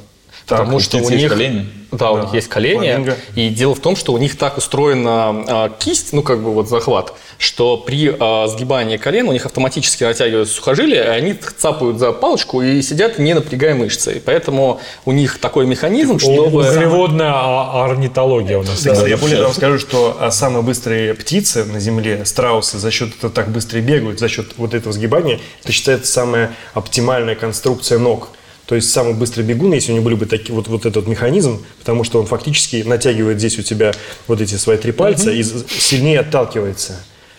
Потому у что у есть них колени? Да, у них есть колени. Фламинго. И дело в том, что у них так устроена а, кисть, ну как бы вот захват, что при а, сгибании колен у них автоматически натягиваются сухожилия, и они цапают за палочку и сидят, не напрягая мышцы. И поэтому у них такой механизм, чтобы... Углеводная а- орнитология у нас. Да, я более того скажу, что самые быстрые птицы на Земле, страусы, за счет этого так быстро бегают, за счет вот этого сгибания, это считается самая оптимальная конструкция ног. То есть самый быстрый бегун, если у него были бы такие, вот, вот этот механизм, потому что он фактически натягивает здесь у тебя вот эти свои три пальца и з- сильнее отталкивается.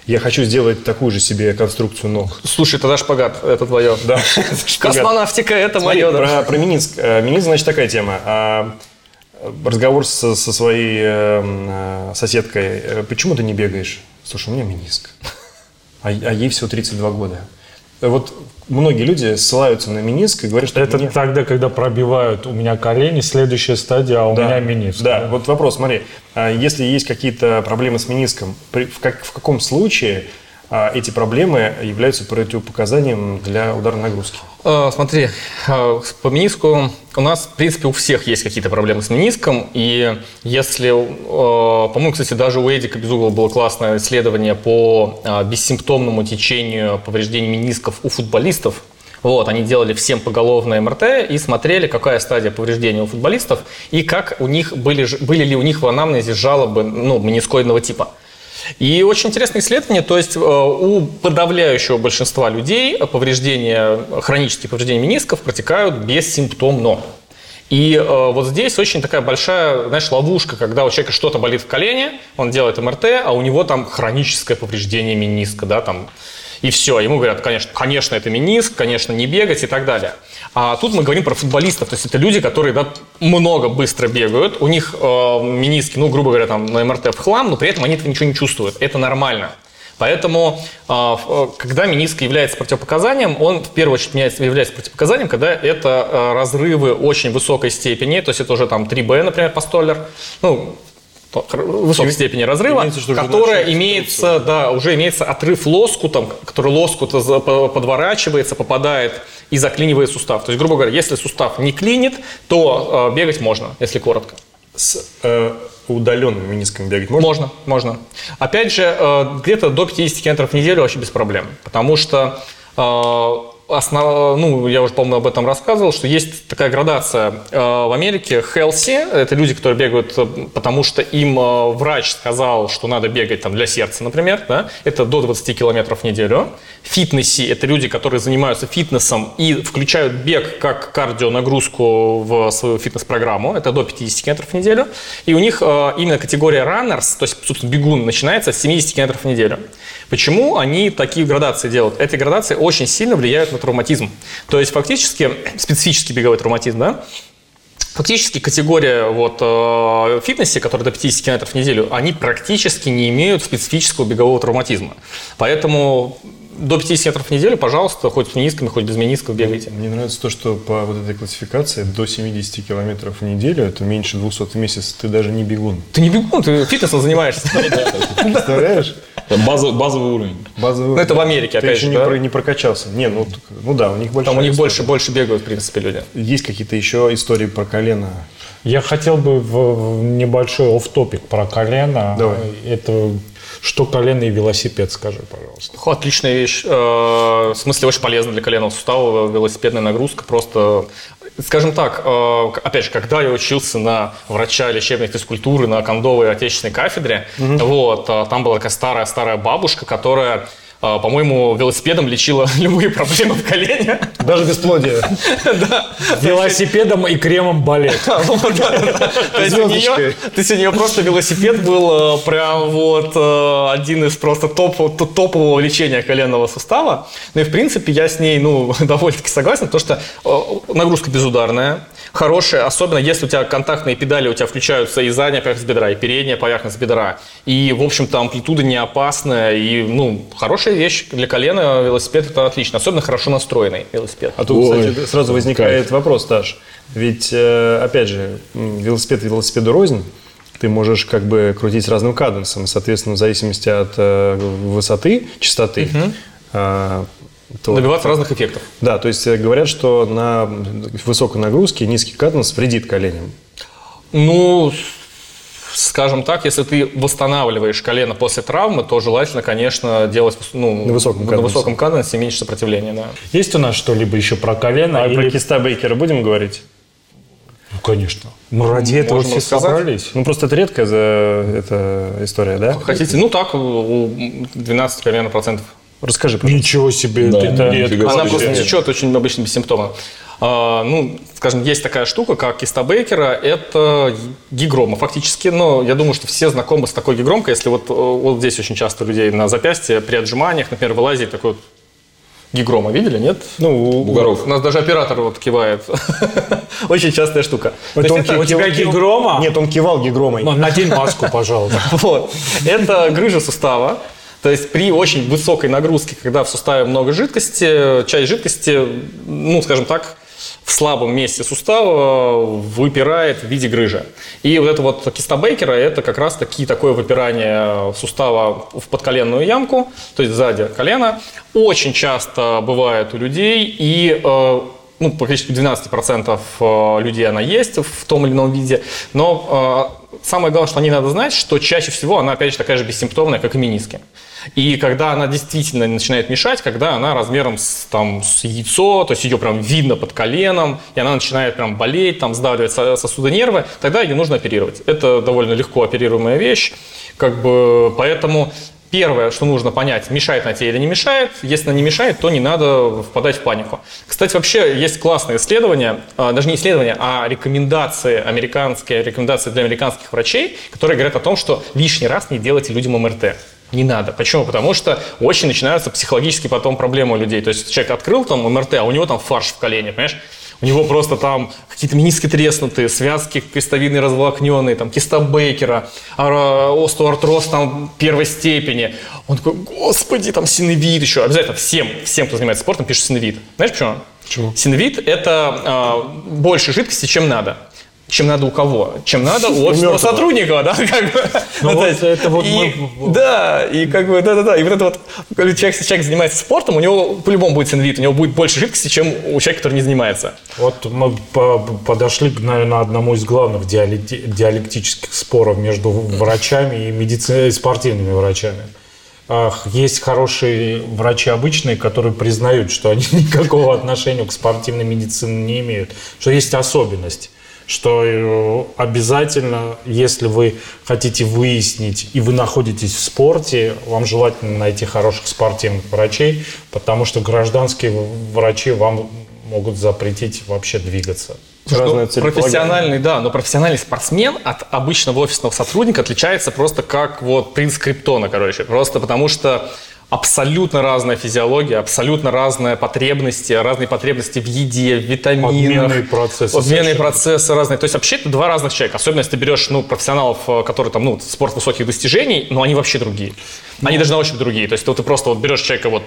Я хочу сделать такую же себе конструкцию ног. Слушай, тогда шпагат, это твое. (laughs) Да. (laughs) Космонавтика, это мое. про, про Минск. Э, Минск, значит, такая тема. А, э, Разговор со, со своей э, соседкой. Почему ты не бегаешь? Слушай, у меня миниск. (laughs) А, а ей всего 32 года. Э, Вот многие люди ссылаются на миниск и говорят, что Это мне- тогда, когда пробивают у меня колени, следующая стадия, а у Да, меня миниск. Да, вот вопрос, смотри, а если есть какие-то проблемы с миниском, при- в, как- в каком случае эти проблемы являются противопоказанием для ударной нагрузки? Э, Смотри, э, по мениску у нас, в принципе, у всех есть какие-то проблемы с мениском. И если, по-моему, кстати, даже у Эдика Безугла было классное исследование по бессимптомному течению повреждений менисков у футболистов. Вот, они делали всем поголовное МРТ и смотрели, какая стадия повреждения у футболистов и как у них были, были ли у них в анамнезе жалобы ну, менискоидного типа. И очень интересное исследование, то есть э, у подавляющего большинства людей повреждения, хронические повреждения менисков протекают бессимптомно. И э, вот здесь очень такая большая, знаешь, ловушка, когда у человека что-то болит в колене, он делает МРТ, а у него там хроническое повреждение мениска, да, там, и все. Ему говорят, конечно, конечно, это мениск, конечно, не бегать и так далее. А тут мы говорим про футболистов, то есть это люди, которые да, много быстро бегают, у них э, мениски, ну, грубо говоря, там на МРТ в хлам, но при этом они этого ничего не чувствуют. Это нормально. Поэтому, э, э, когда мениск является противопоказанием, он в первую очередь является противопоказанием, когда это э, разрывы очень высокой степени, то есть это уже там 3Б, например, по столлер, ну, высокой степени разрыва, имеется, что уже которая имеется, да, уже имеется отрыв лоскутом, который лоскут подворачивается, попадает и заклинивает сустав. То есть, грубо говоря, если сустав не клинит, то э, бегать можно, если коротко. С э, удаленным мениском бегать можно? Можно, можно. Опять же, э, где-то до 50 километров в неделю вообще без проблем. Потому что э, основ- ну, я уже, по-моему, об этом рассказывал, что есть такая градация э, в Америке. Healthy – это люди, которые бегают, э, потому что им э, врач сказал, что надо бегать там, для сердца, например. Да? Это до 20 километров в неделю. Фитнеси – это люди, которые занимаются фитнесом и включают бег как кардионагрузку в свою фитнес-программу. Это до 50 километров в неделю. И у них именно категория runners, то есть, собственно, бегун, начинается с 70 километров в неделю. Почему они такие градации делают? Эти градации очень сильно влияют на травматизм. То есть, фактически, (clears throat) специфический беговой травматизм, да, Фактически категория вот, э, фитнесе, которая до 50 км в неделю, они практически не имеют специфического бегового травматизма. Поэтому до 50 км в неделю, пожалуйста, хоть с менисками, хоть без менисков бегайте. Мне нравится то, что по вот этой классификации до 70 километров в неделю, это меньше 200 в месяц, ты даже не бегун. Ты не бегун, ты фитнесом занимаешься. (laughs) Представляешь? База- базовый уровень. Базовый. Ну, это в Америке, Ты опять еще же, не, да? про- не прокачался. Не, ну, ну да, у них больше. Там у них больше, больше бегают, в принципе, люди. Есть какие-то еще истории про колено? Я хотел бы в, в небольшой оф-топик про колено. Давай. Это что колено и велосипед, скажи, пожалуйста. О, Отличная вещь. Э, В смысле, очень полезна для коленного сустава велосипедная нагрузка. Просто, скажем так, э, опять же, когда я учился на врача лечебной физкультуры на кондовой отечественной кафедре, вот, э, там была такая старая-старая бабушка, которая по-моему, велосипедом лечила (laughs) любые проблемы в колене. Даже бесплодие. (laughs) Велосипедом и кремом балет. (laughs) То есть у нее, просто велосипед был э, прям вот э, один из просто топового лечения коленного сустава. Ну и в принципе я с ней ну, довольно-таки согласен, потому что э, нагрузка безударная, хорошая, особенно если у тебя контактные педали, у тебя включаются и задняя поверхность бедра, и передняя поверхность бедра. И, в общем-то, амплитуда не опасная, и, ну, хорошая вещь для колена, велосипед это отлично, особенно хорошо настроенный велосипед. А тут, кстати, сразу возникает вопрос, Сташ. Ведь, э, опять же, велосипед велосипеду рознь. Ты можешь как бы крутить разным каденсом, соответственно, в зависимости от э, высоты, частоты, э, то- Добиваться разных эффектов. Да, то есть э, говорят, что на высокой нагрузке низкий каденс вредит коленям. Ну, скажем так, если ты восстанавливаешь колено после травмы, то желательно, конечно, делать ну, На высоком на каденсе. высоком каденсе меньше сопротивления. Да. Есть у нас что-либо еще про колено? А Или- про киста Бейкера будем говорить? Ну, конечно. Мы ради этого Можно все сказать. собрались. Ну, просто это редкая за, эта история, да? Хотите? Ну так, у 12 примерно процентов. Расскажи, пожалуйста. Ничего себе, Да, это редко. Она просто течет очень обычно бессимптомно. А, ну, скажем, есть такая штука, как киста Бейкера, это гигрома фактически, но я думаю, что все знакомы с такой гигромкой, если вот, э, вот здесь очень часто людей на запястье при отжиманиях, например, вылазит такой вот гигрома, видели, нет? Ну, у- Бугоров. У нас даже оператор вот кивает. (laughs) Очень частая штука. Есть он это- У тебя гигрома? Нет, он кивал гигромой. Ну, Надень маску, пожалуйста. (laughs) Вот. Это грыжа сустава. То есть при очень высокой нагрузке, когда в суставе много жидкости, часть жидкости, ну, скажем так, в слабом месте сустава выпирает в виде грыжи. И вот это вот киста Бейкера, это как раз таки такое выпирание сустава в подколенную ямку, то есть сзади колена. Очень часто бывает у людей, и э, ну, практически 12% э, людей она есть в том или ином виде, но э, самое главное, что о ней надо знать, что чаще всего она, опять же, такая же бессимптомная, как и мениски. И когда она действительно начинает мешать, когда она размером с, там, с яйцо, то есть ее прям видно под коленом, и она начинает прям болеть, там сдавливать со- сосуды нервы, тогда ее нужно оперировать. Это довольно легко оперируемая вещь, как бы, поэтому Первое, что нужно понять, мешает она тебе или не мешает. Если она не мешает, то не надо впадать в панику. Кстати, вообще есть классное исследование, а, даже не исследование, а рекомендации, американские рекомендации для американских врачей, которые говорят о том, что лишний раз не делайте людям МРТ. Не надо. Почему? Потому что очень начинаются психологические потом проблемы у людей. То есть человек открыл там МРТ, а у него там фарш в колене, понимаешь? У него просто там какие-то мениски треснутые, связки крестовидные разволокненные, там киста Бейкера, остеоартроз там первой степени. Он такой, господи, там синовит еще. Обязательно всем, всем, кто занимается спортом, пишет синовит. Знаешь почему? Почему? Синовит – это а, больше жидкости, чем надо. Чем надо у кого? Чем надо (laughs) у мертвого. сотрудника, да? (laughs) Как бы. Ну то вот есть, это вот и- мы- Да, и как бы, да-да-да. И вот это вот, человек, если человек занимается спортом, у него по-любому будет синвит, у него будет больше жидкости, чем у человека, который не занимается. Вот мы по- подошли, наверное, одному из главных диалекти- диалектических споров между врачами и медици- и спортивными врачами. Есть хорошие врачи обычные, которые признают, что они (laughs) никакого отношения к спортивной медицине не имеют, что есть особенность что э, обязательно, если вы хотите выяснить и вы находитесь в спорте, вам желательно найти хороших спортивных врачей, потому что гражданские врачи вам могут запретить вообще двигаться. Ну, целеполагание. профессиональный, да, но профессиональный спортсмен от обычного офисного сотрудника отличается просто как вот принц Криптона, короче. Просто потому что абсолютно разная физиология, абсолютно разные потребности, разные потребности в еде, в витаминах. Обменные процессы Обменные процессы разные. То есть вообще это два разных человека. Особенно если ты берешь ну, профессионалов, э, которые там, ну, спорт высоких достижений, но они вообще другие. Они даже на ощупь другие. То есть вот ты просто вот берешь человека вот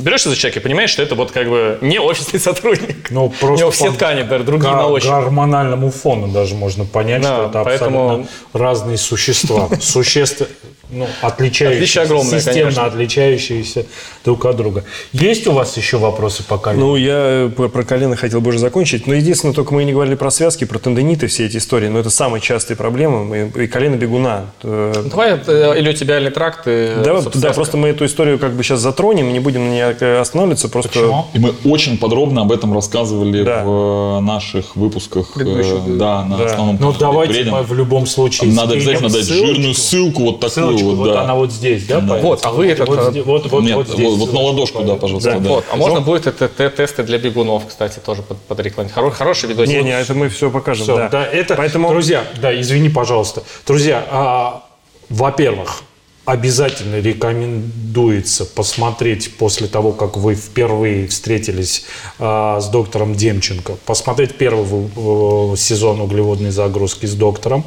берешься за человека и понимаешь, что это вот как бы не офисный (laughs) сотрудник. Ну, У просто него все ткани да, другие на ощупь. гормональному фону даже можно понять, Да, что это поэтому- абсолютно разные существа. (laughs) Существ, ну, отличающиеся, огромное, системно конечно. отличающиеся друг от друга. Есть у вас еще вопросы по колену? Ну, я э, про, про колено хотел бы уже закончить. Но единственное, только мы не говорили про связки, про тендониты, все эти истории. Но это самые частые проблемы. И, и колено бегуна. Э, Давай э, илиотибиальный тракт. и, Да, вот, собственно, да, связка. просто мы эту историю как бы сейчас затронем, не будем на ней э, останавливаться. Просто Почему? И мы очень подробно об этом рассказывали Да. в э, наших выпусках. Предыдущих, э, Да, на да. основном Ну, давайте Бредин. мы в любом случае Надо обязательно дать ссылочку. жирную ссылку вот такую Ссылочку, вот, вот да. она вот здесь, да? появится? Вот, а вы этот, Вот, вот, вот, Нет, вот вот, здесь вот на ссылочку ладошку, да, появится. пожалуйста. Да. Вот, а можно будет это тесты для бегунов, кстати, тоже под, подрекламировать. Хоро- хороший видосик. Не, не, это мы все покажем. Всё, да. да, это, Поэтому друзья, да, извини, пожалуйста. Друзья, а, во-первых, обязательно рекомендуется посмотреть после того, как вы впервые встретились а, с доктором Демченко, посмотреть первый э, сезон углеводной загрузки с доктором.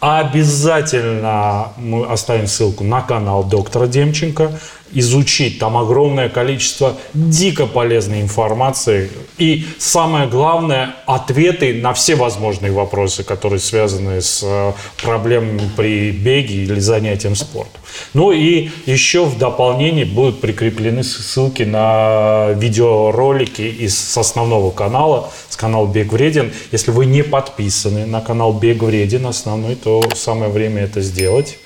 Обязательно мы оставим ссылку на канал доктора Демченко, изучить. Там огромное количество дико полезной информации. И самое главное, ответы на все возможные вопросы, которые связаны с э, проблемами при беге или занятием спортом. Ну и еще в дополнение будут прикреплены ссылки на видеоролики из с основного канала, с канала Бег Вреден. Если вы не подписаны на канал Бег Вреден основной, то самое время это сделать.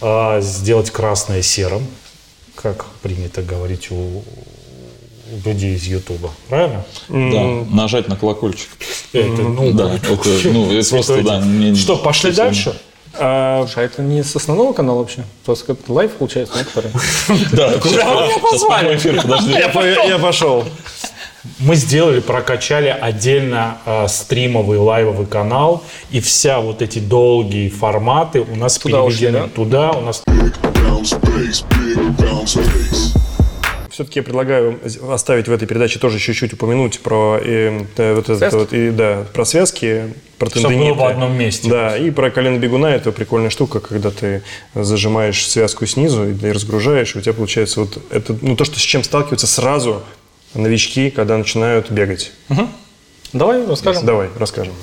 А, Сделать красное серым, как принято говорить у людей из Ютуба. Правильно? Да, нажать на колокольчик. Это, ну, Да, (laughs) это, ну, это просто, да. не- Что, пошли дальше? а, а это не с основного канала вообще? Просто как live получается, нет, который? Да, сейчас прямой эфир, подожди. я, по- я пошел. Мы сделали, прокачали отдельно э, стримовый лайвовый канал, и вся вот эти долгие форматы у нас Туда ушли, переведены да? туда. У нас. Все-таки я предлагаю оставить в этой передаче тоже чуть-чуть упомянуть про э, э, вот это Связки? вот, и, да, про связки, про Чтоб было тендониты. в одном месте. Да, и про колено бегуна это прикольная штука, когда ты зажимаешь связку снизу и, и разгружаешь, и у тебя получается вот это, ну то, что с чем сталкиваются сразу новички, когда начинают бегать. Давай расскажем. Давай, расскажем.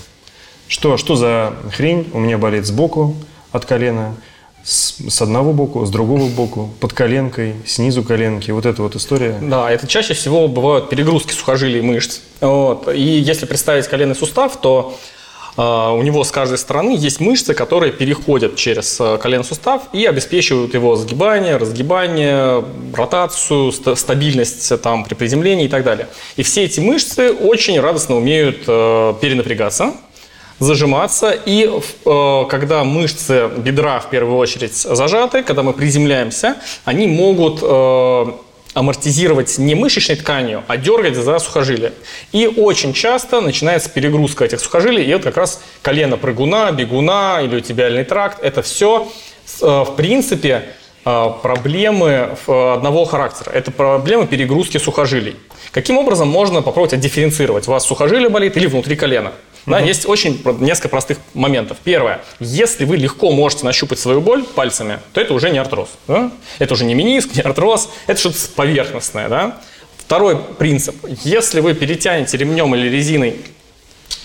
Что, что за хрень у меня болит сбоку от колена, с, с одного боку, с другого боку, под коленкой, снизу коленки. Вот эта вот история. Да, это чаще всего бывают перегрузки сухожилий мышц. Вот. И если представить коленный сустав, то у него с каждой стороны есть мышцы, которые переходят через а, коленный сустав и обеспечивают его сгибание, разгибание, ротацию, ста- стабильность а, там, при приземлении и так далее. И все эти мышцы очень радостно умеют а, перенапрягаться, зажиматься. И э, когда мышцы бедра в первую очередь зажаты, когда мы приземляемся, они могут э, амортизировать не мышечной тканью, а дергать за сухожилие. И очень часто начинается перегрузка этих сухожилий, и вот как раз колено прыгуна, бегуна или тибиальный тракт, это все в принципе э, проблемы э, одного характера. Это проблемы перегрузки сухожилий. Каким образом можно попробовать отдифференцировать? У вас сухожилие болит или внутри колена? Да, Есть очень несколько простых моментов. Первое. Если вы легко можете нащупать свою боль пальцами, то это уже не артроз. да? Это уже не мениск, не артроз, это что-то поверхностное. Да? Второй принцип. Если вы перетянете ремнем или резиной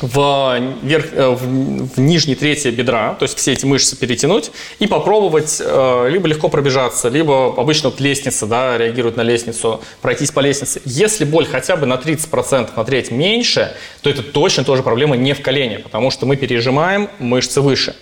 в, верх, э, в, в нижней трети бедра, то есть все эти мышцы перетянуть и попробовать э, либо легко пробежаться, либо обычно вот лестница, да, реагирует на лестницу, пройтись по лестнице. Если боль хотя бы на 30%, на треть меньше, то это точно тоже проблема не в колене, потому что мы пережимаем мышцы выше.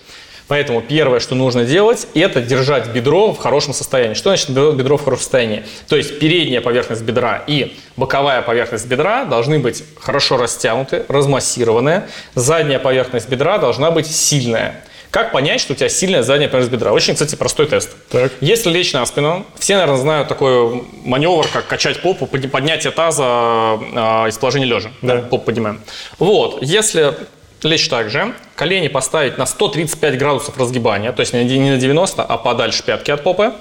Поэтому первое, что нужно делать, это держать бедро в хорошем состоянии. Что значит бедро в хорошем состоянии? То есть передняя поверхность бедра и боковая поверхность бедра должны быть хорошо растянуты, размассированы. Задняя поверхность бедра должна быть сильная. Как понять, что у тебя сильная задняя поверхность бедра? Очень, кстати, простой тест. Так. Если лечь на спину, все, наверное, знают такой маневр, как качать попу, подня- поднятие таза э, из положения лежа. Да. Попу поднимаем. Вот, если лечь так же, колени поставить на 135 градусов разгибания, то есть не не на 90, а подальше пятки от попы,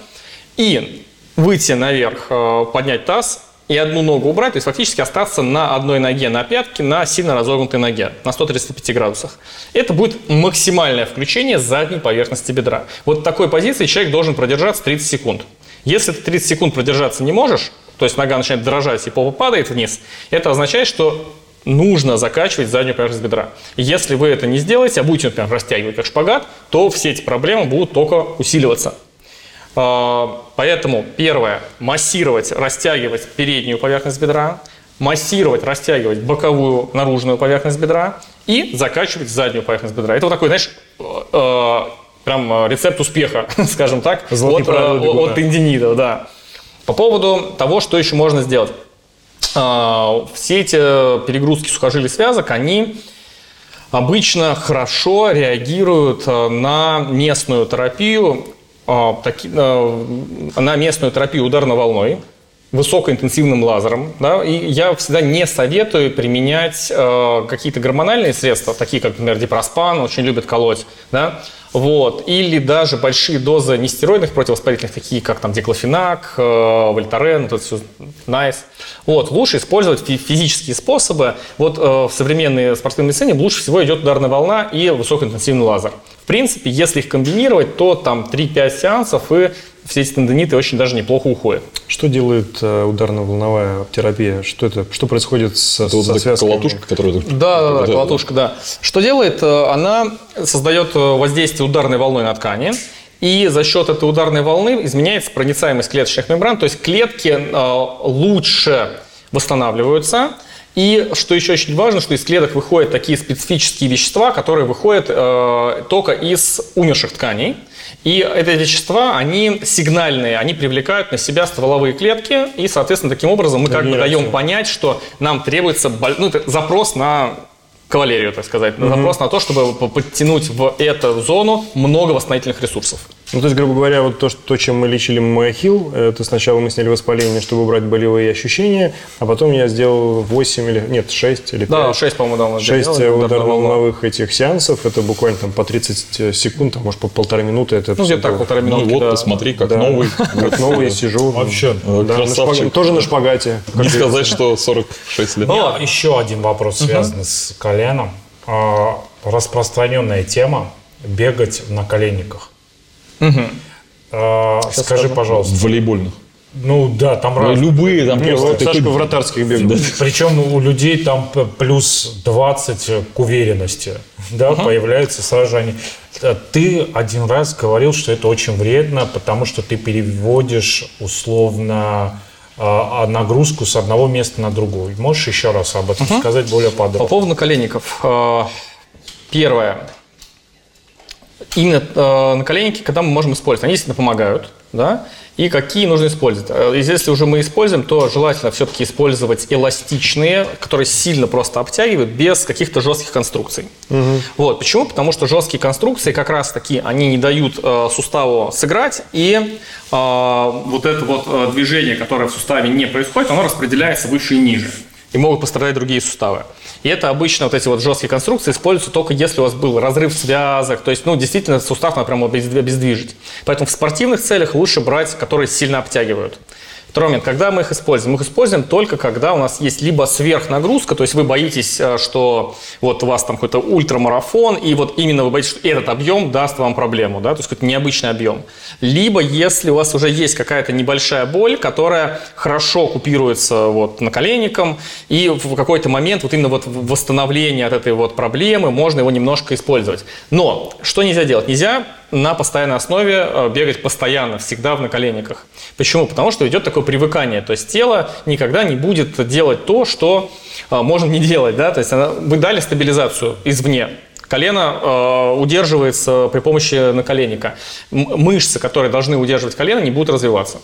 и выйти наверх, э, поднять таз и одну ногу убрать, то есть фактически остаться на одной ноге, на пятке, на сильно разогнутой ноге, на 135 градусах. Это будет максимальное включение задней поверхности бедра. Вот в такой позиции человек должен продержаться 30 секунд. Если ты 30 секунд продержаться не можешь, то есть нога начинает дрожать и попа падает вниз, это означает, что нужно закачивать заднюю поверхность бедра. Если вы это не сделаете, а будете, например, растягивать как шпагат, то все эти проблемы будут только усиливаться. А, Поэтому первое, массировать, растягивать переднюю поверхность бедра, массировать, растягивать боковую наружную поверхность бедра и закачивать заднюю поверхность бедра. Это вот такой, знаешь, э, прям э, рецепт успеха, (laughs) скажем так, Золотые от, э, от тендинитов, да. По поводу того, что еще можно сделать. А, Все эти перегрузки сухожилий связок, они обычно хорошо реагируют э, на местную терапию, э, таки- э, на местную терапию ударной волной, высокоинтенсивным лазером. Да? И я всегда не советую применять э, какие-то гормональные средства, такие как, например, дипроспан, очень любят колоть. Да? Вот. Или даже большие дозы нестероидных противовоспалительных, такие как там диклофенак, э, вольтарен, это все, найс. Вот. Лучше использовать фи- физические способы. Вот э, в современной спортивной медицине лучше всего идет ударная волна и высокоинтенсивный лазер. В принципе, если их комбинировать, то там 3-5 сеансов, и все эти тендониты очень даже неплохо уходят. Что делает э, ударно-волновая терапия? Что это? Что происходит с, Это вот со эта связками? колотушка, которая... Да, да, Вот колотушка, да. Что делает? Э, Она создает э, воздействие ударной волной на ткани. И за счет этой ударной волны изменяется проницаемость клеточных мембран, то есть клетки э, лучше восстанавливаются. И что еще очень важно, что из клеток выходят такие специфические вещества, которые выходят э, только из умерших тканей. И эти вещества, они сигнальные, они привлекают на себя стволовые клетки, и, соответственно, таким образом мы как бы даем понять, что нам требуется ну, запрос на кавалерию, так сказать, запрос на то, чтобы подтянуть в эту зону много восстановительных ресурсов. Ну, то есть, грубо говоря, вот то, что, то, чем мы лечили Мэхил, это сначала мы сняли воспаление, чтобы убрать болевые ощущения, а потом я сделал 8 или, нет, 6 или 5. Да, 6, по-моему, да, у нас 6 сделали, ударно-волновых этих сеансов, это буквально там по 30 секунд, а может по полторы минуты. Это Ну, где-то так, полторы Ну и минутки. вот, да. посмотри, как Да. новый. Как новый сижу. Вообще, Да, на красавчик. шпаг- Тоже на шпагате. Не сказать, что 46 лет. У меня еще один вопрос, связанный с коленом. А, Распространенная тема – бегать в наколенниках. А, Скажи, пожалуйста. В волейбольных. Ну да, там Ну, разные. любые там Не, просто... Сашка вратарских бегал. Причем у людей там плюс 20 к уверенности, да, появляются сразу же они. Э, Ты один раз говорил, что это очень вредно, потому что ты переводишь условно а, а, нагрузку с одного места на другое. Можешь еще раз об этом сказать более По подробно? поводу наколенников. э, Первое. Именно э, наколенники, когда мы можем использовать, они действительно помогают, да, и какие нужно использовать. Э, Если уже мы используем, то желательно все-таки использовать эластичные, которые сильно просто обтягивают, без каких-то жестких конструкций. Вот. Почему? Потому что жесткие конструкции как раз таки, они не дают э, суставу сыграть, и э, вот это вот э, движение, которое в суставе не происходит, оно распределяется выше и ниже и могут пострадать другие суставы. И это обычно вот эти вот жесткие конструкции используются только если у вас был разрыв связок, то есть, ну, действительно, сустав надо прямо обез- обездвижить. Поэтому в спортивных целях лучше брать, которые сильно обтягивают. Второй когда мы их используем? Мы их используем только когда у нас есть либо сверхнагрузка, то есть вы боитесь, э, что вот у вас там какой-то ультрамарафон, и вот именно вы боитесь, что этот объем даст вам проблему, да, то есть какой-то необычный объем. Либо если у вас уже есть какая-то небольшая боль, которая хорошо купируется вот наколенником, и в какой-то момент вот именно вот восстановление от этой вот проблемы можно его немножко использовать. Но что нельзя делать? Нельзя на постоянной основе э, бегать постоянно, всегда в наколенниках. Почему? Потому что идет такое привыкание. То есть тело никогда не будет делать то, что э, можно не делать. Да? То есть она- вы дали стабилизацию извне. Колено э, удерживается при помощи наколенника. Мышцы, которые должны удерживать колено, не будут развиваться.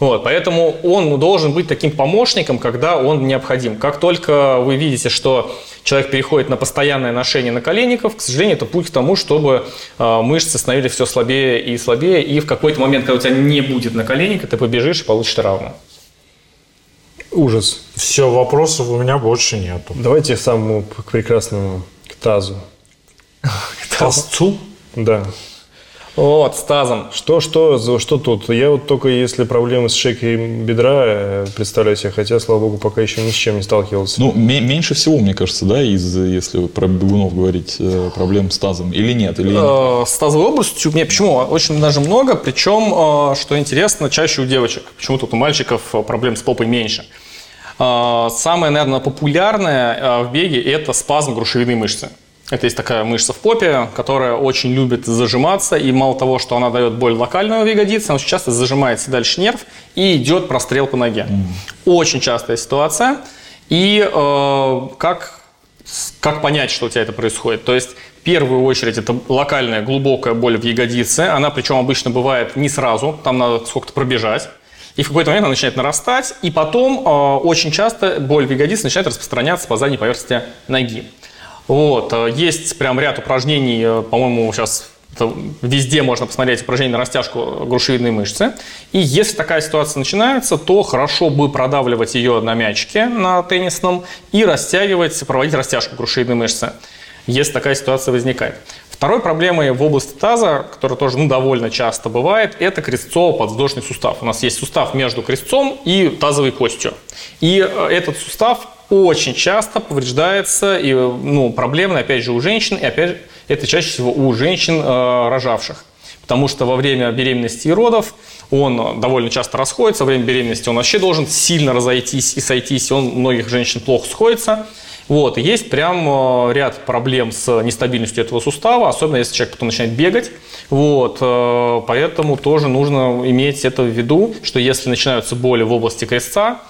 Вот, поэтому он должен быть таким помощником, когда он необходим. Как только вы видите, что человек переходит на постоянное ношение наколенников, к сожалению, это путь к тому, чтобы э, мышцы становились все слабее и слабее, и в какой-то момент, когда у тебя не будет наколенника, ты побежишь и получишь травму. Ужас. Все, вопросов у меня больше нету. Давайте к самому к прекрасному, к тазу. Тазцу? Да. Вот, с тазом. Что, что, за- что тут? Я вот только если проблемы с шейкой бедра э, представляю себе, хотя, слава богу, пока еще ни с чем не сталкивался. Ну, ме- меньше всего, мне кажется, да, из, если про бегунов говорить, э, проблем с тазом. Или нет? Или... Э, С тазовой областью, не, почему? Очень даже много, причем, что интересно, чаще у девочек. Почему тут у мальчиков проблем с попой меньше? Самое, наверное, популярное в беге – это спазм грушевидной мышцы. Это есть такая мышца в попе, которая очень любит зажиматься, и мало того, что она дает боль локальную в ягодице, она часто зажимается дальше нерв и идет прострел по ноге. Очень частая ситуация. И э, как как понять, что у тебя это происходит? То есть, в первую очередь, это локальная глубокая боль в ягодице. Она, причем, обычно бывает не сразу, там надо сколько-то пробежать. И в какой-то момент она начинает нарастать, и потом э, очень часто боль в ягодице начинает распространяться по задней поверхности ноги. Вот, э, есть прям ряд упражнений, э, по-моему, сейчас везде можно посмотреть упражнения на растяжку грушевидной мышцы. И если такая ситуация начинается, то хорошо бы продавливать ее на мячике на теннисном и растягивать, проводить растяжку грушевидной мышцы, если такая ситуация возникает. Второй проблемой в области таза, которая тоже ну, довольно часто бывает, это крестцово-подвздошный сустав. У нас есть сустав между крестцом и тазовой костью. И э, этот сустав очень часто повреждается, и ну, проблемный, опять же, у женщин, и опять же, это чаще всего у женщин, э, рожавших. Потому что во время беременности и родов он довольно часто расходится, во время беременности он вообще должен сильно разойтись и сойтись, он многих женщин плохо сходится. Вот, есть прям э, ряд проблем с нестабильностью этого сустава, особенно если человек потом начинает бегать. Вот, э, поэтому тоже нужно иметь это в виду, что если начинаются боли в области крестца,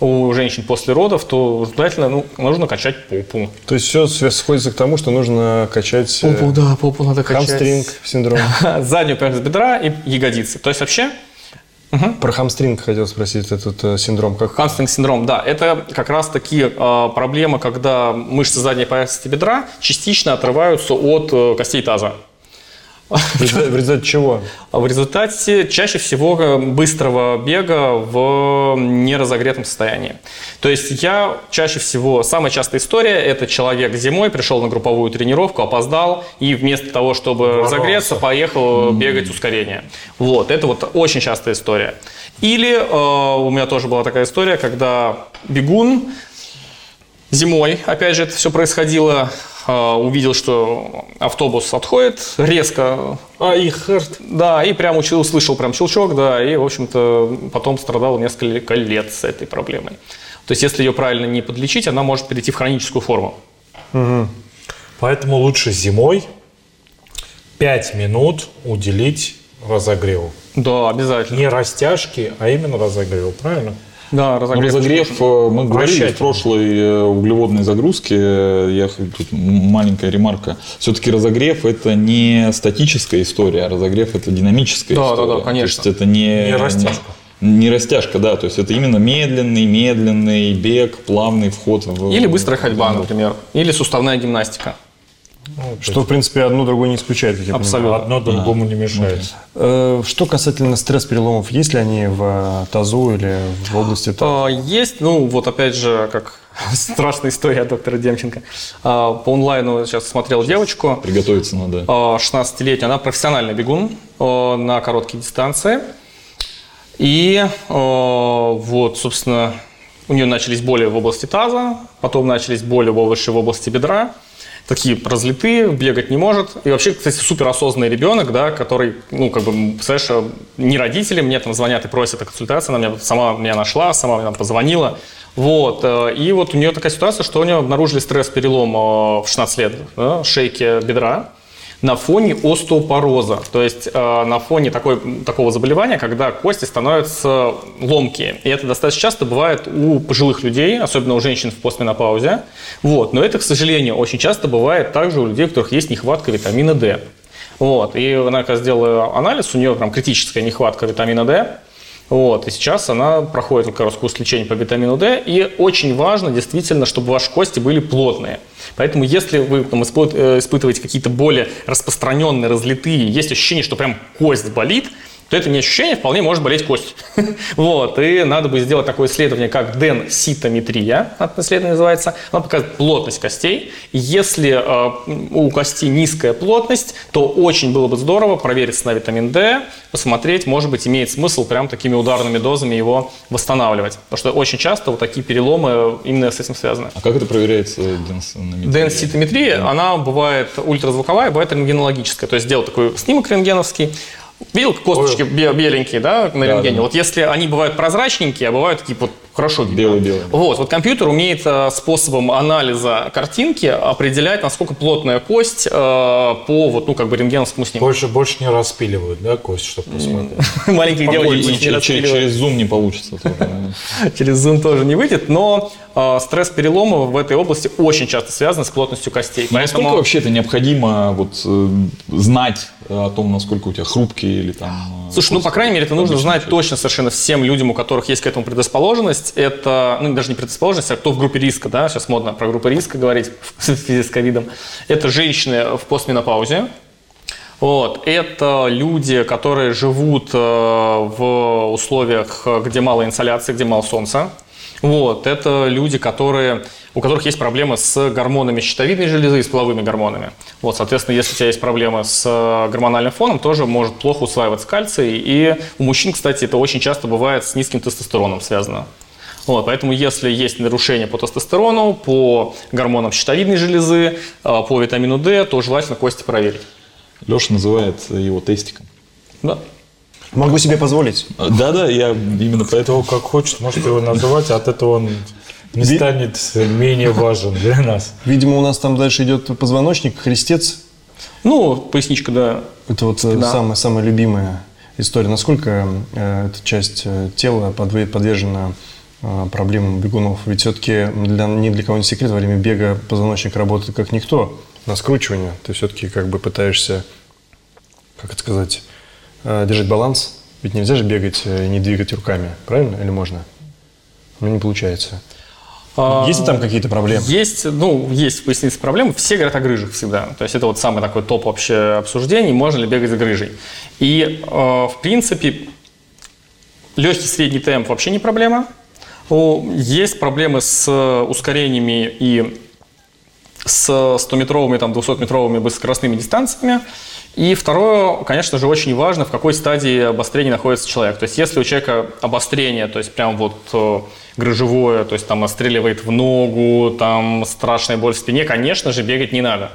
у женщин после родов, то желательно ну, нужно качать попу. То есть все сходится к тому, что нужно качать э, Попу, да, попу надо качать. хамстринг синдром. (laughs) Заднюю поверхность бедра и ягодицы. То есть вообще Про хамстринг хотел спросить, этот э, синдром. Как... Хамстринг синдром, да, это как раз таки э, проблема, когда мышцы задней поверхности бедра частично отрываются от э, костей таза. В результате, в результате чего? А В результате чаще всего э, быстрого бега в неразогретом состоянии. То есть я чаще всего, самая частая история, это человек зимой пришел на групповую тренировку, опоздал и вместо того, чтобы разогреться, поехал бегать ускорение. Вот, это вот очень частая история. Или э, у меня тоже была такая история, когда бегун Зимой, опять же, это все происходило. Э, Увидел, что автобус отходит резко. А, и Харт. Да, и прям услышал прям щелчок, да, и, в общем-то, потом страдал несколько лет с этой проблемой. То есть, если ее правильно не подлечить, она может перейти в хроническую форму. Поэтому лучше зимой 5 минут уделить разогреву. Да, обязательно. Не растяжки, а именно разогреву, правильно? Да, Ну, разогрев. разогрев, э, мы говорили в прошлой э, углеводной загрузке, э, я тут маленькая ремарка, все-таки разогрев это не статическая история, а разогрев это динамическая Да, да, история. да, конечно. То есть это не... Не растяжка. Не растяжка, да, то есть это именно медленный, медленный бег, плавный вход в... Или быстрая ходьба, например. Или суставная гимнастика. Что, в принципе, одно другое не исключает. как я понимаю. Абсолютно. Одно другому не мешает. Э, Что касательно стресс-переломов, есть ли они в э, тазу или в области таза? А, Есть, ну вот опять же, как (laughs) страшная история доктора Демченко. А, По онлайну сейчас смотрел девочку, Приготовиться надо. а, 16-летняя, она профессиональный бегун а, на короткие дистанции. И а, вот, собственно, у нее начались боли в области таза, потом начались боли в области бедра. Такие разлитые, бегать не может. И вообще, кстати, суперосознанный ребенок, да, который, ну, как бы, представляешь, не родители мне там звонят и просят о консультации, она меня, сама меня нашла, сама мне позвонила. Вот, э, и вот у нее такая ситуация, что у нее обнаружили стресс-перелом э, в 16 лет, да, шейки бедра на фоне остеопороза, то есть э, на фоне такой, такого заболевания, когда кости становятся ломкие. И это достаточно часто бывает у пожилых людей, особенно у женщин в постменопаузе. Вот. Но это, к сожалению, очень часто бывает также у людей, у которых есть нехватка витамина D. Вот. И она, когда сделала анализ, у нее прям критическая нехватка витамина D. Вот, и сейчас она проходит как раз курс лечения по витамину D, и очень важно действительно, чтобы ваши кости были плотные. Поэтому если вы там, э, испытываете какие-то более распространенные, разлитые, есть ощущение, что прям кость болит, то это не ощущение, вполне может болеть кость. (laughs) вот, и надо бы сделать такое исследование, как денситометрия, это исследование называется. Оно показывает плотность костей. Если э, у кости низкая плотность, то очень было бы здорово провериться на витамин D, посмотреть, может быть, имеет смысл прям такими ударными дозами его восстанавливать. Потому что очень часто вот такие переломы именно с этим связаны. А как это проверяется денсиметрией? Денситометрия, она бывает ультразвуковая, бывает рентгенологическая. То есть делать такой снимок рентгеновский, Видел косточки бе- беленькие, да, на Да, рентгене? да. Вот если они бывают прозрачненькие, а бывают такие вот хорошо видно. Белые-белые. Вот, вот компьютер умеет э, способом анализа картинки определять, насколько плотная кость э, по вот, ну, как бы рентгеновскому снимку. Больше, больше не распиливают, да, кость, чтобы посмотреть. Маленьких И девочек не (laughs) через зум не получится. (laughs) Через Zoom тоже не выйдет, но э, стресс перелома в этой области очень часто связан с плотностью костей. Насколько вообще это необходимо вот, э, знать о том, насколько у тебя хрупкие или там... э, Слушай, ну, по крайней мере, это нужно знать человек? точно совершенно всем людям, у которых есть к этому предрасположенность. Это, ну, даже не предрасположенность, а кто в группе риска, да, сейчас модно про группы риска говорить (laughs) в связи с ковидом. Это женщины в постменопаузе, вот. Это люди, которые живут э, в условиях, э, где мало инсоляции, где мало солнца. Вот. Это люди, которые, у которых есть проблемы с гормонами щитовидной железы и с половыми гормонами. Вот, соответственно, если у тебя есть проблемы с э, гормональным фоном, тоже может плохо усваиваться кальций. И у мужчин, кстати, это очень часто бывает с низким тестостероном связано. Вот, поэтому если есть нарушение по тестостерону, по гормонам щитовидной железы, э, по витамину D, то желательно кости проверить. Леша называет его тестиком. Да. Могу себе позволить. Да-да, я именно поэтому... Как хочет, может его называть, а от этого он не Ви- станет менее важен для нас. Видимо, у нас там дальше идет позвоночник, хрестец. Ну, поясничка, да. Это вот э, Да. самая, самая любимая история. Насколько э, эта часть э, тела подве- подвержена э, проблемам бегунов? Ведь все-таки для, ни для кого не секрет, во время бега позвоночник работает как никто. На скручивание ты все-таки как бы пытаешься, как это сказать, э, держать баланс. Ведь нельзя же бегать э, и не двигать руками, правильно? Или можно? Ну, не получается. А, Есть ли там какие-то проблемы? Есть, ну, есть в пояснице проблемы. Все говорят о грыжах всегда. То есть это вот самый такой топ вообще обсуждений, можно ли бегать за грыжей. И, э, в принципе, легкий средний темп вообще не проблема. Есть проблемы с ускорениями и с 100-метровыми, там, 200-метровыми быстрокростными дистанциями. И второе, конечно же, очень важно, в какой стадии обострения находится человек. То есть, если у человека обострение, то есть прям вот э, грыжевое, то есть там отстреливает в ногу, там страшная боль в спине, конечно же, бегать не надо.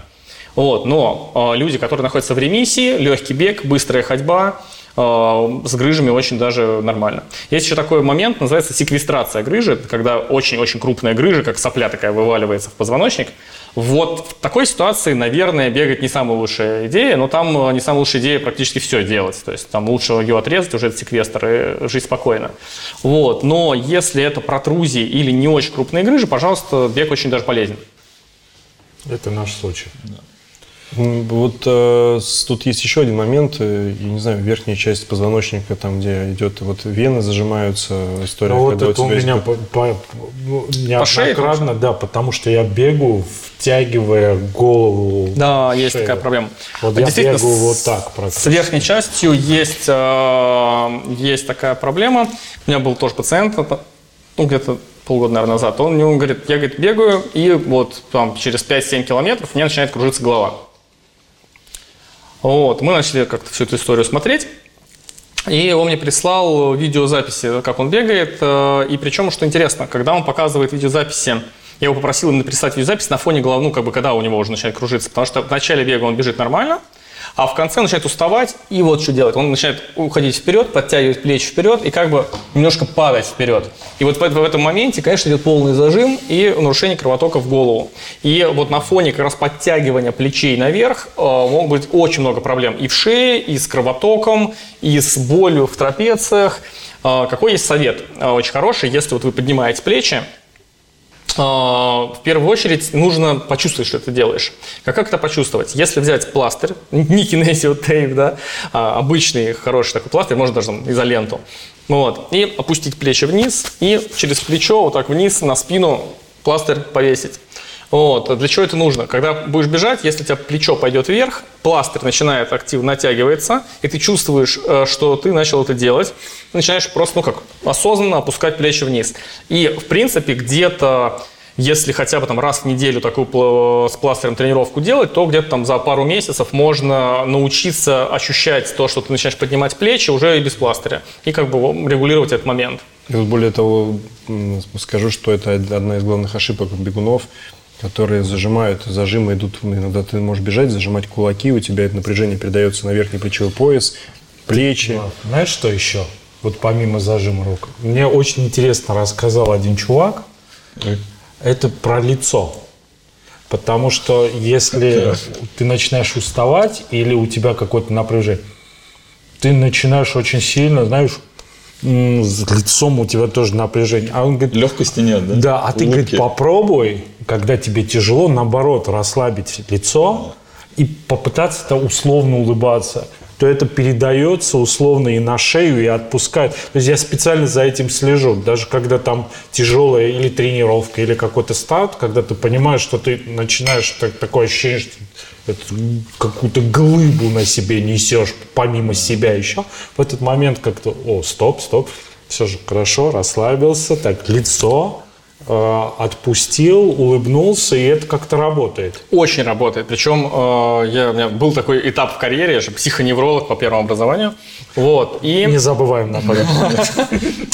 Вот, но э, люди, которые находятся в ремиссии, легкий бег, быстрая ходьба, с грыжами очень даже нормально. Есть еще такой момент, называется секвестрация грыжи, это когда очень-очень крупная грыжа, как сопля такая, вываливается в позвоночник. Вот в такой ситуации, наверное, бегать не самая лучшая идея, но там э, не самая лучшая идея практически все делать. То есть там лучше ее отрезать, уже это секвестр, и жить спокойно. Вот. Но если это протрузии или не очень крупные грыжи, пожалуйста, бег очень даже полезен. Это наш случай. М, Вот э, тут есть еще один момент, э, я не знаю, верхняя часть позвоночника, там, где идет вот вены зажимаются, история, Ну, вот когда это у тебя меня по, по- ну, шее неоднократно, да, потому что я бегу, втягивая голову. Да, есть шею. такая проблема. Вот А я бегаю вот так С верхней частью есть, э, есть такая проблема. У меня был тоже пациент, это, ну, где-то полгода, наверное, назад. Он мне говорит, я говорит, бегаю, и вот там через 5-7 километров у меня начинает кружиться голова. Вот, мы начали как-то всю эту историю смотреть. И он мне прислал видеозаписи, как он бегает. э, И причем, что интересно, когда он показывает видеозаписи, я его попросил именно прислать видеозапись на фоне головы, ну, как бы, когда у него уже начинает кружиться. Потому что в начале бега он бежит нормально, а в конце начинает уставать, и вот что делает. Он начинает уходить вперед, подтягивать плечи вперед и как бы немножко падать вперед. И вот в этом моменте, конечно, идет полный зажим и нарушение кровотока в голову. И вот на фоне как раз подтягивания плечей наверх э, могут быть очень много проблем и в шее, и с кровотоком, и с болью в трапециях. Э, Какой есть совет? Э, Очень хороший, если вот вы поднимаете плечи, в первую очередь нужно почувствовать, что ты делаешь. Как, как это почувствовать? Если взять пластырь, не кинезио тейп, да, а обычный хороший такой пластырь, можно даже там, изоленту, вот, и опустить плечи вниз, и через плечо вот так вниз на спину пластырь повесить. Вот. Для чего это нужно? Когда будешь бежать, если у тебя плечо пойдет вверх, пластырь начинает активно натягивается, и ты чувствуешь, э, что ты начал это делать, ты начинаешь просто, ну как, осознанно опускать плечи вниз. И, в принципе, где-то если хотя бы там раз в неделю такую с пластырем тренировку делать, то где-то там за пару месяцев можно научиться ощущать то, что ты начинаешь поднимать плечи уже и без пластыря. И как бы регулировать этот момент. И более того, скажу, что это одна из главных ошибок бегунов, которые зажимают, зажимы идут, иногда ты можешь бежать, зажимать кулаки, у тебя это напряжение передается на верхний плечевой пояс, плечи. Знаешь, что еще? Вот помимо зажима рук. Мне очень интересно рассказал один чувак. Это про лицо. Потому что если ты начинаешь уставать или у тебя какое-то напряжение, ты начинаешь очень сильно, знаешь, с лицом у тебя тоже напряжение. А он говорит, Легкости нет, да? да, а ты, говорит, Улыбки. попробуй, когда тебе тяжело, наоборот, расслабить лицо и попытаться-то условно улыбаться то это передается условно и на шею, и отпускает. То есть я специально за этим слежу. Даже когда там тяжелая или тренировка, или какой-то старт, когда ты понимаешь, что ты начинаешь так- такое ощущение, что это какую-то глыбу на себе несешь, помимо себя еще, в этот момент как-то, о, стоп, стоп, все же хорошо, расслабился, так, лицо, отпустил, улыбнулся, и это как-то работает. Очень работает. Причем э, я, у меня был такой этап в карьере, я же психоневролог по первому образованию. Вот. И Не забываем напомнить.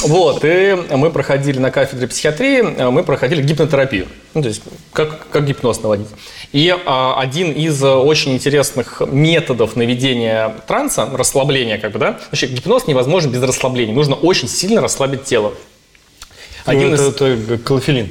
(laughs) Вот, и мы проходили на кафедре психиатрии, э, мы проходили гипнотерапию. Ну, то есть, как, как гипноз наводить. И а, один из э, очень интересных методов наведения транса, расслабления, как бы, да, вообще гипноз невозможен без расслабления. Нужно очень сильно расслабить тело. Один Ну, из- это, это клофелин.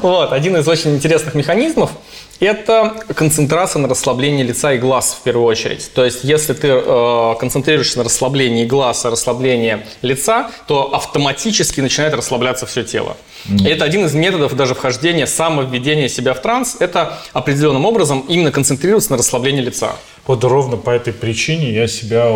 Вот, один из очень интересных механизмов – это концентрация на расслаблении лица и глаз в первую очередь. То есть, если ты э, концентрируешься на расслаблении глаз, а расслаблении лица, то автоматически начинает расслабляться все тело. И это один из методов даже вхождения, самовведения себя в транс – это определенным образом именно концентрироваться на расслаблении лица. Вот ровно по этой причине я себя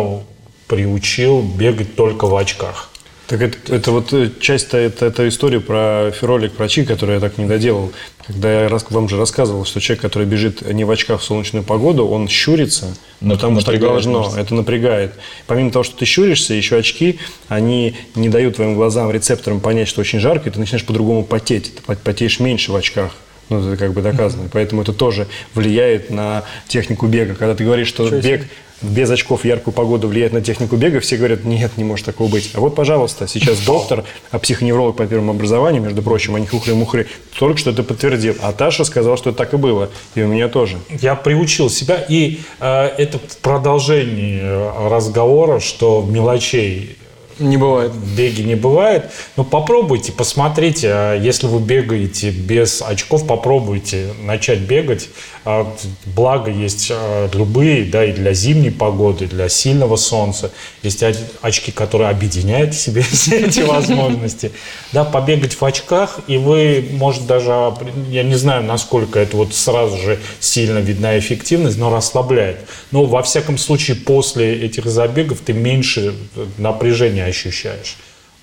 приучил бегать только в очках. Так это, это вот э, часть это, это история про феролик врачи, который я так не доделал. Когда я вам же рассказывал, что человек, который бежит не в очках в солнечную погоду, он щурится, Ну, потому что должно, мышцы. это напрягает. Помимо того, что ты щуришься, еще очки, они не дают твоим глазам, рецепторам понять, что очень жарко, и ты начинаешь по-другому потеть. Ты пот- потеешь меньше в очках. Ну, это как бы доказано. И Поэтому это тоже влияет на технику бега. Когда ты говоришь, что бег без очков в яркую погоду влияет на технику бега, все говорят, нет, не может такого быть. А вот, пожалуйста, сейчас доктор, а психоневролог по первому образованию, между прочим, не хухры-мухры, только что это подтвердил. А Таша сказала, что так и было. И у меня тоже. Я приучил себя, и э, это в продолжении разговора, что мелочей Не бывает. в беге не бывает. Но попробуйте, посмотрите, а если вы бегаете без очков, попробуйте начать бегать. А, Благо есть а, любые, да, и для зимней погоды, и для сильного солнца. Есть оч- очки, которые объединяют в себе (laughs) все эти возможности. Да, побегать в очках, и вы, может, даже, я не знаю, насколько это вот сразу же сильно видна эффективность, но расслабляет. Но, во всяком случае, после этих забегов ты меньше э, напряжения ощущаешь.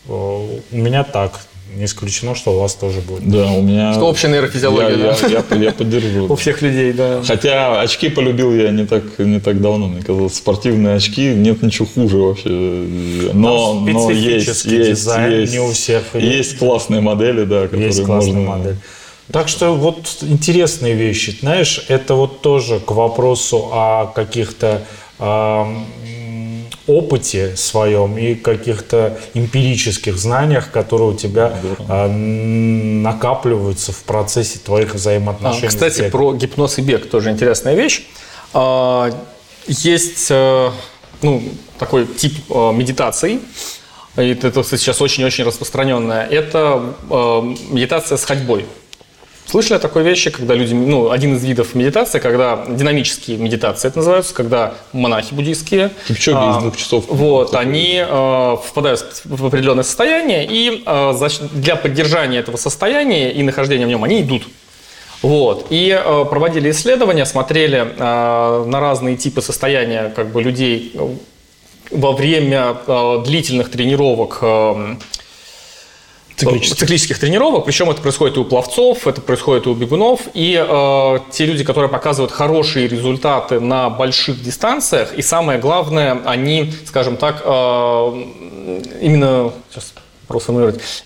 Э, У меня так. Не исключено, что у вас тоже будет. Да, у меня... Что общая нейрофизиология, я, да? я, я, я поддерживаю. У всех людей, да. Хотя очки полюбил я не так, не так давно, мне казалось. Спортивные очки, нет ничего хуже вообще. Но, но есть, есть, дизайн, есть, не у всех есть классные модели, да, которые Есть можно... модель. Так что вот интересные вещи. Знаешь, это вот тоже к вопросу о каких-то ам, опыте своем и каких-то эмпирических знаниях, которые у тебя а, н- накапливаются в процессе твоих А, взаимоотношений. с Кстати, про гипноз и бег тоже интересная вещь. А, Есть э, ну, такой тип э, медитаций, и это сейчас очень-очень распространенная. Это э, медитация с ходьбой. Слышали о такой вещи, когда люди, ну, один из видов медитации, когда динамические медитации это называются, когда монахи буддийские, Кипчоги а, из двух часов. вот, они э, впадают в определенное состояние, и э, значит, для поддержания этого состояния и нахождения в нем они идут. Вот. И э, проводили исследования, смотрели э, на разные типы состояния как бы, людей э, во время э, длительных тренировок э, Циклических. циклических тренировок. Причем это происходит и у пловцов, это происходит и у бегунов. И э, те люди, которые показывают хорошие результаты на больших дистанциях, и самое главное, они, скажем так, э, именно сейчас проформулировать.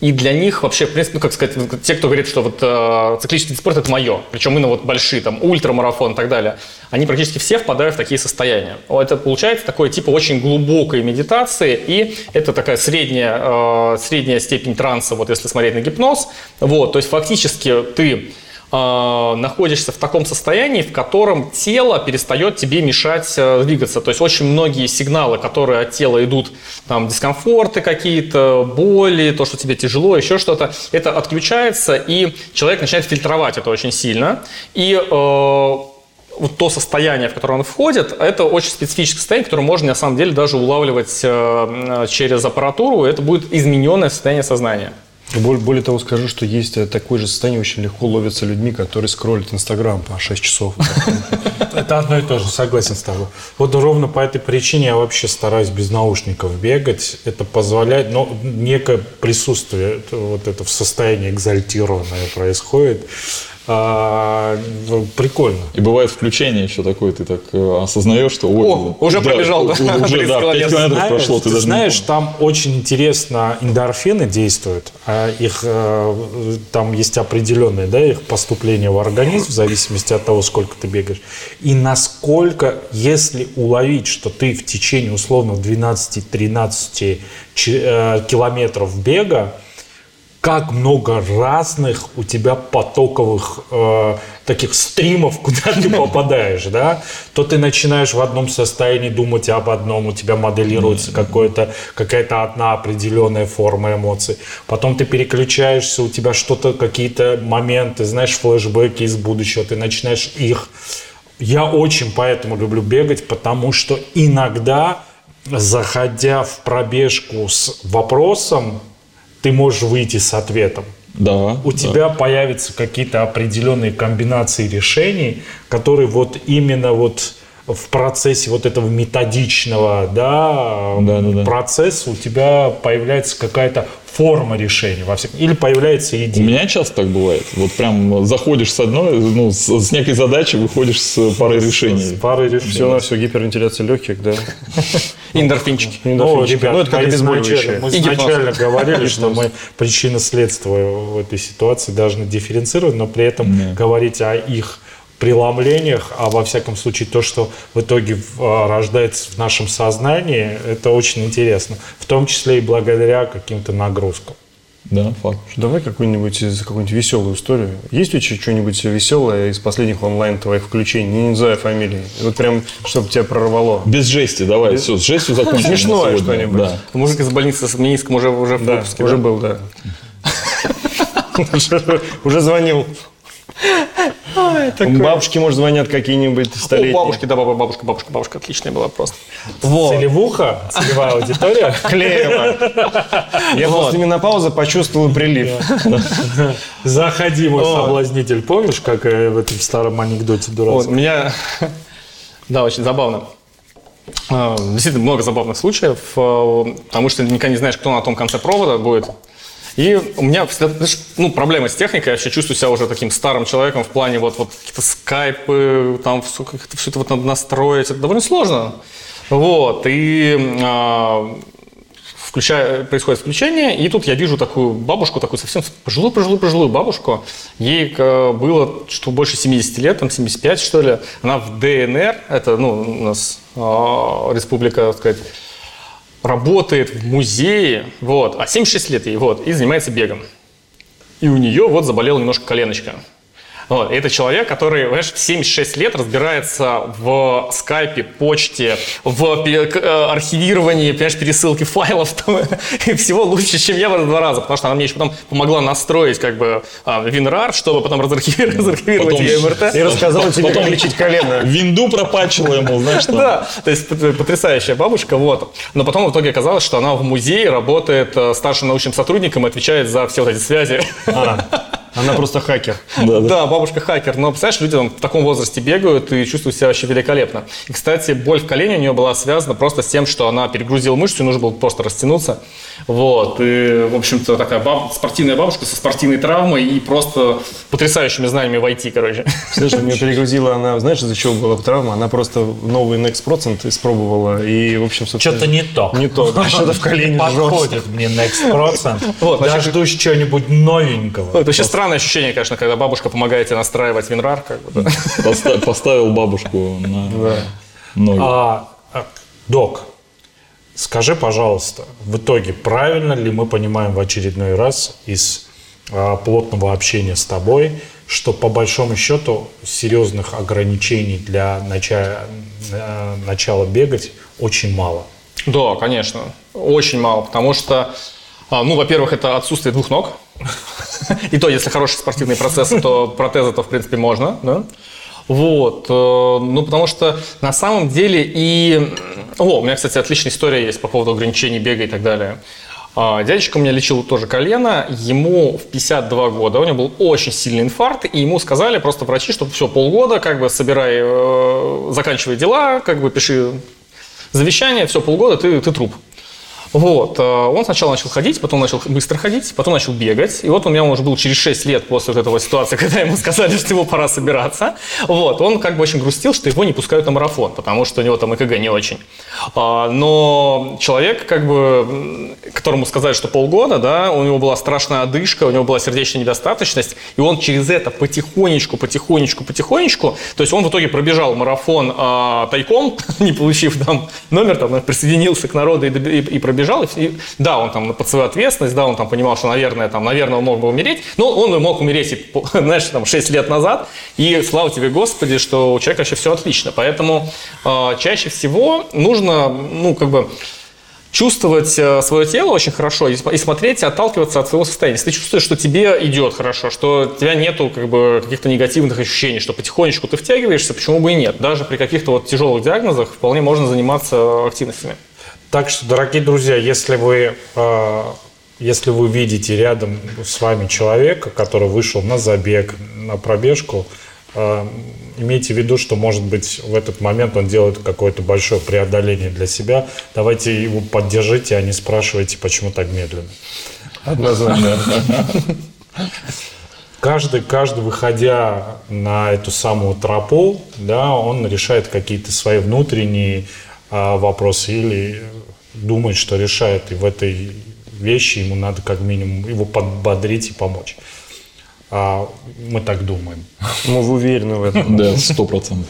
И для них вообще, в принципе, ну, как сказать, те, кто говорит, что вот э, циклический вид спорта – это мое, причем именно вот большие, там, ультрамарафон и так далее, они практически все впадают в такие состояния. Это получается такое типа очень глубокой медитации, и это такая средняя, э, средняя степень транса, вот если смотреть на гипноз. Вот, то есть фактически ты э, находишься в таком состоянии, в котором тело перестает тебе мешать э, двигаться. То есть очень многие сигналы, которые от тела идут, там дискомфорты какие-то, боли, то, что тебе тяжело, еще что-то, это отключается, и человек начинает фильтровать это очень сильно. И э, вот то состояние, в которое он входит, это очень специфическое состояние, которое можно на самом деле даже улавливать э, через аппаратуру. Это будет измененное состояние сознания. Более, того, скажу, что есть э, такое же состояние, очень легко ловятся людьми, которые скроллят Инстаграм по 6 часов. (laughs) Это одно и то же, согласен с тобой. Вот ровно по этой причине я вообще стараюсь без наушников бегать. Это позволяет, но некое присутствие, вот это в состоянии экзальтированное происходит. А, прикольно. И бывает включение еще такое, ты так э, осознаешь, что... ой, О, уже пробежал, да, Уже, 30 да, 5 километров. Знаешь, прошло, ты ты даже знаешь, там очень интересно эндорфины действуют, а их э, там есть определенные, да, их поступление в организм в зависимости от того, сколько ты бегаешь. И насколько, если уловить, что ты в течение условно 12-13 чи- э, километров бега, как много разных у тебя потоковых э, таких стримов, (laughs) куда ты (laughs) попадаешь, да, то ты начинаешь в одном состоянии думать об одном, у тебя моделируется какое-то, какая-то одна определенная форма эмоций. Потом ты переключаешься, у тебя что-то, какие-то моменты, знаешь, флешбеки из будущего, ты начинаешь их... Я очень поэтому люблю бегать, потому что иногда, заходя в пробежку с вопросом, ты можешь выйти с ответом. Да. У да. тебя появятся какие-то определенные комбинации решений, которые вот именно вот в процессе вот этого методичного да, Да, да, да. процесса у тебя появляется какая-то форма решения во всяком или появляется У идея. меня часто так бывает. Вот прям заходишь с одной, ну, с, с некой задачей, выходишь с парой решений. Пары решений. Все на все гипервентиляция легких, да. (laughs) Эндорфинчики. Ну, ребят, Ну, это как мы обезболивающее. изначально, мы изначально говорили, что мы причинно-следствие в этой ситуации должны дифференцировать, но при этом говорить о их преломлениях, а во всяком случае то, что в итоге а, рождается в нашем сознании, это очень интересно. В том числе и благодаря каким-то нагрузкам. Да, факт. Давай какую-нибудь из- какую-нибудь веселую историю. Есть у тебя что-нибудь веселое из последних онлайн твоих включений? Не называя фамилии. Вот прям, чтобы тебя прорвало. Без жести, давай, все, с жестью закончим. Смешное что-нибудь. Да. Мужик из больницы с Минском уже, уже в Да, выпуске, уже да? был, да. (laughs) Уже- Звонил. Бабушки, может, звонят какие-нибудь О, столетние. бабушки, да, баба- бабушка, бабушка, бабушка, отличная была просто. Вот. Целевуха, целевая аудитория. (laughs) Клеево. Я после менопаузы почувствовал прилив. Заходи, мой соблазнитель. Помнишь, как э, в этом старом анекдоте Вот, дурацком? у меня, да, очень забавно. А, Действительно, много забавных случаев, а, потому что никогда не знаешь, кто на том конце провода будет. И у меня, всегда, знаешь, ну, проблема с техникой, я вообще чувствую себя уже таким старым человеком в плане вот, вот какие-то скайпы, там все, как это, все это вот надо настроить, это довольно сложно. Вот, и а, включая, происходит включение, и тут я вижу такую бабушку, такую совсем пожилую, пожилую, пожилую бабушку. Ей было что больше 70 лет, там 75 что ли. Она в ДНР, это ну, у нас э, республика, так сказать, работает в музее, вот, а 76 лет ей, вот, и занимается бегом. И у нее вот заболела немножко коленочка. Вот, это человек, который, понимаешь, в 76 лет разбирается в скайпе, почте, в к- э, архивировании, понимаешь, пересылке файлов там, (laughs) и всего лучше, чем я в два раза, потому что она мне еще потом помогла настроить как бы а, WinRAR, чтобы потом разархивировать, разархивировать Потом- ее МРТ. И рассказал тебе, как лечить (laughs) колено. Винду пропачила ему, знаешь, там. Да, то есть пот- потрясающая бабушка, вот. Но потом в итоге оказалось, что она в музее работает э, старшим научным сотрудником и отвечает за все вот эти связи. (laughs) Она просто хакер. Да, бабушка хакер. Но, представляешь, люди там в таком возрасте бегают и чувствуют себя вообще великолепно. И, кстати, боль в колене у нее была связана просто с тем, что она перегрузила мышцу, и нужно было просто растянуться. Вот. И, в общем-то, такая баб- спортивная бабушка со спортивной травмой и просто потрясающими знаниями в IT, короче. Слышь, у нее перегрузила она, знаешь, из-за чего была травма? Она просто новый Next Procent испробовала, и, в общем, собственно, Что-то не то. Не то, да, (laughs) что-то в колене. Подходит мне Next Procent. Вот, значит, Дождусь чего-нибудь новенького. Это вообще странное ощущение, конечно, когда бабушка помогает тебе настраивать винрар. Как бы, да. Поста- Поставил бабушку на ноги. А, а, док, скажи, пожалуйста, в итоге правильно ли мы понимаем в очередной раз из а, плотного общения с тобой, что по большому счету серьезных ограничений для начала, э, начала бегать очень мало? Да, конечно. Очень мало, потому что, а, ну, во-первых, это отсутствие двух ног. И то, если хорошие спортивные процессы, то протезы-то, в принципе, можно, да? Вот, э, ну, потому что на самом деле и... О, у меня, кстати, отличная история есть по поводу ограничений бега и так далее. А, Дядечка у меня лечил тоже колено, ему в 52 года, у него был очень сильный инфаркт, и ему сказали просто врачи, что все, полгода, как бы собирай, э, заканчивай дела, как бы пиши завещание, все, полгода ты, ты труп. Вот. э, Он сначала начал ходить, потом начал быстро ходить, потом начал бегать. И вот у меня он уже был через 6 лет после вот этого ситуации, (laughs) когда ему сказали, что ему пора собираться. Вот. Он как бы очень грустил, что его не пускают на марафон, потому что у него там ЭКГ не очень. А, Но человек, как бы, которому сказали, что полгода, да, у него была страшная одышка, у него была сердечная недостаточность, и он через это потихонечку, потихонечку, потихонечку, то есть он в итоге пробежал марафон а, тайком, (laughs) не получив там номер, там, присоединился к народу и, и- и пробежал. И, и да, он там под свою ответственность, да, он там понимал, что, наверное, там, наверное, он мог бы умереть, но он мог умереть, и, (laughs) знаешь, там, 6 лет назад, и слава тебе, Господи, что у человека вообще все отлично. Поэтому а, чаще всего нужно, ну, как бы, чувствовать свое тело очень хорошо и, см- и смотреть, отталкиваться от своего состояния. Если ты чувствуешь, что тебе идет хорошо, что у тебя нету как бы, каких-то негативных ощущений, что потихонечку ты втягиваешься, почему бы и нет. Даже при каких-то вот тяжелых диагнозах вполне можно заниматься активностями. Так что, дорогие друзья, если вы, э, если вы видите рядом с вами человека, который вышел на забег, на пробежку, э, имейте в виду, что, может быть, в этот момент он делает какое-то большое преодоление для себя. Давайте его поддержите, а не спрашивайте, почему так медленно. Однозначно. Каждый, каждый, выходя на эту самую тропу, да, он решает какие-то свои внутренние а, вопросы или думает, что решает, и в этой вещи ему надо как минимум его подбодрить и помочь. А, мы так думаем. Мы уверены в этом. Да, сто процентов.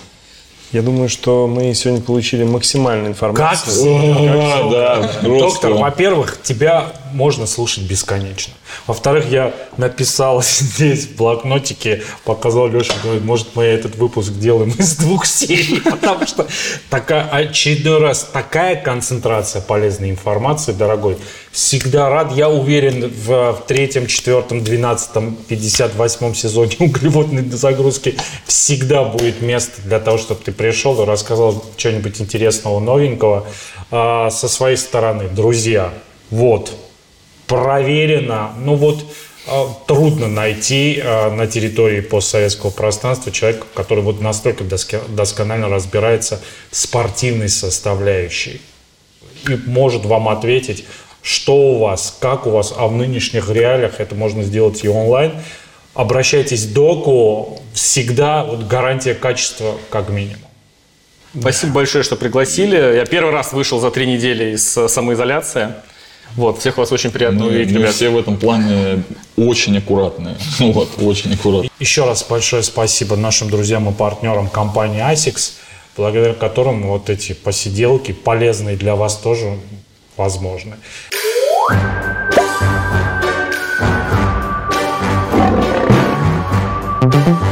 Я думаю, что мы сегодня получили максимальную информацию. Как? Да, Доктор, во-первых, тебя можно слушать бесконечно. Во-вторых, я написал (laughs) здесь в блокнотике, показал Леше, говорит, может, мы этот выпуск делаем из двух серий, (laughs) потому что такая, очередной раз такая концентрация полезной информации, дорогой. Всегда рад, я уверен, в, в третьем, четвертом, двенадцатом, пятьдесят восьмом сезоне углеводной загрузки всегда будет место для того, чтобы ты пришел и рассказал что-нибудь интересного, новенького а, со своей стороны. Друзья, вот, проверено, ну вот а, трудно найти а, на территории постсоветского пространства человека, который вот настолько досконально разбирается в спортивной составляющей и может вам ответить, что у вас, как у вас, а в нынешних реалиях это можно сделать и онлайн. Обращайтесь к доку, всегда вот гарантия качества как минимум. Спасибо большое, что пригласили. Я первый раз вышел за три недели из э, самоизоляции. Вот, всех вас очень приятно Мы, увидеть, мы ребят. все в этом плане очень аккуратные. (laughs) Вот, очень аккуратные. Еще раз большое спасибо нашим друзьям и партнерам компании ASICS, благодаря которым вот эти посиделки полезные для вас тоже возможны. Thank